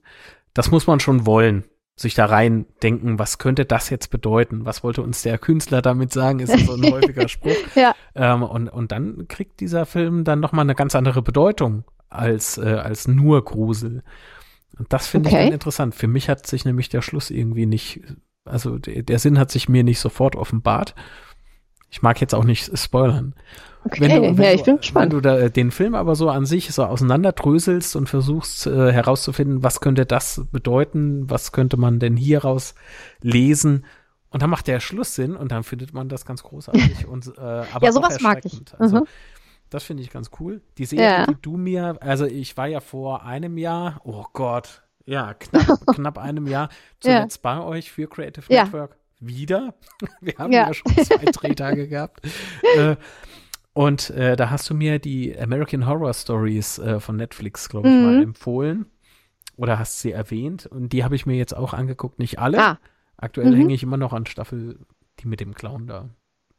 Das muss man schon wollen, sich da rein denken, was könnte das jetzt bedeuten? Was wollte uns der Künstler damit sagen? Ist so ein häufiger Spruch. ja. Ähm, und, und dann kriegt dieser Film dann nochmal eine ganz andere Bedeutung als, äh, als nur Grusel. Und das finde okay. ich interessant. Für mich hat sich nämlich der Schluss irgendwie nicht Also der, Sinn hat sich mir nicht sofort offenbart. Ich mag jetzt auch nicht spoilern. Okay, Wenn du, wenn ja, ich bin gespannt. Wenn du da, äh, den Film aber so an sich so auseinanderdröselst und versuchst äh, herauszufinden, was könnte das bedeuten, was könnte man denn hieraus lesen, und dann macht der Schlusssinn und dann findet man das ganz großartig. und, äh, aber Ja, sowas mag ich. Also, Mhm. Das finde ich ganz cool. Die Serie, Ja. die du mir, also ich war ja vor einem Jahr, oh Gott, ja, knapp, knapp einem Jahr zuletzt bei euch für Creative Ja. Network. Wieder. Wir haben Ja. ja, schon zwei Drehtage gehabt. Äh, und äh, da hast du mir die American Horror Stories äh, von Netflix, glaube ich, Mhm. mal empfohlen. Oder hast sie erwähnt. Und die habe ich mir jetzt auch angeguckt. Nicht alle. Ah, Aktuell Mhm. hänge ich immer noch an Staffel, die mit dem Clown da.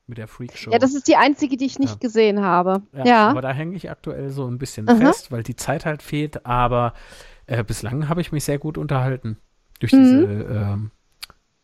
Mit der Freakshow. ja, das ist die einzige, die ich nicht Ja. gesehen habe. Ja, Ja. aber da hänge ich aktuell so ein bisschen Aha. fest, weil die Zeit halt fehlt. Aber äh, bislang habe ich mich sehr gut unterhalten. Durch Mhm. diese ähm,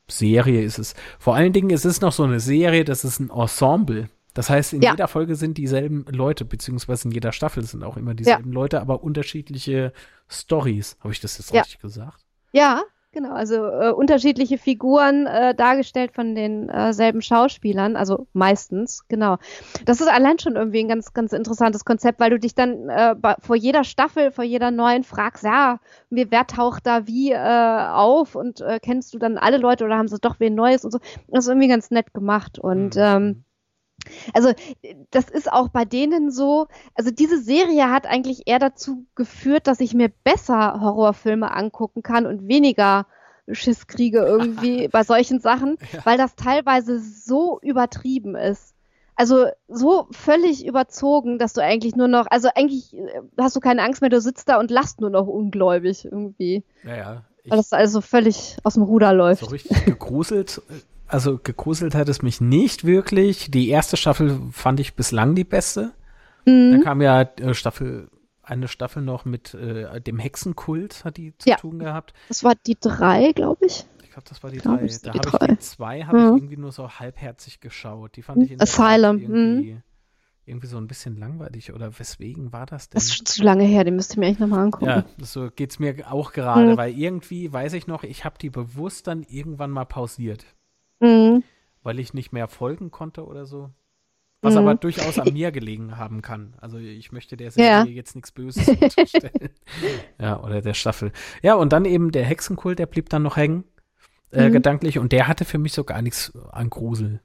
Serie ist es. Vor allen Dingen ist es noch so eine Serie, das ist ein Ensemble. Das heißt, in Ja. jeder Folge sind dieselben Leute, beziehungsweise in jeder Staffel sind auch immer dieselben Leute, aber unterschiedliche Stories. Habe ich das jetzt Ja. richtig gesagt? Ja, genau. Also äh, unterschiedliche Figuren äh, dargestellt von den äh, Schauspielern, also meistens, genau. Das ist allein schon irgendwie ein ganz, ganz interessantes Konzept, weil du dich dann äh, bei, vor jeder Staffel, vor jeder neuen fragst, ja, wer taucht da wie äh, auf und äh, kennst du dann alle Leute oder haben sie doch wen Neues und so. Das ist irgendwie ganz nett gemacht und Mhm. ähm, also das ist auch bei denen so, also diese Serie hat eigentlich eher dazu geführt, dass ich mir besser Horrorfilme angucken kann und weniger Schiss kriege irgendwie bei solchen Sachen, Ja. weil das teilweise so übertrieben ist. Also so völlig überzogen, dass du eigentlich nur noch, also eigentlich äh, hast du keine Angst mehr, du sitzt da und lachst nur noch ungläubig irgendwie, Ja, ja. Ich, weil das also völlig aus dem Ruder läuft. So richtig gegruselt, also gegruselt hat es mich nicht wirklich. Die erste Staffel fand ich bislang die beste. Mhm. Dann kam ja äh, Staffel, eine Staffel noch mit äh, dem Hexenkult, hat die zu Ja. tun gehabt. Das war die drei, glaube ich. Ich glaube, das war die Glaub, drei. es Da die habe drei. ich die zwei, habe Mhm. ich irgendwie nur so halbherzig geschaut. Die fand ich in der Asylum, irgendwie, irgendwie so ein bisschen langweilig. Oder weswegen war das denn? Das ist schon zu lange her, den müsst ihr mir echt nochmal angucken. Ja, so geht's mir auch gerade, Mhm. weil irgendwie, weiß ich noch, ich habe die bewusst dann irgendwann mal pausiert. Mhm. weil ich nicht mehr folgen konnte oder so. Was Mhm. aber durchaus an mir gelegen haben kann. Also ich möchte der Serie Ja. jetzt nichts Böses unterstellen. ja, oder der Staffel. Ja, und dann eben der Hexenkult, der blieb dann noch hängen, äh, Mhm. gedanklich. Und der hatte für mich so gar nichts an Grusel.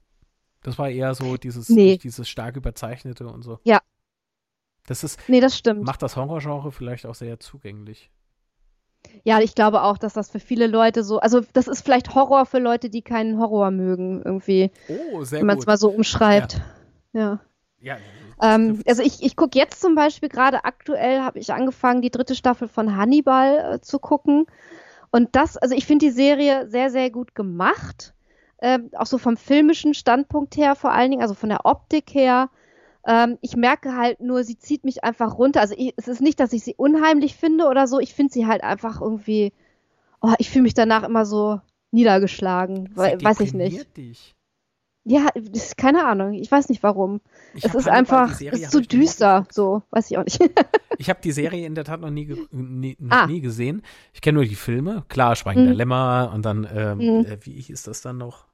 Das war eher so dieses, Nee. dieses stark überzeichnete und so. Ja. Das ist, Nee, das stimmt. macht das Horrorgenre vielleicht auch sehr zugänglich. Ja, ich glaube auch, dass das für viele Leute so, also das ist vielleicht Horror für Leute, die keinen Horror mögen, irgendwie, Oh, sehr wenn man es mal so umschreibt. Ja. Ja, Ähm, trifft's. also ich, ich gucke jetzt zum Beispiel gerade aktuell, habe ich angefangen, die dritte Staffel von Hannibal äh, zu gucken. Und das, also ich finde die Serie sehr, sehr gut gemacht. Ähm, auch so vom filmischen Standpunkt her vor allen Dingen, also von der Optik her. Ähm, ich merke halt nur, sie zieht mich einfach runter. Also ich, es ist nicht, dass ich sie unheimlich finde oder so. Ich finde sie halt einfach irgendwie, oh, ich fühle mich danach immer so niedergeschlagen. Weil, weiß ich nicht. Dich. Ja, ist keine Ahnung. Ich weiß nicht warum. Ich es ist Hannibal, einfach, es ist zu düster. So, weiß ich auch nicht. Ich habe die Serie in der Tat noch nie, nie, noch Ah. nie gesehen. Ich kenne nur die Filme. Klar, Schweigen der Mhm. Lämmer und dann, ähm, Mhm. äh, wie hieß das dann noch?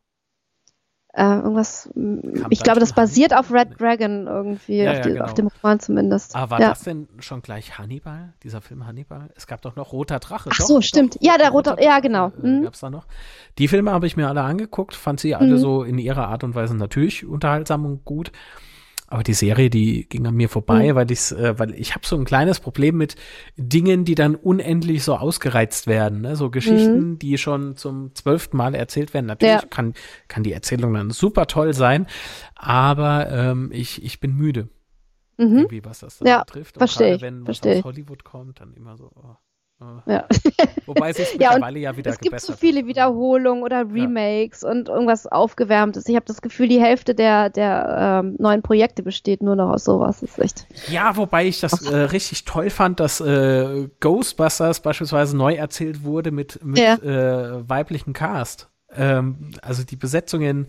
Äh, irgendwas. Kam Ich glaube, das basiert auf? Red Dragon irgendwie, Ja, auf, ja, die, genau. auf dem Roman zumindest. Ah, war ja. das denn schon gleich Hannibal? Dieser Film Hannibal? Es gab doch noch Roter Drache. Ach doch, so, stimmt. Doch, Ja, der Rote- ja, genau. Äh, Mhm. Gab's da noch? Die Filme habe ich mir alle angeguckt, fand sie alle Mhm. so in ihrer Art und Weise natürlich unterhaltsam und gut. Aber die Serie, die ging an mir vorbei, Mhm. weil ich's, äh, weil ich habe so ein kleines Problem mit Dingen, die dann unendlich so ausgereizt werden. Ne? So Geschichten, die schon zum zwölften Mal erzählt werden. Natürlich Mhm. Ja. kann, kann die Erzählung dann super toll sein, aber ähm, ich, ich bin müde, Mhm. irgendwie, was das dann Ja, betrifft. Und versteh gerade ich, wenn was versteh aus ich. Hollywood kommt, dann immer so. Oh. Ja. Wobei sich Ja, mittlerweile ja wieder Es gibt so viele hat. Wiederholungen oder Remakes und irgendwas Aufgewärmtes. Ich habe das Gefühl, die Hälfte der, der ähm, neuen Projekte besteht nur noch aus sowas. Das ist echt. Ja, wobei ich das äh, richtig toll fand, dass äh, Ghostbusters beispielsweise neu erzählt wurde mit, mit Ja. äh, weiblichen Cast. Ähm, also die Besetzungen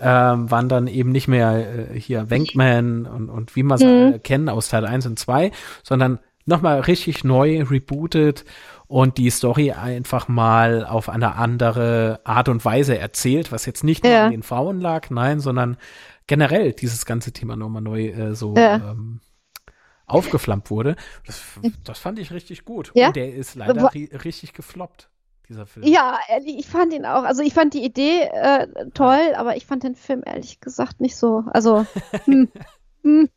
ähm, waren dann eben nicht mehr äh, hier Wankman und, und wie wir sie Mhm. kennen aus Teil 1 und 2, sondern nochmal richtig neu rebootet und die Story einfach mal auf eine andere Art und Weise erzählt, was jetzt nicht nur Ja. an den Frauen lag, nein, sondern generell dieses ganze Thema nochmal neu äh, so Ja. ähm, aufgeflammt wurde. Das, das fand ich richtig gut. Ja? Und der ist leider Wo- ri richtig gefloppt, dieser Film. Ja, ehrlich, ich fand ihn auch. Also ich fand die Idee äh, toll, aber ich fand den Film ehrlich gesagt nicht so. Also, hm, hm,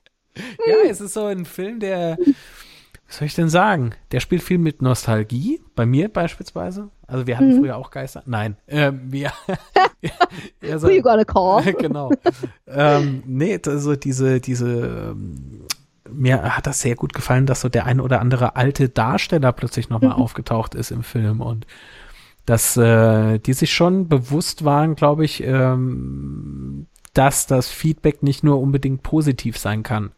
Ja, es ist so ein Film, der, was soll ich denn sagen? Der spielt viel mit Nostalgie, bei mir beispielsweise. Also wir hatten Mhm. früher auch Geister. Nein, ähm, wir. ja, who you gonna call? genau. ähm, nee, also diese, diese, ähm, mir hat das sehr gut gefallen, dass so der ein oder andere alte Darsteller plötzlich nochmal Mhm. aufgetaucht ist im Film und dass äh, die sich schon bewusst waren, glaube ich, ähm, dass das Feedback nicht nur unbedingt positiv sein kann.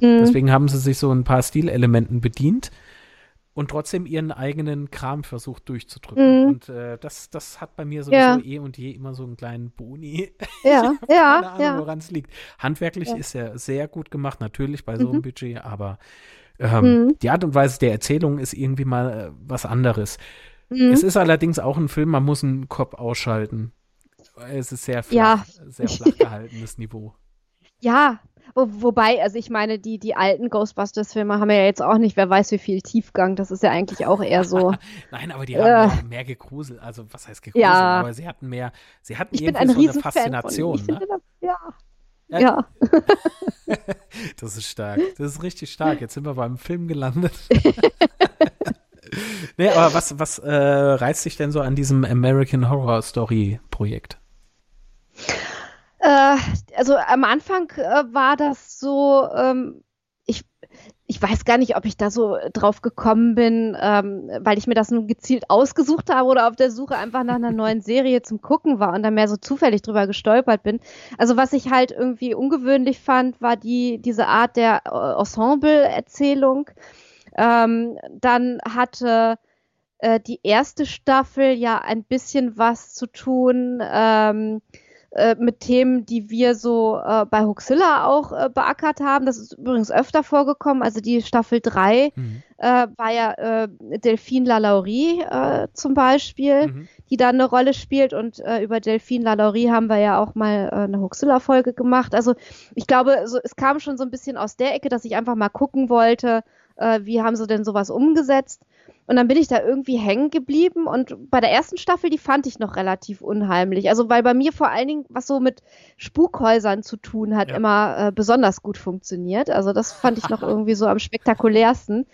Hm, Deswegen haben sie sich so ein paar Stilelementen bedient und trotzdem ihren eigenen Kram versucht durchzudrücken. Mhm. Und äh, das, das hat bei mir sowieso Ja. eh und je immer so einen kleinen Boni. ja, Keine ja, Ahnung, ja. woran es liegt. Handwerklich Ja. ist er sehr gut gemacht, natürlich bei so einem Mhm. Budget, aber ähm, Mhm. die Art und Weise der Erzählung ist irgendwie mal äh, was anderes. Hm. Es ist allerdings auch ein Film, man muss einen Kopf ausschalten. Es ist sehr flach, sehr flach gehaltenes Niveau. Ja, wo, wobei, also ich meine, die, die alten Ghostbusters-Filme haben ja jetzt auch nicht, wer weiß wie viel Tiefgang. Das ist ja eigentlich auch eher so. Nein, aber die Äh. haben ja mehr gegruselt. Also was heißt gegruselt? Ja. Aber sie hatten mehr, sie hatten Ich bin irgendwie ein so eine Faszination. von. Ich ne? finde das, ja. Ja. Ja. Das ist stark. Das ist richtig stark. Jetzt sind wir beim Film gelandet. nee, aber was, was äh, reizt dich denn so an diesem American Horror Story Projekt? Äh, also am Anfang äh, war das so, ähm, ich, ich weiß gar nicht, ob ich da so drauf gekommen bin, ähm, weil ich mir das nun gezielt ausgesucht habe oder auf der Suche einfach nach einer neuen Serie zum Gucken war und dann mehr so zufällig drüber gestolpert bin. Also was ich halt irgendwie ungewöhnlich fand, war die, diese Art der äh, Ensemble-Erzählung. Ähm, dann hatte äh, die erste Staffel ja ein bisschen was zu tun ähm, äh, mit Themen, die wir so äh, bei Huxilla auch äh, beackert haben. Das ist übrigens öfter vorgekommen. Also die Staffel 3 Mhm. äh, war ja äh, Delphine Lalaurie zum Beispiel, Mhm. die da eine Rolle spielt. Und über Delphine Lalaurie haben wir ja auch mal eine Huxilla-Folge gemacht. Also ich glaube, so, es kam schon so ein bisschen aus der Ecke, dass ich einfach mal gucken wollte, wie haben sie denn sowas umgesetzt. Und dann bin ich da irgendwie hängen geblieben und bei der ersten Staffel, die fand ich noch relativ unheimlich. Also weil bei mir vor allen Dingen was so mit Spukhäusern zu tun hat, Ja. immer äh, besonders gut funktioniert. Also das fand ich noch irgendwie so am spektakulärsten.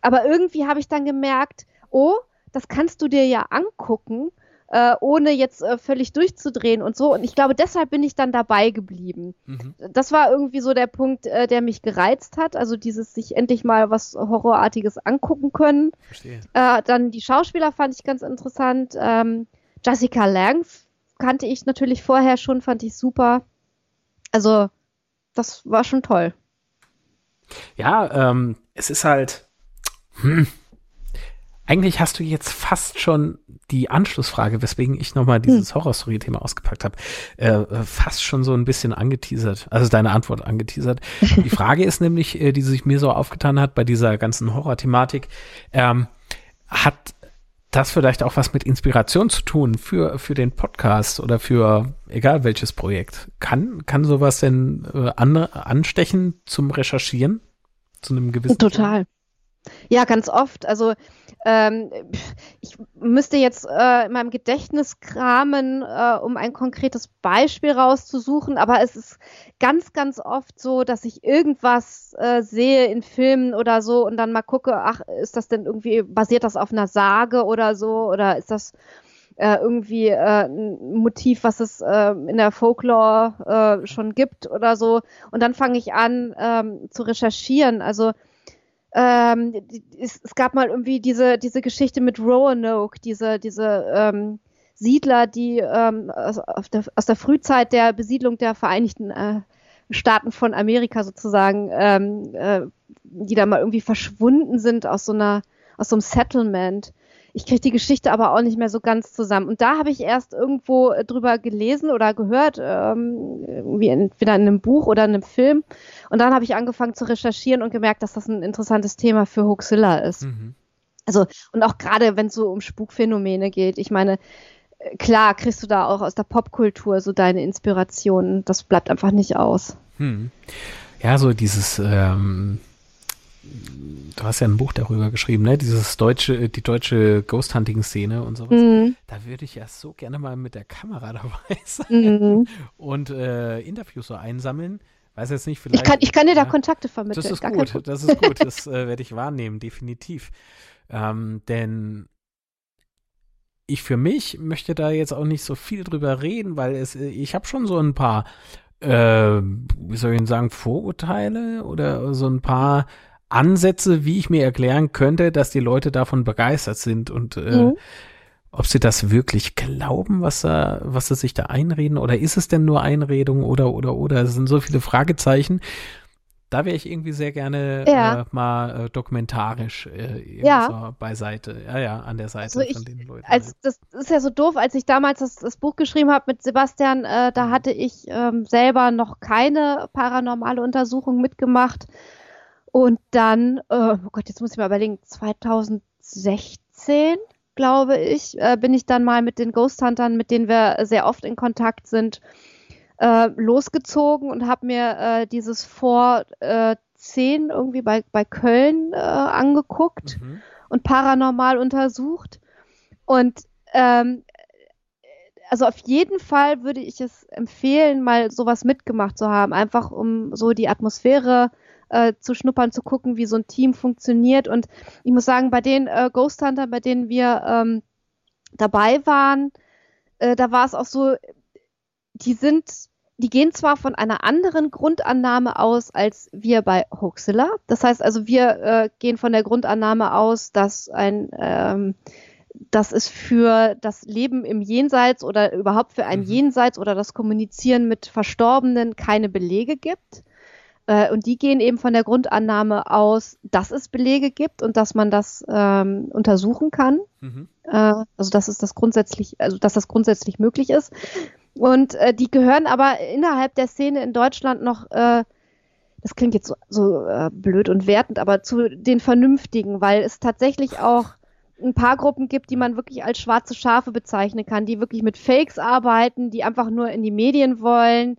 Aber irgendwie habe ich dann gemerkt, oh, das kannst du dir ja angucken, äh, ohne jetzt äh, völlig durchzudrehen und so. Und ich glaube, deshalb bin ich dann dabei geblieben. Mhm. Das war irgendwie so der Punkt, äh, der mich gereizt hat. Also dieses sich endlich mal was Horrorartiges angucken können. Verstehe. Äh, dann die Schauspieler fand ich ganz interessant. Ähm, Jessica Lang kannte ich natürlich vorher schon, fand ich super. Also, das war schon toll. Ja, ähm, es ist halt. Hm, eigentlich hast du jetzt fast schon die Anschlussfrage, weswegen ich nochmal dieses Horror-Story-Thema ausgepackt habe, äh, fast schon so ein bisschen angeteasert, also deine Antwort angeteasert. Die Frage ist nämlich, äh, die sich mir so aufgetan hat bei dieser ganzen Horror-Thematik, ähm, hat das vielleicht auch was mit Inspiration zu tun für, für den Podcast oder für egal welches Projekt? Kann, kann sowas denn äh, an, anstechen zum Recherchieren? Zu einem gewissen Total. Ja, ganz oft. Also ähm, ich müsste jetzt äh, in meinem Gedächtnis kramen, äh, um ein konkretes Beispiel rauszusuchen, aber es ist ganz, ganz oft so, dass ich irgendwas äh, sehe in Filmen oder so und dann mal gucke, ach, ist das denn irgendwie, basiert das auf einer Sage oder so oder ist das äh, irgendwie äh, ein Motiv, was es äh, in der Folklore äh, schon gibt oder so. Und dann fange ich an ähm, zu recherchieren. Also ähm, es, es gab mal irgendwie diese, diese Geschichte mit Roanoke, diese, diese ähm, Siedler, die ähm, aus, der, aus der Frühzeit der Besiedlung der Vereinigten äh, Staaten von Amerika sozusagen, ähm, äh, die da mal irgendwie verschwunden sind aus so einer, aus so einem Settlement. Ich kriege die Geschichte aber auch nicht mehr so ganz zusammen. Und da habe ich erst irgendwo äh, drüber gelesen oder gehört, ähm, wie entweder in einem Buch oder in einem Film. Und dann habe ich angefangen zu recherchieren und gemerkt, dass das ein interessantes Thema für Hoaxilla ist. Mhm. Also, und auch gerade, wenn es so um Spukphänomene geht. Ich meine, äh, klar kriegst du da auch aus der Popkultur so deine Inspirationen. Das bleibt einfach nicht aus. Hm. Ja, so dieses ähm, du hast ja ein Buch darüber geschrieben, ne? Dieses deutsche, die deutsche Ghost Hunting Szene und sowas. Mhm. Da würde ich ja so gerne mal mit der Kamera dabei sein mhm. und äh, Interviews so einsammeln. Weiß jetzt nicht, vielleicht. Ich kann, ich kann dir da Kontakte vermitteln. Das ist gut, das ist gut. Das äh, werde ich wahrnehmen, definitiv. Ähm, denn ich für mich möchte da jetzt auch nicht so viel drüber reden, weil es, äh, ich habe schon so ein paar, äh, wie soll ich denn sagen, Vorurteile oder so ein paar Ansätze, wie ich mir erklären könnte, dass die Leute davon begeistert sind und äh, mhm. ob sie das wirklich glauben, was da, was sie sich da einreden, oder ist es denn nur Einredung oder oder oder? Es sind so viele Fragezeichen. Da wäre ich irgendwie sehr gerne ja. äh, mal äh, dokumentarisch äh, ja. so beiseite, ja, ja, an der Seite also ich, von den Leuten. Als, das ist ja so doof, als ich damals das, das Buch geschrieben habe mit Sebastian, äh, da mhm. hatte ich ähm, selber noch keine paranormale Untersuchung mitgemacht. Und dann, äh, oh Gott, jetzt muss ich mal überlegen, 2016, glaube ich, äh, bin ich dann mal mit den Ghost Huntern, mit denen wir sehr oft in Kontakt sind, äh, losgezogen und habe mir äh, dieses Vor äh, 10 irgendwie bei, bei Köln äh, angeguckt mhm. und paranormal untersucht. Und ähm, also auf jeden Fall würde ich es empfehlen, mal sowas mitgemacht zu haben, einfach um so die Atmosphäre äh, zu schnuppern, zu gucken, wie so ein Team funktioniert. Und ich muss sagen, bei den äh, Ghost Hunter, bei denen wir ähm, dabei waren, äh, da war es auch so, die sind, die gehen zwar von einer anderen Grundannahme aus als wir bei Hoaxilla. Das heißt also, wir äh, gehen von der Grundannahme aus, dass ein ähm, dass es für das Leben im Jenseits oder überhaupt für ein mhm. Jenseits oder das Kommunizieren mit Verstorbenen keine Belege gibt. Äh, und die gehen eben von der Grundannahme aus, dass es Belege gibt und dass man das ähm, untersuchen kann. Mhm. Äh, also dass es das grundsätzlich, also dass das grundsätzlich möglich ist. Und äh, die gehören aber innerhalb der Szene in Deutschland noch, äh, das klingt jetzt so, so äh, blöd und wertend, aber zu den Vernünftigen, weil es tatsächlich auch ein paar Gruppen gibt, die man wirklich als schwarze Schafe bezeichnen kann, die wirklich mit Fakes arbeiten, die einfach nur in die Medien wollen,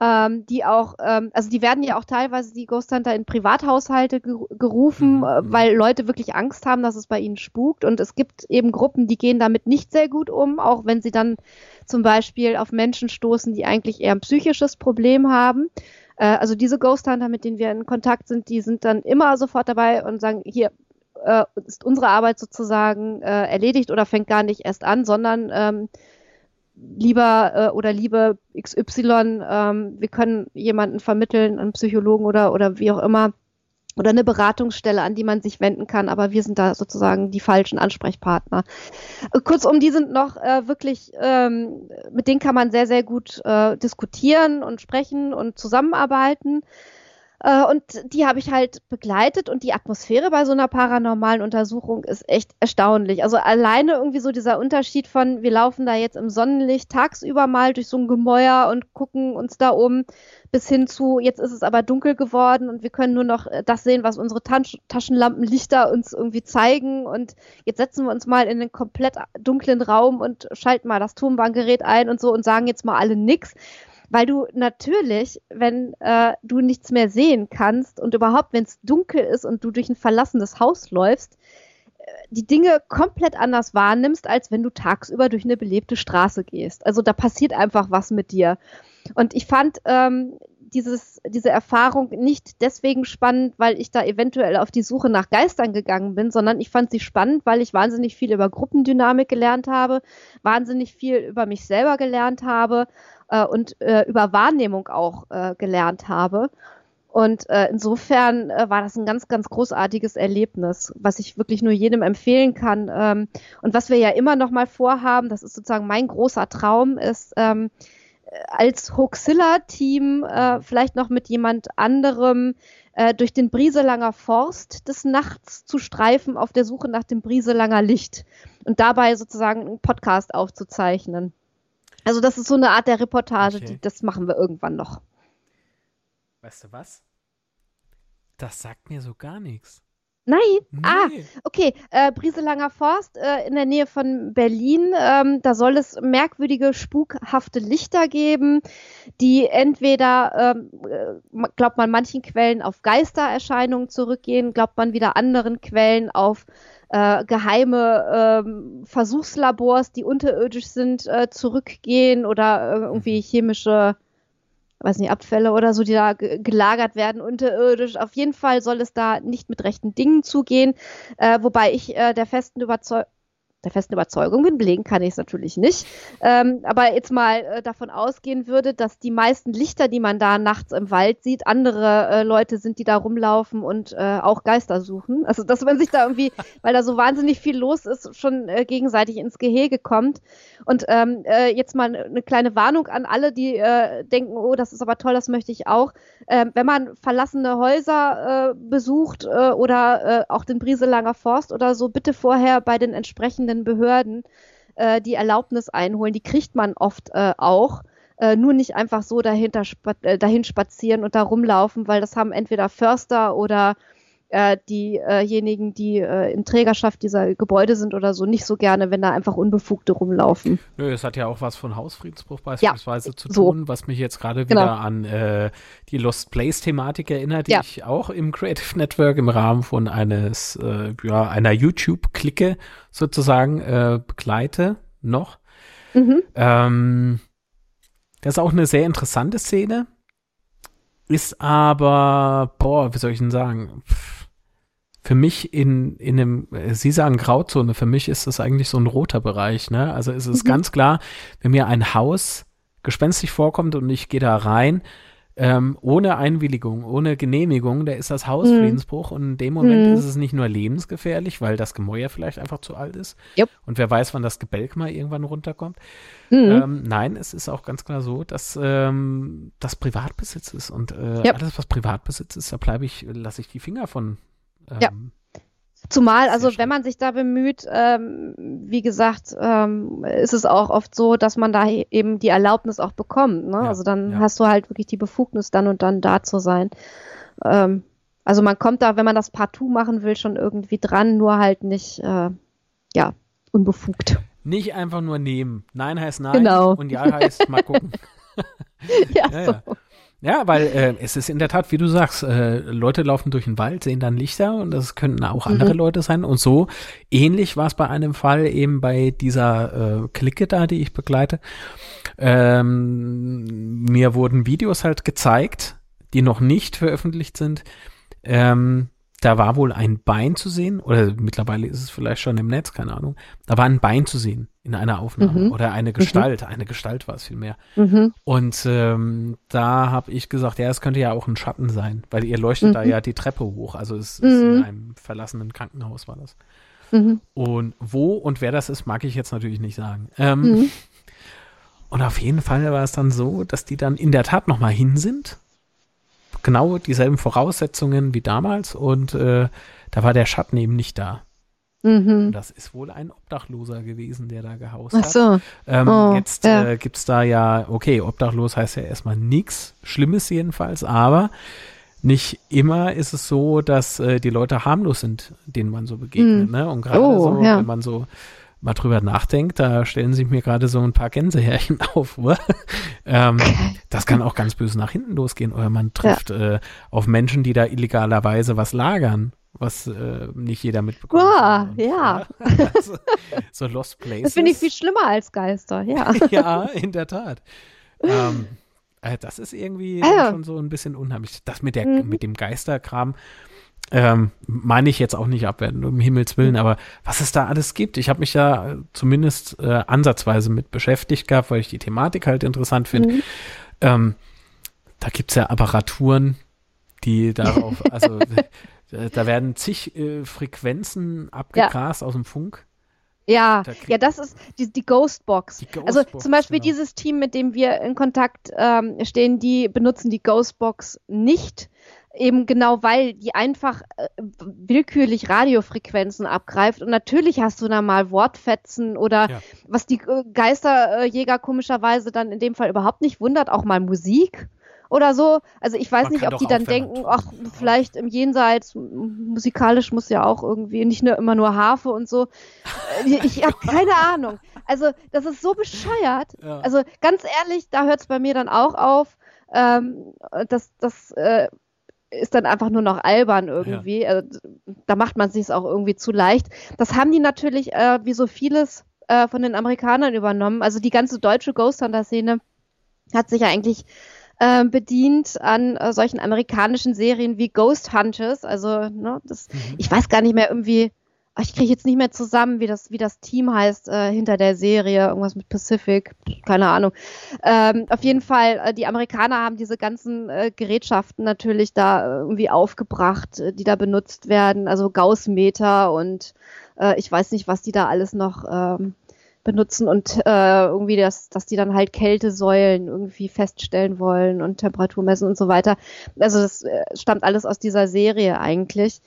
ähm, die auch, ähm, also die werden ja auch teilweise die Ghost Hunter in Privathaushalte gerufen, mhm. äh, weil Leute wirklich Angst haben, dass es bei ihnen spukt. Und es gibt eben Gruppen, die gehen damit nicht sehr gut um, auch wenn sie dann zum Beispiel auf Menschen stoßen, die eigentlich eher ein psychisches Problem haben. Äh, also diese Ghost Hunter, mit denen wir in Kontakt sind, die sind dann immer sofort dabei und sagen, hier, äh, ist unsere Arbeit sozusagen äh, erledigt oder fängt gar nicht erst an, sondern ähm, lieber äh, oder liebe XY, ähm, wir können jemanden vermitteln, einen Psychologen oder, oder wie auch immer, oder eine Beratungsstelle, an die man sich wenden kann, aber wir sind da sozusagen die falschen Ansprechpartner. Äh, kurzum, die sind noch äh, wirklich, ähm, mit denen kann man sehr, sehr gut äh, diskutieren und sprechen und zusammenarbeiten. Äh, und die habe ich halt begleitet und die Atmosphäre bei so einer paranormalen Untersuchung ist echt erstaunlich. Also alleine irgendwie so dieser Unterschied von, wir laufen da jetzt im Sonnenlicht tagsüber mal durch so ein Gemäuer und gucken uns da um, bis hin zu, jetzt ist es aber dunkel geworden und wir können nur noch äh, das sehen, was unsere Tasch Taschenlampenlichter uns irgendwie zeigen. Und jetzt setzen wir uns mal in einen komplett dunklen Raum und schalten mal das Turmbandgerät ein und so und sagen jetzt mal alle nix weil du natürlich, wenn äh, du nichts mehr sehen kannst und überhaupt, wenn es dunkel ist und du durch ein verlassenes Haus läufst, äh, die Dinge komplett anders wahrnimmst, als wenn du tagsüber durch eine belebte Straße gehst. Also da passiert einfach was mit dir. Und ich fand ähm, dieses, diese Erfahrung nicht deswegen spannend, weil ich da eventuell auf die Suche nach Geistern gegangen bin, sondern ich fand sie spannend, weil ich wahnsinnig viel über Gruppendynamik gelernt habe, wahnsinnig viel über mich selber gelernt habe äh, und äh, über Wahrnehmung auch äh, gelernt habe. Und äh, insofern äh, war das ein ganz, ganz großartiges Erlebnis, was ich wirklich nur jedem empfehlen kann. Ähm, und was wir ja immer noch mal vorhaben, das ist sozusagen mein großer Traum, ist ähm, als Hoaxilla-Team äh, vielleicht noch mit jemand anderem äh, durch den Brieselanger Forst des Nachts zu streifen auf der Suche nach dem Brieselanger Licht und dabei sozusagen einen Podcast aufzuzeichnen. Also das ist so eine Art der Reportage, Okay. die, das machen wir irgendwann noch. Weißt du was? Das sagt mir so gar nichts. Nein, ah, Nee. Okay, äh, Brieselanger Forst äh, in der Nähe von Berlin. Ähm, da soll es merkwürdige, spukhafte Lichter geben, die entweder, ähm, äh, glaubt man manchen Quellen, auf Geistererscheinungen zurückgehen, glaubt man wieder anderen Quellen auf äh, geheime ähm, Versuchslabors, die unterirdisch sind, äh, zurückgehen oder äh, irgendwie chemische weiß nicht, Abfälle oder so, die da ge- gelagert werden unterirdisch. Auf jeden Fall soll es da nicht mit rechten Dingen zugehen, äh, wobei ich äh, der festen Überzeugung der festen Überzeugung bin, belegen kann ich es natürlich nicht, ähm, aber jetzt mal äh, davon ausgehen würde, dass die meisten Lichter, die man da nachts im Wald sieht, andere äh, Leute sind, die da rumlaufen und äh, auch Geister suchen. Also dass man sich da irgendwie, weil da so wahnsinnig viel los ist, schon äh, gegenseitig ins Gehege kommt. Und ähm, äh, jetzt mal eine kleine Warnung an alle, die äh, denken, oh, das ist aber toll, das möchte ich auch. Ähm, wenn man verlassene Häuser besucht oder auch den Brieselanger Forst oder so, bitte vorher bei den entsprechenden Behörden äh, die Erlaubnis einholen. Die kriegt man oft äh, auch. Äh, nur nicht einfach so dahinter spa äh, dahin spazieren und da rumlaufen, weil das haben entweder Förster oder äh, diejenigen, die äh, in Trägerschaft dieser Gebäude sind oder so, nicht so gerne, wenn da einfach Unbefugte rumlaufen. Nö, es hat ja auch was von Hausfriedensbruch beispielsweise zu so. tun, was mich jetzt gerade Genau. wieder an äh, die Lost Place-Thematik erinnert, die Ja. ich auch im Creative Network im Rahmen von eines, äh, ja, einer YouTube-Clique sozusagen äh, begleite noch. Mhm. Ähm, das ist auch eine sehr interessante Szene. Ist aber, boah, wie soll ich denn sagen? Pff, Für mich in, in einem, äh, Sie sagen Grauzone, für mich ist das eigentlich so ein roter Bereich, ne? Also es ist Mhm. ganz klar, wenn mir ein Haus gespenstisch vorkommt und ich gehe da rein, ähm, ohne Einwilligung, ohne Genehmigung, da ist das Haus Mhm. Friedensbruch und in dem Moment Mhm. ist es nicht nur lebensgefährlich, weil das Gemäuer vielleicht einfach zu alt ist. Jupp. Und wer weiß, wann das Gebälk mal irgendwann runterkommt. Mhm. Ähm, nein, es ist auch ganz klar so, dass ähm, das Privatbesitz ist und äh, Ja. alles, was Privatbesitz ist, da bleibe ich, lasse ich die Finger von. Ähm, Ja. Zumal, also schön. wenn man sich da bemüht, ähm, wie gesagt, ähm, ist es auch oft so, dass man da eben die Erlaubnis auch bekommt. Ne? Ja, also dann ja. hast du halt wirklich die Befugnis, dann und dann da zu sein. Ähm, also man kommt da, wenn man das partout machen will, schon irgendwie dran, nur halt nicht, äh, ja, unbefugt. Nicht einfach nur nehmen. Nein heißt nein Genau. und ja heißt mal gucken. ja, Ja, so. ja. Ja, weil äh, es ist in der Tat, wie du sagst, äh, Leute laufen durch den Wald, sehen dann Lichter und das könnten auch andere Mhm. Leute sein. Und so ähnlich war es bei einem Fall eben bei dieser äh, Clique da, die ich begleite. Ähm, mir wurden Videos halt gezeigt, die noch nicht veröffentlicht sind. Ähm, da war wohl ein Bein zu sehen, oder mittlerweile ist es vielleicht schon im Netz, keine Ahnung. Da war ein Bein zu sehen in einer Aufnahme Mhm. oder eine Gestalt, eine Gestalt war es vielmehr. Mhm. Und ähm, da habe ich gesagt, ja, es könnte ja auch ein Schatten sein, weil ihr leuchtet da Mhm. ja die Treppe hoch. Also es ist in Mhm. einem verlassenen Krankenhaus war das. Mhm. Und wo und wer das ist, mag ich jetzt natürlich nicht sagen. Ähm, Mhm. Und auf jeden Fall war es dann so, dass die dann in der Tat nochmal hin sind. Genau dieselben Voraussetzungen wie damals und äh, da war der Schatten eben nicht da. Mhm. das ist wohl ein Obdachloser gewesen, der da gehaust Ach hat. so. Ähm, Oh, jetzt ja. äh, gibt's da ja, okay, obdachlos heißt ja erstmal nichts Schlimmes jedenfalls, aber nicht immer ist es so, dass äh, die Leute harmlos sind, denen man so begegnet. Hm. Ne? Und gerade Oh, so, ja. wenn man so mal drüber nachdenkt, da stellen sich mir gerade so ein paar Gänsehärchen auf. Ähm, das kann auch ganz böse nach hinten losgehen. Oder man trifft äh, auf Menschen, die da illegalerweise was lagern, was äh, nicht jeder mitbekommt. Uah, Und, ja. so, so Lost Places. Das finde ich viel schlimmer als Geister, ja. ja, in der Tat. Ähm, äh, das ist irgendwie Ah, ja. schon so ein bisschen unheimlich. Das mit, der, Mhm. mit dem Geisterkram ähm, meine ich jetzt auch nicht abwertend, um Himmels Willen, aber was es da alles gibt. Ich habe mich da äh, zumindest äh, ansatzweise mit beschäftigt gehabt, weil ich die Thematik halt interessant finde. Mhm. Ähm, da gibt's ja Apparaturen, die darauf, also äh, da werden zig äh, Frequenzen abgegrast aus dem Funk. Ja, Da ja, das ist die, die Ghostbox. Die also Ghostbox, zum Beispiel genau. dieses Team, mit dem wir in Kontakt ähm, stehen, die benutzen die Ghostbox nicht. Eben genau weil die einfach äh, willkürlich Radiofrequenzen abgreift und natürlich hast du da mal Wortfetzen oder ja. was die äh, Geisterjäger komischerweise dann in dem Fall überhaupt nicht wundert, auch mal Musik oder so. Also ich weiß Man nicht, ob die dann denken, ach, vielleicht im Jenseits, musikalisch muss ja auch irgendwie, nicht nur immer nur Harfe und so. Äh, ich, ich habe keine Ahnung. Also das ist so bescheuert. Ja. Also ganz ehrlich, da hört es bei mir dann auch auf. Ähm, das das äh, ist dann einfach nur noch albern irgendwie. Ja. Also, da macht man sich auch irgendwie zu leicht. Das haben die natürlich, äh, wie so vieles, äh, von den Amerikanern übernommen. Also die ganze deutsche Ghost Hunter-Szene hat sich ja eigentlich äh, bedient an äh, solchen amerikanischen Serien wie Ghost Hunters. Also, ne, das, mhm. ich weiß gar nicht mehr irgendwie, ich kriege jetzt nicht mehr zusammen, wie das, wie das Team heißt äh, hinter der Serie, irgendwas mit Pacific, keine Ahnung. Ähm, auf jeden Fall, äh, die Amerikaner haben diese ganzen äh, Gerätschaften natürlich da irgendwie aufgebracht, äh, die da benutzt werden, also Gaussmeter und äh, ich weiß nicht, was die da alles noch ähm, benutzen und äh, irgendwie das, dass die dann halt Kältesäulen irgendwie feststellen wollen und Temperatur messen und so weiter. Also das äh, stammt alles aus dieser Serie eigentlich.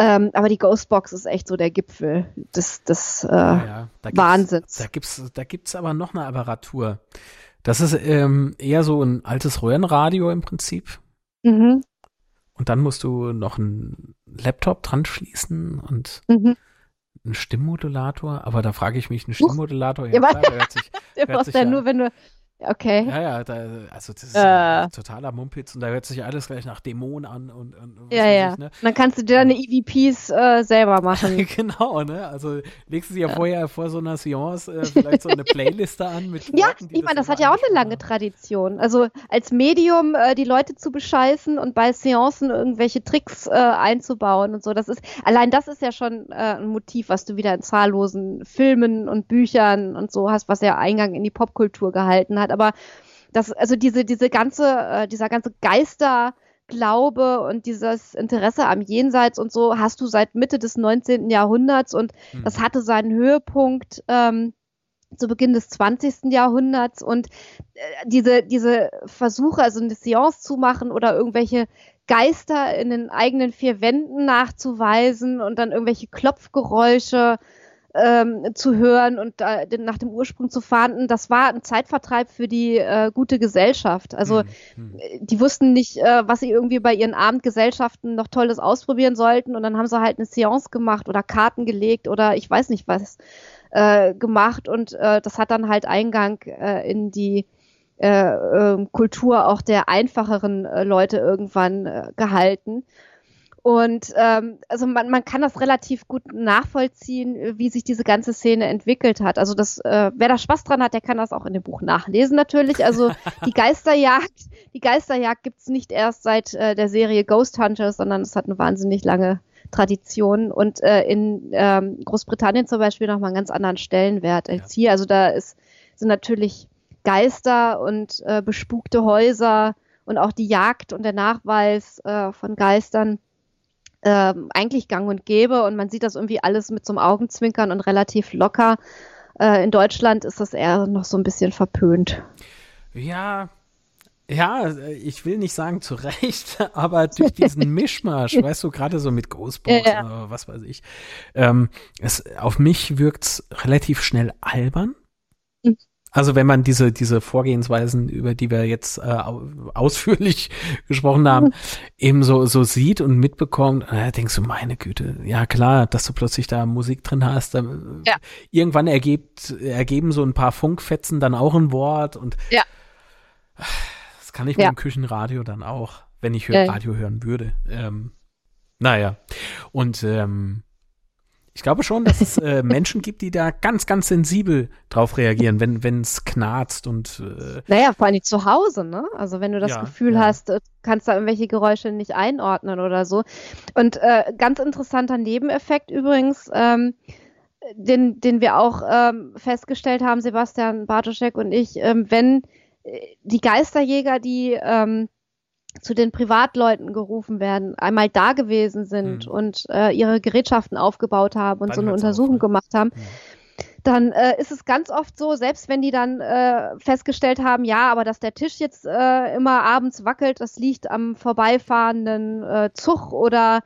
Ähm, aber die Ghostbox ist echt so der Gipfel des, des äh, ja. Da Wahnsinns. Da gibt's, da gibt's aber noch eine Apparatur. Das ist ähm, eher so ein altes Röhrenradio im Prinzip. Mhm. Und dann musst du noch einen Laptop dran schließen und mhm. einen Stimmmodulator. Aber da frage ich mich, ein Stimmmodulator, ja, klar, der hört sich, der hört sich ja, nur, wenn du Okay. Ja, ja, da, also das ist äh. totaler Mumpitz und da hört sich alles gleich nach Dämonen an und, und ja, ja. Ich, ne? Dann kannst du dir deine EVPs äh, selber machen. genau, ne? Also legst du dir ja. vorher vor so einer Seance äh, vielleicht so eine Playliste an mit Ja, Leuten, ich meine, das, das hat ja auch eine lange Tradition. Also als Medium äh, die Leute zu bescheißen und bei Seancen irgendwelche Tricks äh, einzubauen und so. Das ist allein das ist ja schon äh, ein Motiv, was du wieder in zahllosen Filmen und Büchern und so hast, was ja Eingang in die Popkultur gehalten hat hat. Aber das, also diese, diese ganze, äh, dieser ganze Geisterglaube und dieses Interesse am Jenseits und so hast du seit Mitte des 19. Jahrhunderts und mhm. das hatte seinen Höhepunkt ähm, zu Beginn des 20. Jahrhunderts und äh, diese, diese Versuche, also eine Seance zu machen oder irgendwelche Geister in den eigenen vier Wänden nachzuweisen und dann irgendwelche Klopfgeräusche ähm, zu hören und äh, nach dem Ursprung zu fahnden, das war ein Zeitvertreib für die äh, gute Gesellschaft. Also mhm. die wussten nicht, äh, was sie irgendwie bei ihren Abendgesellschaften noch Tolles ausprobieren sollten und dann haben sie halt eine Seance gemacht oder Karten gelegt oder ich weiß nicht was äh, gemacht und äh, das hat dann halt Eingang äh, in die äh, äh, Kultur auch der einfacheren äh, Leute irgendwann äh, gehalten. Und ähm, also man, man kann das relativ gut nachvollziehen, wie sich diese ganze Szene entwickelt hat. Also das, äh, wer da Spaß dran hat, der kann das auch in dem Buch nachlesen natürlich. Also die Geisterjagd, die Geisterjagd gibt's nicht erst seit äh, der Serie Ghost Hunters, sondern es hat eine wahnsinnig lange Tradition und äh, in ähm, Großbritannien zum Beispiel nochmal einen ganz anderen Stellenwert als ja. hier. Also da ist, sind natürlich Geister und äh, bespukte Häuser und auch die Jagd und der Nachweis äh, von Geistern ähm, eigentlich gang und gäbe und man sieht das irgendwie alles mit so einem Augenzwinkern und relativ locker. Äh, in Deutschland ist das eher noch so ein bisschen verpönt. Ja, ja, ich will nicht sagen zu Recht, aber durch diesen Mischmasch, weißt du, gerade so mit Ghostbox ja, ja. oder was weiß ich, ähm, es, auf mich wirkt's relativ schnell albern. Mhm. Also wenn man diese, diese Vorgehensweisen, über die wir jetzt äh, ausführlich gesprochen haben, mhm. eben so, so sieht und mitbekommt, äh, denkst du, meine Güte, ja klar, dass du plötzlich da Musik drin hast. Äh, ja. Irgendwann ergibt, ergeben so ein paar Funkfetzen dann auch ein Wort und ja. das kann ich ja. mit dem Küchenradio dann auch, wenn ich ja. Radio hören würde. Ähm, naja. Und ähm, ich glaube schon, dass es äh, Menschen gibt, die da ganz, ganz sensibel drauf reagieren, wenn wenn es knarzt und äh, Naja, vor allem zu Hause, ne? Also wenn du das ja, Gefühl ja. hast, äh, kannst da irgendwelche Geräusche nicht einordnen oder so. Und äh, ganz interessanter Nebeneffekt übrigens, ähm, den, den wir auch ähm, festgestellt haben, Sebastian Bartoschek und ich, ähm, wenn äh, die Geisterjäger, die ähm, zu den Privatleuten gerufen werden, einmal da gewesen sind mhm. und äh, ihre Gerätschaften aufgebaut haben und Dann so eine Untersuchung auf, gemacht haben, mhm. dann äh, ist es ganz oft so, selbst wenn die dann äh, festgestellt haben, ja, aber dass der Tisch jetzt äh, immer abends wackelt, das liegt am vorbeifahrenden äh, Zug oder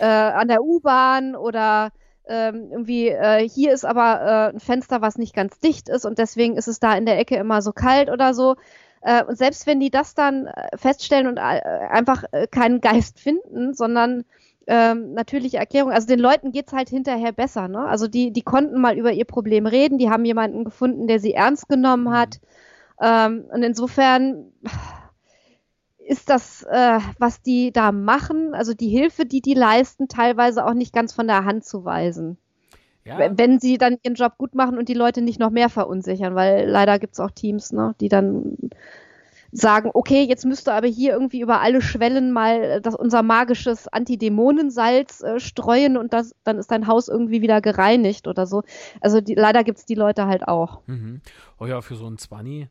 äh, an der U-Bahn oder ähm, irgendwie äh, hier ist aber äh, ein Fenster, was nicht ganz dicht ist und deswegen ist es da in der Ecke immer so kalt oder so. Äh, und selbst wenn die das dann äh, feststellen und äh, einfach äh, keinen Geist finden, sondern ähm, natürliche Erklärung. Also den Leuten geht's halt hinterher besser. Ne? Also die, die konnten mal über ihr Problem reden, die haben jemanden gefunden, der sie ernst genommen mhm. hat. Ähm, und insofern ist das, äh, was die da machen, also die Hilfe, die die leisten, teilweise auch nicht ganz von der Hand zu weisen. Ja. Wenn sie dann ihren Job gut machen und die Leute nicht noch mehr verunsichern, weil leider gibt's auch Teams, ne, die dann sagen, okay, jetzt müsste aber hier irgendwie über alle Schwellen mal äh, das, unser magisches Antidämonensalz äh, streuen und das, dann ist dein Haus irgendwie wieder gereinigt oder so. Also die, leider gibt's die Leute halt auch. Mhm. Oh ja, für so ein Zwanni.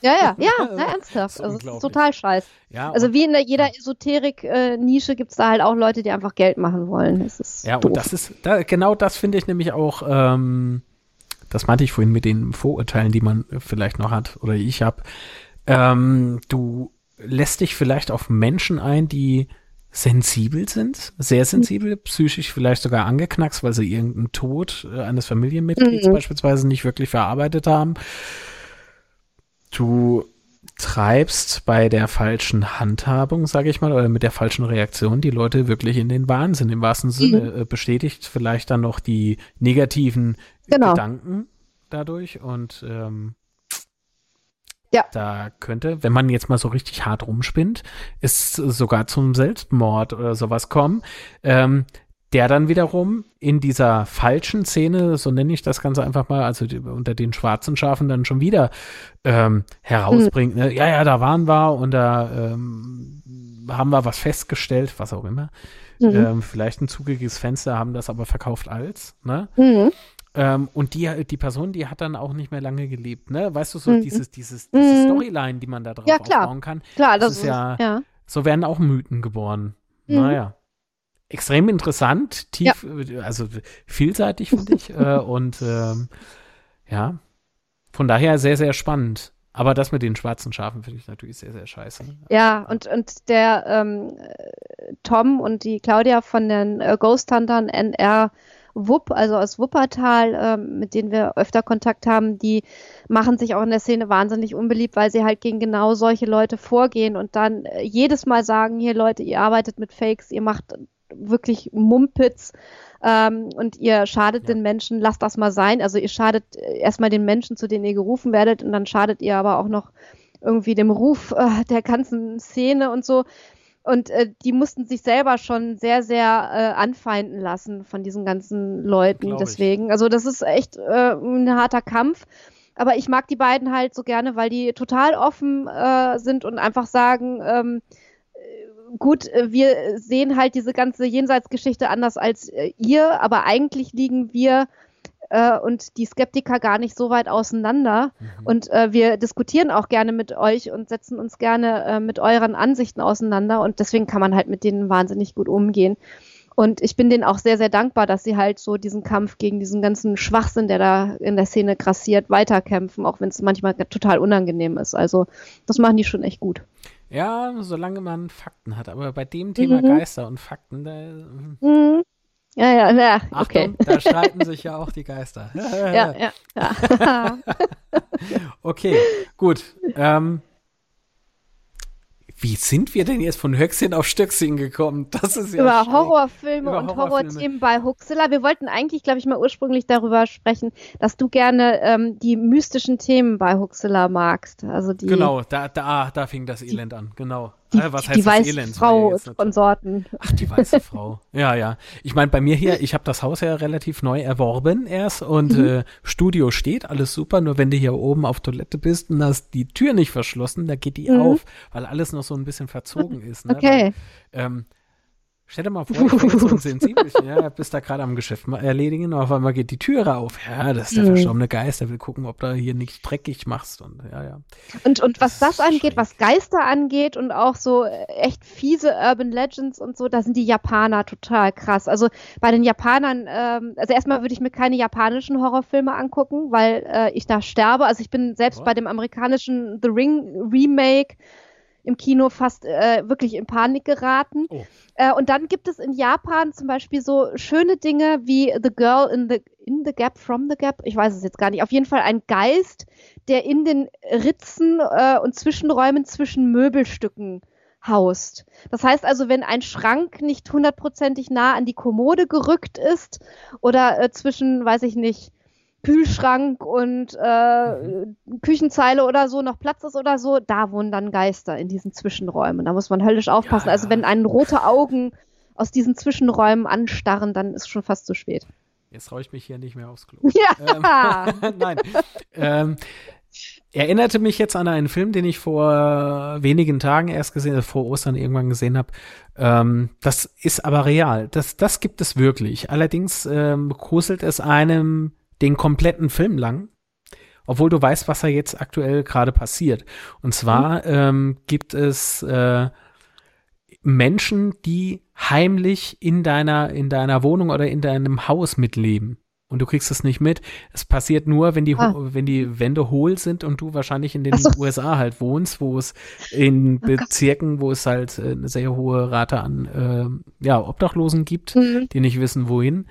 Ja, ja, ja, na, ernsthaft. Also, das ist total scheiß. Ja, also wie in der, jeder Esoterik-Nische äh, gibt es da halt auch Leute, die einfach Geld machen wollen. Das ist ja, doof. und das ist, da, genau das finde ich nämlich auch, ähm, das meinte ich vorhin mit den Vorurteilen, die man vielleicht noch hat oder ich habe. Ähm, du lässt dich vielleicht auf Menschen ein, die sensibel sind, sehr sensibel, mhm. psychisch vielleicht sogar angeknackst, weil sie irgendeinen Tod äh, eines Familienmitglieds mhm. beispielsweise nicht wirklich verarbeitet haben. Du treibst bei der falschen Handhabung, sage ich mal, oder mit der falschen Reaktion die Leute wirklich in den Wahnsinn. Im wahrsten Sinne mhm. Äh, bestätigt vielleicht dann noch die negativen genau. Gedanken dadurch und ähm, ja. Da könnte, wenn man jetzt mal so richtig hart rumspinnt, es sogar zum Selbstmord oder sowas kommen, ähm, der dann wiederum in dieser falschen Szene, so nenne ich das Ganze einfach mal, also die, unter den schwarzen Schafen dann schon wieder ähm, herausbringt. Ne? Ja, ja, da waren wir und da ähm, haben wir was festgestellt, was auch immer. Mhm. Ähm, vielleicht ein zugiges Fenster, haben das aber verkauft als. Ne? Mhm. Ähm, und die, die Person, die hat dann auch nicht mehr lange gelebt, ne? Weißt du, so mhm. dieses, dieses, diese mhm. Storyline, die man da drauf ja, klar. aufbauen kann. Klar, das, das ist, ja, ja, so werden auch Mythen geboren. Mhm. Naja. Extrem interessant, tief, ja. also vielseitig, finde ich. äh, und ähm, ja, von daher sehr, sehr spannend. Aber das mit den schwarzen Schafen finde ich natürlich sehr, sehr scheiße. Ja, und, und der ähm, Tom und die Claudia von den äh, Ghost Huntern NR Wupp, also aus Wuppertal, ähm, mit denen wir öfter Kontakt haben, die machen sich auch in der Szene wahnsinnig unbeliebt, weil sie halt gegen genau solche Leute vorgehen und dann äh, jedes Mal sagen, hier Leute, ihr arbeitet mit Fakes, ihr macht wirklich Mumpitz ähm, und ihr schadet ja. den Menschen, lasst das mal sein. Also ihr schadet äh, erstmal den Menschen, zu denen ihr gerufen werdet und dann schadet ihr aber auch noch irgendwie dem Ruf äh, der ganzen Szene und so. Und äh, die mussten sich selber schon sehr, sehr äh, anfeinden lassen von diesen ganzen Leuten. Glaub Deswegen, ich. also das ist echt äh, ein harter Kampf. Aber ich mag die beiden halt so gerne, weil die total offen äh, sind und einfach sagen, ähm, äh, gut, äh, wir sehen halt diese ganze Jenseitsgeschichte anders als äh, ihr, aber eigentlich liegen wir äh, und die Skeptiker gar nicht so weit auseinander. Mhm. Und äh, wir diskutieren auch gerne mit euch und setzen uns gerne äh, mit euren Ansichten auseinander. Und deswegen kann man halt mit denen wahnsinnig gut umgehen. Und ich bin denen auch sehr, sehr dankbar, dass sie halt so diesen Kampf gegen diesen ganzen Schwachsinn, der da in der Szene grassiert, weiterkämpfen, auch wenn es manchmal total unangenehm ist. Also das machen die schon echt gut. Ja, solange man Fakten hat. Aber bei dem Thema mhm. Geister und Fakten, da. Mhm. Ja, ja, ja, okay. Achtung, da streiten sich ja auch die Geister. ja, ja, ja. okay, gut. Ähm, wie sind wir denn jetzt von Höchstchen auf Stöckchen gekommen? Das ist ja Über schräg. Horrorfilme Über und Horrorfilme. Horrorthemen bei Huxilla. Wir wollten eigentlich, glaube ich, mal ursprünglich darüber sprechen, dass du gerne ähm, die mystischen Themen bei Huxilla magst. Also die, genau, da, da, da fing das Elend an, genau. Die, äh, was heißt die weiße Elend? Frau von Sorten. Ach, die weiße Frau. Ja, ja. Ich meine, bei mir hier, ich habe das Haus ja relativ neu erworben erst und mhm. äh, Studio steht, alles super, nur wenn du hier oben auf Toilette bist und hast die Tür nicht verschlossen, da geht die mhm. auf, weil alles noch so ein bisschen verzogen ist. Ne? Okay. Weil, ähm, Stell dir mal vor, bin so ein Sensibelchen, ja, bist da gerade am Geschäft mal erledigen und auf einmal geht die Türe auf. Ja, das ist der Mhm. verstorbene Geist, der will gucken, ob du hier nichts dreckig machst und ja, ja. Und, und was Das das ist angeht, schräg. was Geister angeht und auch so äh, echt fiese Urban Legends und so, da sind die Japaner total krass. Also bei den Japanern, ähm, also erstmal würde ich mir keine japanischen Horrorfilme angucken, weil äh, ich da sterbe. Also ich bin selbst What? bei dem amerikanischen The Ring Remake im Kino fast äh, wirklich in Panik geraten. Oh. Äh, und dann gibt es in Japan zum Beispiel so schöne Dinge wie The Girl in the, in the Gap, From the Gap, ich weiß es jetzt gar nicht. Auf jeden Fall ein Geist, der in den Ritzen äh, und Zwischenräumen zwischen Möbelstücken haust. Das heißt also, wenn ein Schrank nicht hundertprozentig nah an die Kommode gerückt ist oder äh, zwischen, weiß ich nicht, Kühlschrank und äh, Küchenzeile oder so noch Platz ist oder so, da wohnen dann Geister in diesen Zwischenräumen. Da muss man höllisch aufpassen. Ja. Also wenn einen rote Augen aus diesen Zwischenräumen anstarren, dann ist schon fast zu spät. Jetzt traue ich mich hier nicht mehr aufs Klo. Ja. Ähm, Nein. Ähm, erinnerte mich jetzt an einen Film, den ich vor wenigen Tagen erst gesehen, äh, vor Ostern irgendwann gesehen habe. Ähm, das ist aber real. Das, das gibt es wirklich. Allerdings ähm, gruselt es einem den kompletten Film lang. Obwohl du weißt, was da jetzt aktuell gerade passiert. Und zwar ähm, gibt es äh, Menschen, die heimlich in deiner, in deiner Wohnung oder in deinem Haus mitleben. Und du kriegst es nicht mit. Es passiert nur, wenn die, Ah. wenn die Wände hohl sind und du wahrscheinlich in den so. Oh USA halt wohnst, wo es in Gott. Bezirken, wo es halt äh, eine sehr hohe Rate an ähm, ja, Obdachlosen gibt, Mhm. die nicht wissen, wohin.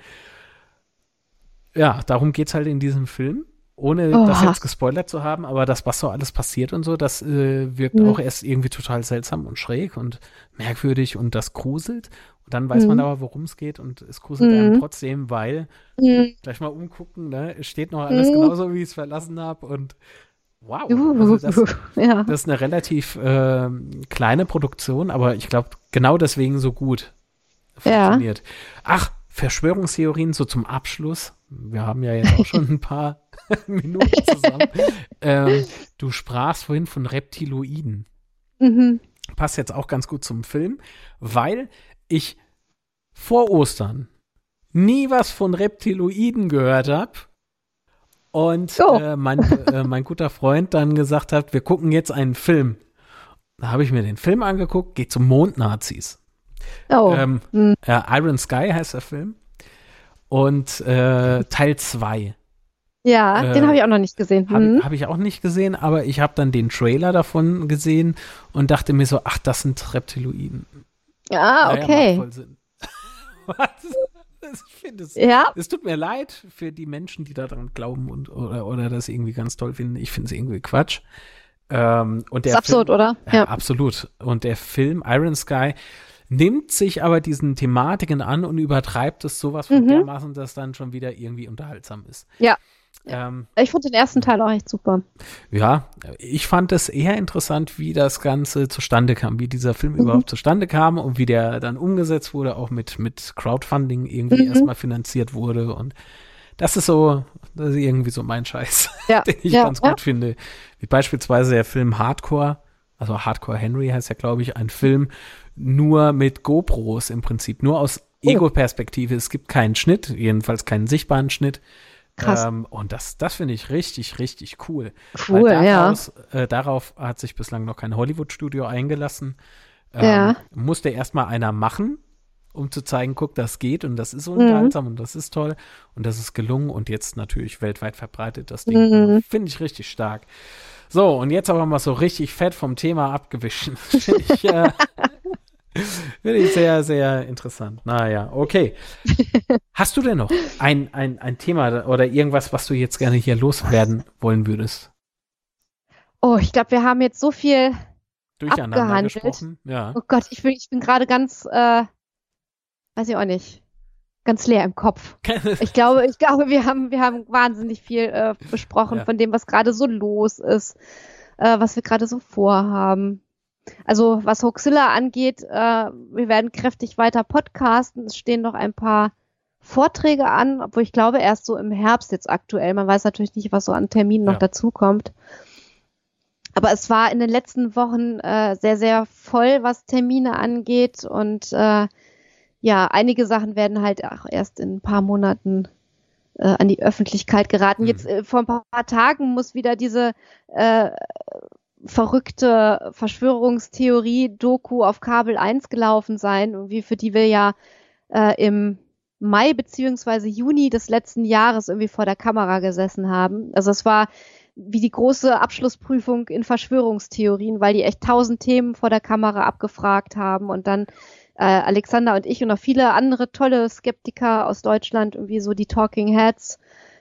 Ja, darum geht's halt in diesem Film. Ohne Oha. das jetzt gespoilert zu haben, aber das, was so alles passiert und so, das äh, wirkt Mhm. auch erst irgendwie total seltsam und schräg und merkwürdig und das gruselt. Und dann weiß man Mhm. aber, worum es geht und es gruselt einem Mhm. trotzdem, weil, Mhm. gleich mal umgucken, ne, es steht noch alles Mhm. genauso, wie ich es verlassen habe und wow. Also das, ja. das ist eine relativ ähm, kleine Produktion, aber ich glaube, genau deswegen so gut Ja. funktioniert. Ach, Verschwörungstheorien so zum Abschluss. Wir haben ja jetzt auch schon ein paar Minuten zusammen. ähm, du sprachst vorhin von Reptiloiden. Mhm. Passt jetzt auch ganz gut zum Film, weil ich vor Ostern nie was von Reptiloiden gehört habe. Und Oh. äh, mein, äh, mein guter Freund dann gesagt hat, wir gucken jetzt einen Film. Da habe ich mir den Film angeguckt, geht zum Mondnazis. Oh. Ähm, Mhm. äh, Iron Sky heißt der Film. Und äh, Teil 2. ja, äh, den habe ich auch noch nicht gesehen. Habe Mhm. hab ich auch nicht gesehen, aber ich habe dann den Trailer davon gesehen und dachte mir so, ach, das sind Reptiloiden. Ah, okay. macht voll Sinn. Was? Ich finde es. Ja, Es tut mir leid für die Menschen, die daran glauben und oder, oder das irgendwie ganz toll finden. Ich finde es irgendwie Quatsch. Ähm, und der ist absurd, Film, oder? Ja, absolut. Und der Film Iron Sky nimmt sich aber diesen Thematiken an und übertreibt es sowas von Mhm. dermaßen, dass dann schon wieder irgendwie unterhaltsam ist. Ja. Ähm, Ich fand den ersten Teil auch echt super. ja, ich fand es eher interessant, wie das Ganze zustande kam, wie dieser Film Mhm. überhaupt zustande kam und wie der dann umgesetzt wurde, auch mit, mit Crowdfunding irgendwie Mhm. erstmal finanziert wurde. Und das ist so, das ist irgendwie so mein Scheiß, Ja, den ich ja, ganz ja. gut finde. Wie beispielsweise der Film Hardcore, also Hardcore Henry heißt ja, glaube ich, ein Film nur mit GoPros im Prinzip, nur aus Oh. Ego-Perspektive. Es gibt keinen Schnitt, jedenfalls keinen sichtbaren Schnitt. Krass. Ähm, und das, das finde ich richtig, richtig cool. Cool, Weil ja. daraus, äh, darauf hat sich bislang noch kein Hollywood-Studio eingelassen. Ähm, Ja. Musste erstmal einer machen, um zu zeigen, guck, das geht und das ist Mhm. unterhaltsam und das ist toll und das ist gelungen und jetzt natürlich weltweit verbreitet das Ding. Mhm. Finde ich richtig stark. So, und jetzt aber mal so richtig fett vom Thema. Finde ich, äh, Finde ich sehr, sehr interessant. Naja, okay. Hast du denn noch ein, ein, ein Thema oder irgendwas, was du jetzt gerne hier loswerden wollen würdest? Oh, ich glaube, wir haben jetzt so viel. Durcheinander Abgehandelt. gesprochen? Ja. Oh Gott, ich bin, ich bin gerade ganz, äh, weiß ich auch nicht, ganz leer im Kopf. Ich glaube, ich glaube, wir haben, wir haben wahnsinnig viel äh, besprochen Ja. von dem, was gerade so los ist, äh, was wir gerade so vorhaben. Also was Hoaxilla angeht, äh, wir werden kräftig weiter podcasten. Es stehen noch ein paar Vorträge an, obwohl ich glaube erst so im Herbst jetzt aktuell. Man weiß natürlich nicht, was so an Terminen noch Ja. dazukommt. Aber es war in den letzten Wochen äh, sehr, sehr voll, was Termine angeht. Und äh, ja, einige Sachen werden halt auch erst in ein paar Monaten äh, an die Öffentlichkeit geraten. Mhm. Jetzt äh, vor ein paar, paar Tagen muss wieder diese äh, verrückte Verschwörungstheorie-Doku auf Kabel 1 gelaufen sein, irgendwie für die wir ja äh, im Mai beziehungsweise Juni des letzten Jahres irgendwie vor der Kamera gesessen haben. Also es war wie die große Abschlussprüfung in Verschwörungstheorien, weil die echt tausend Themen vor der Kamera abgefragt haben und dann äh, Alexander und ich und noch viele andere tolle Skeptiker aus Deutschland irgendwie so die Talking Heads,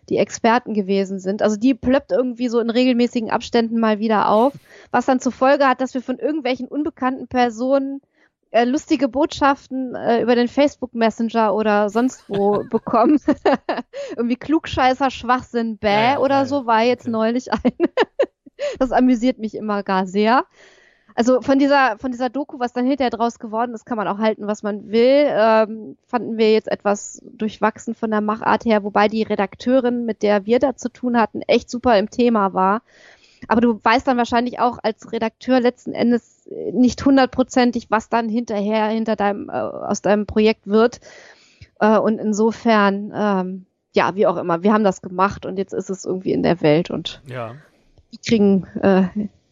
die Experten gewesen sind. Also die plöppt irgendwie so in regelmäßigen Abständen mal wieder auf, was dann zur Folge hat, dass wir von irgendwelchen unbekannten Personen äh, lustige Botschaften äh, über den Facebook Messenger oder sonst wo bekommen. irgendwie Klugscheißer, Schwachsinn, bäh Ja, ja, oder ja, so war jetzt neulich ein. das amüsiert mich immer gar sehr. Also von dieser, von dieser Doku, was dann hinterher draus geworden ist, kann man auch halten, was man will. Ähm, fanden wir jetzt etwas durchwachsen von der Machart her, wobei die Redakteurin, mit der wir da zu tun hatten, echt super im Thema war. Aber du weißt dann wahrscheinlich auch als Redakteur letzten Endes nicht hundertprozentig, was dann hinterher hinter deinem, äh, aus deinem Projekt wird. Äh, und insofern, ähm, ja, wie auch immer, wir haben das gemacht und jetzt ist es irgendwie in der Welt und Ja. wir kriegen äh,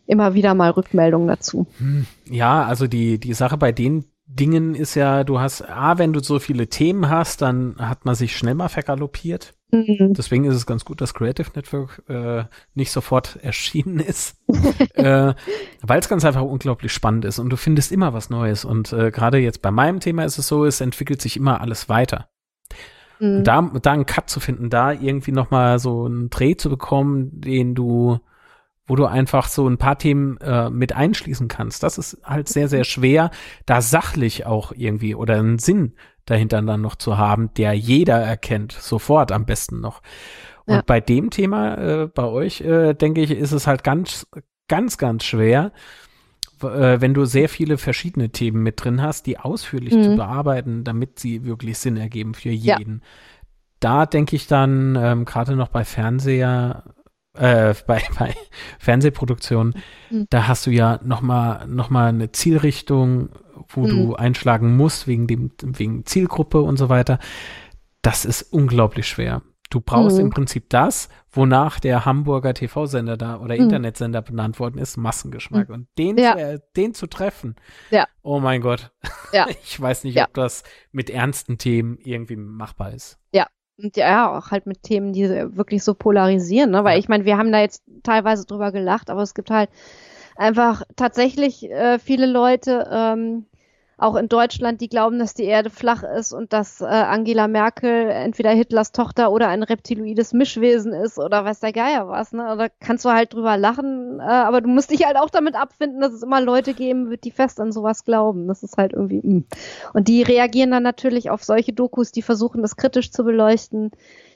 immer wieder mal Rückmeldungen dazu. Hm, Ja, also die, die Sache bei den Dingen ist ja, du hast, ah, wenn du so viele Themen hast, dann hat man sich schnell mal vergaloppiert. Mhm. Deswegen ist es ganz gut, dass Creative Network äh, nicht sofort erschienen ist, äh, weil es ganz einfach unglaublich spannend ist und du findest immer was Neues. Und äh, gerade jetzt bei meinem Thema ist es so, es entwickelt sich immer alles weiter. Mhm. Da, da einen Cut zu finden, da irgendwie noch mal so einen Dreh zu bekommen, den du, wo du einfach so ein paar Themen äh, mit einschließen kannst, das ist halt sehr, sehr schwer, da sachlich auch irgendwie oder einen Sinn dahinter dann noch zu haben, der jeder erkennt, sofort am besten noch. Und Ja. bei dem Thema, äh, bei euch, äh, denke ich, ist es halt ganz, ganz, ganz schwer, äh, wenn du sehr viele verschiedene Themen mit drin hast, die ausführlich Mhm. zu bearbeiten, damit sie wirklich Sinn ergeben für Ja. jeden. Da denke ich dann ähm, gerade noch bei Fernseher, äh, bei, bei Fernsehproduktionen, Mhm. da hast du ja noch mal, noch mal eine Zielrichtung, wo Mhm. du einschlagen musst wegen dem, wegen Zielgruppe und so weiter. Das ist unglaublich schwer. Du brauchst Mhm. im Prinzip das, wonach der Hamburger TV-Sender da oder Mhm. Internetsender benannt worden ist, Massengeschmack. Und den, Ja. zu, äh, den zu treffen, Ja. oh mein Gott. Ja. Ich weiß nicht, Ja. ob das mit ernsten Themen irgendwie machbar ist. Und ja, auch halt mit Themen, die wirklich so polarisieren, ne? Weil ich meine, wir haben da jetzt teilweise drüber gelacht, aber es gibt halt einfach tatsächlich äh, viele Leute, ähm, auch in Deutschland, die glauben, dass die Erde flach ist und dass äh, Angela Merkel entweder Hitlers Tochter oder ein reptiloides Mischwesen ist oder weiß der Geier was, ne? Da kannst du halt drüber lachen, äh, aber du musst dich halt auch damit abfinden, dass es immer Leute geben wird, die fest an sowas glauben. Das ist halt irgendwie, mh. Und die reagieren dann natürlich auf solche Dokus, die versuchen, das kritisch zu beleuchten,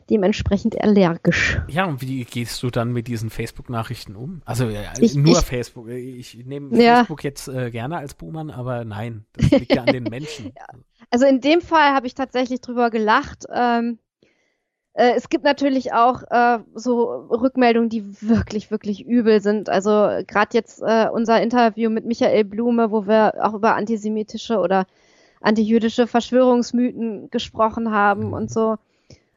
dementsprechend allergisch. Ja, und wie gehst du dann mit diesen Facebook-Nachrichten um? Also äh, Ich- nur ich- Facebook. Ich nehme Ja. Facebook jetzt äh, gerne als Buhmann, aber nein, das liegt ja an den Menschen. Also in dem Fall habe ich tatsächlich drüber gelacht. Ähm, äh, es gibt natürlich auch äh, so Rückmeldungen, die wirklich, wirklich übel sind. Also gerade jetzt äh, unser Interview mit Michael Blume, wo wir auch über antisemitische oder antijüdische Verschwörungsmythen gesprochen haben und so.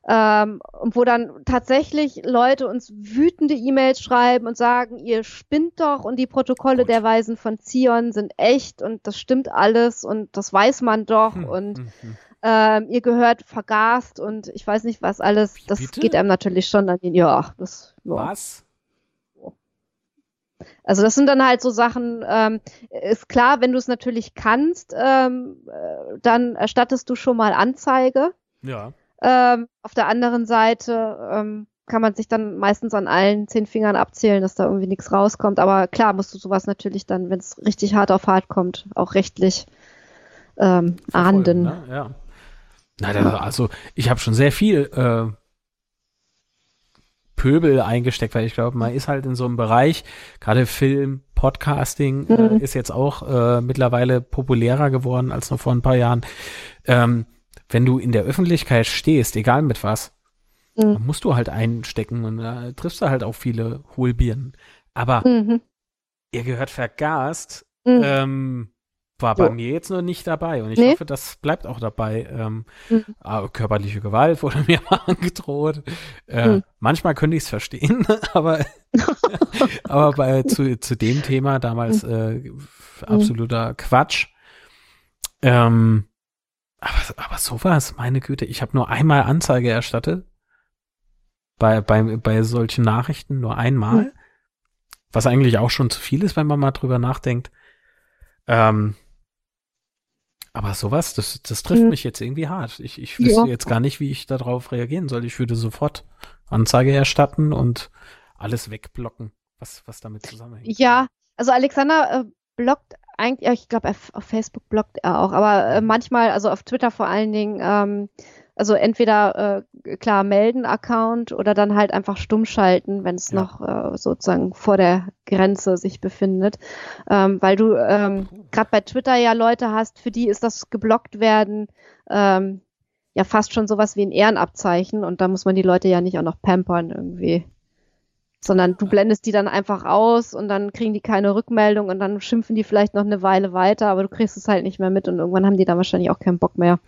Ähm, und wo dann tatsächlich Leute uns wütende E-Mails schreiben und sagen, ihr spinnt doch und die Protokolle Gut. der Weisen von Zion sind echt und das stimmt alles und das weiß man doch Hm, und hm, hm. ähm, ihr gehört vergast und ich weiß nicht was alles. Das Bitte? geht einem natürlich schon an den, ja, das, ja. Was? Also das sind dann halt so Sachen, ähm, ist klar, wenn du es natürlich kannst, ähm, äh, dann erstattest du schon mal Anzeige. Ja. Ähm, auf der anderen Seite ähm, kann man sich dann meistens an allen zehn Fingern abzählen, dass da irgendwie nichts rauskommt. Aber klar musst du sowas natürlich dann, wenn es richtig hart auf hart kommt, auch rechtlich ähm, ahnden. Ne? Ja. Na, da, also ich habe schon sehr viel äh, Pöbel eingesteckt, weil ich glaube, man ist halt in so einem Bereich, gerade Film, Podcasting äh, Mhm. ist jetzt auch äh, mittlerweile populärer geworden als noch vor ein paar Jahren. Ähm, wenn du in der Öffentlichkeit stehst, egal mit was, Mhm. dann musst du halt einstecken und da triffst du halt auch viele Hohlbirnen. Aber Mhm. ihr gehört vergast, Mhm. ähm, war bei mir jetzt nur nicht dabei und ich nee. hoffe, das bleibt auch dabei. Ähm, mhm. körperliche Gewalt wurde mir mal angedroht. Äh, mhm. Manchmal könnte ich es verstehen, aber, aber bei, zu, zu dem Thema damals äh, absoluter Quatsch. Ähm, aber, aber sowas, meine Güte, ich habe nur einmal Anzeige erstattet. Bei, bei, bei solchen Nachrichten nur einmal. Mhm. Was eigentlich auch schon zu viel ist, wenn man mal drüber nachdenkt. Ähm, aber sowas, das, das trifft mhm. mich jetzt irgendwie hart. Ich, ich wüsste ja. jetzt gar nicht, wie ich darauf reagieren soll. Ich würde sofort Anzeige erstatten und alles wegblocken, was, was damit zusammenhängt. Ja, also Alexander äh, blockt eigentlich, ich glaube, auf Facebook blockt er auch, aber äh, manchmal, also auf Twitter vor allen Dingen, ähm, also entweder äh, klar melden Account oder dann halt einfach stumm schalten, wenn es ja. noch äh, sozusagen vor der Grenze sich befindet, ähm, weil du ähm, gerade bei Twitter ja Leute hast, für die ist das geblockt werden ähm, ja fast schon sowas wie ein Ehrenabzeichen und da muss man die Leute ja nicht auch noch pampern irgendwie sondern du blendest die dann einfach aus und dann kriegen die keine Rückmeldung und dann schimpfen die vielleicht noch eine Weile weiter, aber du kriegst es halt nicht mehr mit und irgendwann haben die dann wahrscheinlich auch keinen Bock mehr.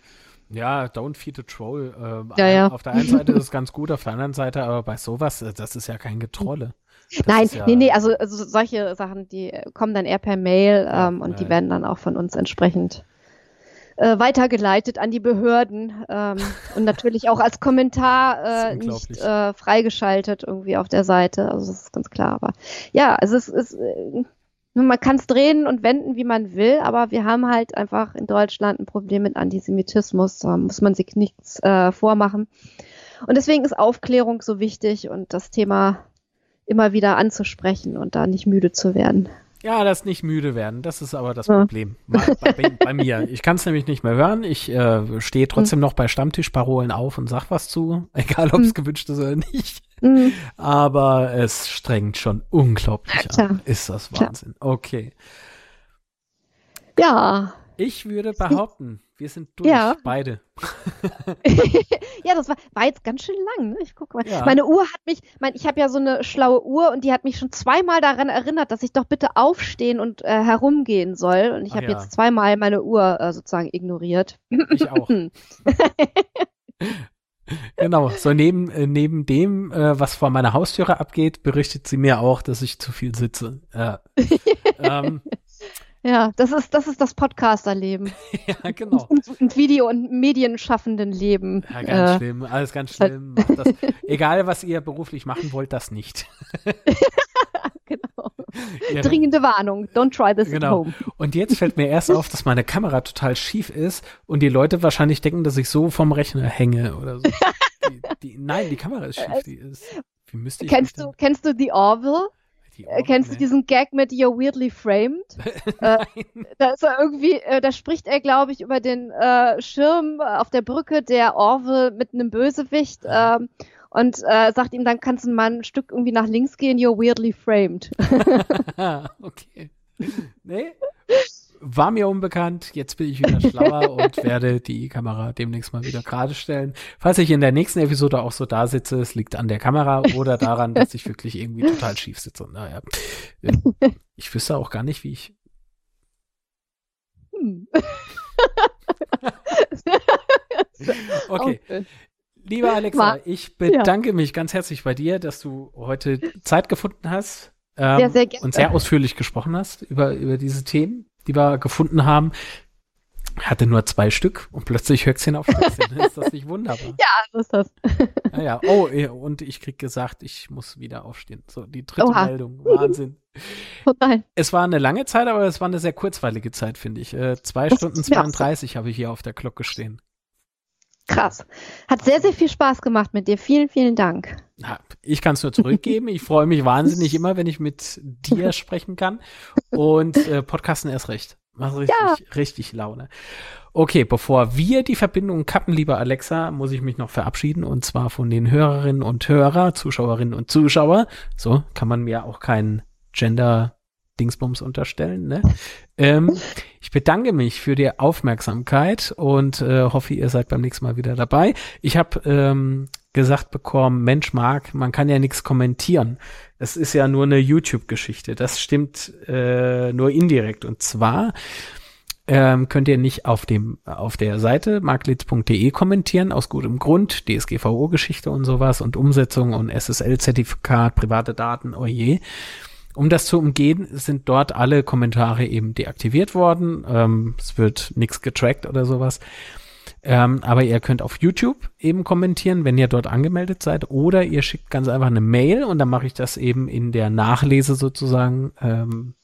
Ja, don't feed the troll. Ähm, ja, ja. Auf der einen Seite ist es ganz gut, auf der anderen Seite, aber bei sowas, äh, das ist ja kein Getrolle. Das Nein, ja, nee, nee, also, also, solche Sachen, die kommen dann eher per Mail ähm, und die werden dann auch von uns entsprechend äh, weitergeleitet an die Behörden ähm, und natürlich auch als Kommentar äh, nicht äh, freigeschaltet irgendwie auf der Seite. Also das ist ganz klar. Aber ja, also es ist äh, man kann es drehen und wenden, wie man will, aber wir haben halt einfach in Deutschland ein Problem mit Antisemitismus. Da muss man sich nichts äh, vormachen. Und deswegen ist Aufklärung so wichtig und das Thema immer wieder anzusprechen und da nicht müde zu werden. Ja, das nicht müde werden, das ist aber das ja. Problem bei, bei, bei, mir. Ich kann es nämlich nicht mehr hören. Ich äh, stehe trotzdem mhm. noch bei Stammtischparolen auf und sag was zu, egal ob es mhm. gewünscht ist oder nicht. Mhm. Aber es strengt schon unglaublich ja, an. Ist das Wahnsinn. Klar. Okay. Ja. Ich würde behaupten, wir sind durch, ja. beide. ja, das war, war jetzt ganz schön lang. Ne? Ich gucke mal. Ja. Meine Uhr hat mich, mein, ich habe ja so eine schlaue Uhr und die hat mich schon zweimal daran erinnert, dass ich doch bitte aufstehen und äh, herumgehen soll. Und ich habe ja. jetzt zweimal meine Uhr äh, sozusagen ignoriert. Ich auch. genau, so neben, äh, neben dem, äh, was vor meiner Haustüre abgeht, berichtet sie mir auch, dass ich zu viel sitze. Äh, ähm, ja, das ist das, ist das Podcasterleben. ja, genau. Und, und, Video- und Medienschaffenden Leben. Ja, ganz äh, schlimm, alles ganz schlimm. Das, egal, was ihr beruflich machen wollt, das nicht. genau. Ja. Dringende Warnung, don't try this genau. at home. Und jetzt fällt mir erst auf, dass meine Kamera total schief ist und die Leute wahrscheinlich denken, dass ich so vom Rechner hänge oder so. die, die, nein, die Kamera ist schief. Die ist, wie müsste ich kennst du, kennst du The Orville? Äh, kennst du diesen Gag mit You're Weirdly Framed? äh, da ist er irgendwie, äh, da spricht er, glaube ich, über den äh, Schirm auf der Brücke der Orville mit einem Bösewicht ähm, und äh, sagt ihm, dann kannst du mal ein Stück irgendwie nach links gehen, You're Weirdly Framed. okay. Nee? War mir unbekannt. Jetzt bin ich wieder schlauer und werde die Kamera demnächst mal wieder gerade stellen. Falls ich in der nächsten Episode auch so da sitze, es liegt an der Kamera oder daran, dass ich wirklich irgendwie total schief sitze. Naja, ich wüsste auch gar nicht, wie ich. Hm. okay. Lieber Alexa, ich bedanke mich ganz herzlich bei dir, dass du heute Zeit gefunden hast ähm, ja, sehr und sehr ausführlich gesprochen hast über, über diese Themen die wir gefunden haben, hatte nur zwei Stück und plötzlich Höchstchen auf Höchstchen. ist das nicht wunderbar? Ja, so ist das. Naja, ah oh, und ich krieg gesagt, ich muss wieder aufstehen. So, die dritte Oha. Meldung. Wahnsinn. Oh nein. Es war eine lange Zeit, aber es war eine sehr kurzweilige Zeit, finde ich. Äh, zwei das Stunden 32 habe ich hier auf der Glocke stehen. Krass. Hat sehr, sehr viel Spaß gemacht mit dir. Vielen, vielen Dank. Ich kann es nur zurückgeben. Ich freue mich wahnsinnig immer, wenn ich mit dir sprechen kann. Und äh, Podcasten erst recht. Macht richtig, ja. richtig Laune. Okay, bevor wir die Verbindung kappen, lieber Alexa, muss ich mich noch verabschieden und zwar von den Hörerinnen und Hörer, Zuschauerinnen und Zuschauer. So kann man mir auch keinen Gender Dingsbums unterstellen. Ne? ähm, ich bedanke mich für die Aufmerksamkeit und äh, hoffe, ihr seid beim nächsten Mal wieder dabei. Ich habe ähm, gesagt bekommen, Mensch mag, man kann ja nichts kommentieren. Es ist ja nur eine YouTube-Geschichte. Das stimmt äh, nur indirekt. Und zwar ähm, könnt ihr nicht auf dem auf der Seite marklitz.de kommentieren aus gutem Grund DSGVO-Geschichte und sowas und Umsetzung und SSL-Zertifikat private Daten oje um das zu umgehen sind dort alle Kommentare eben deaktiviert worden. Ähm, es wird nichts getrackt oder sowas. Ähm, aber ihr könnt auf YouTube eben kommentieren, wenn ihr dort angemeldet seid, oder ihr schickt ganz einfach eine Mail und dann mache ich das eben in der Nachlese sozusagen ähm,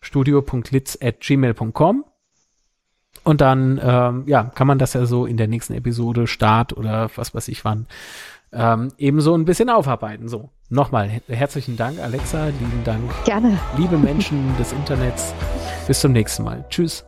studio.litz.gmail.com und dann ähm, ja kann man das ja so in der nächsten Episode Start oder was weiß ich wann ähm, ebenso ein bisschen aufarbeiten. So, nochmal herzlichen Dank, Alexa, lieben Dank. Gerne. Liebe Menschen des Internets. Bis zum nächsten Mal. Tschüss.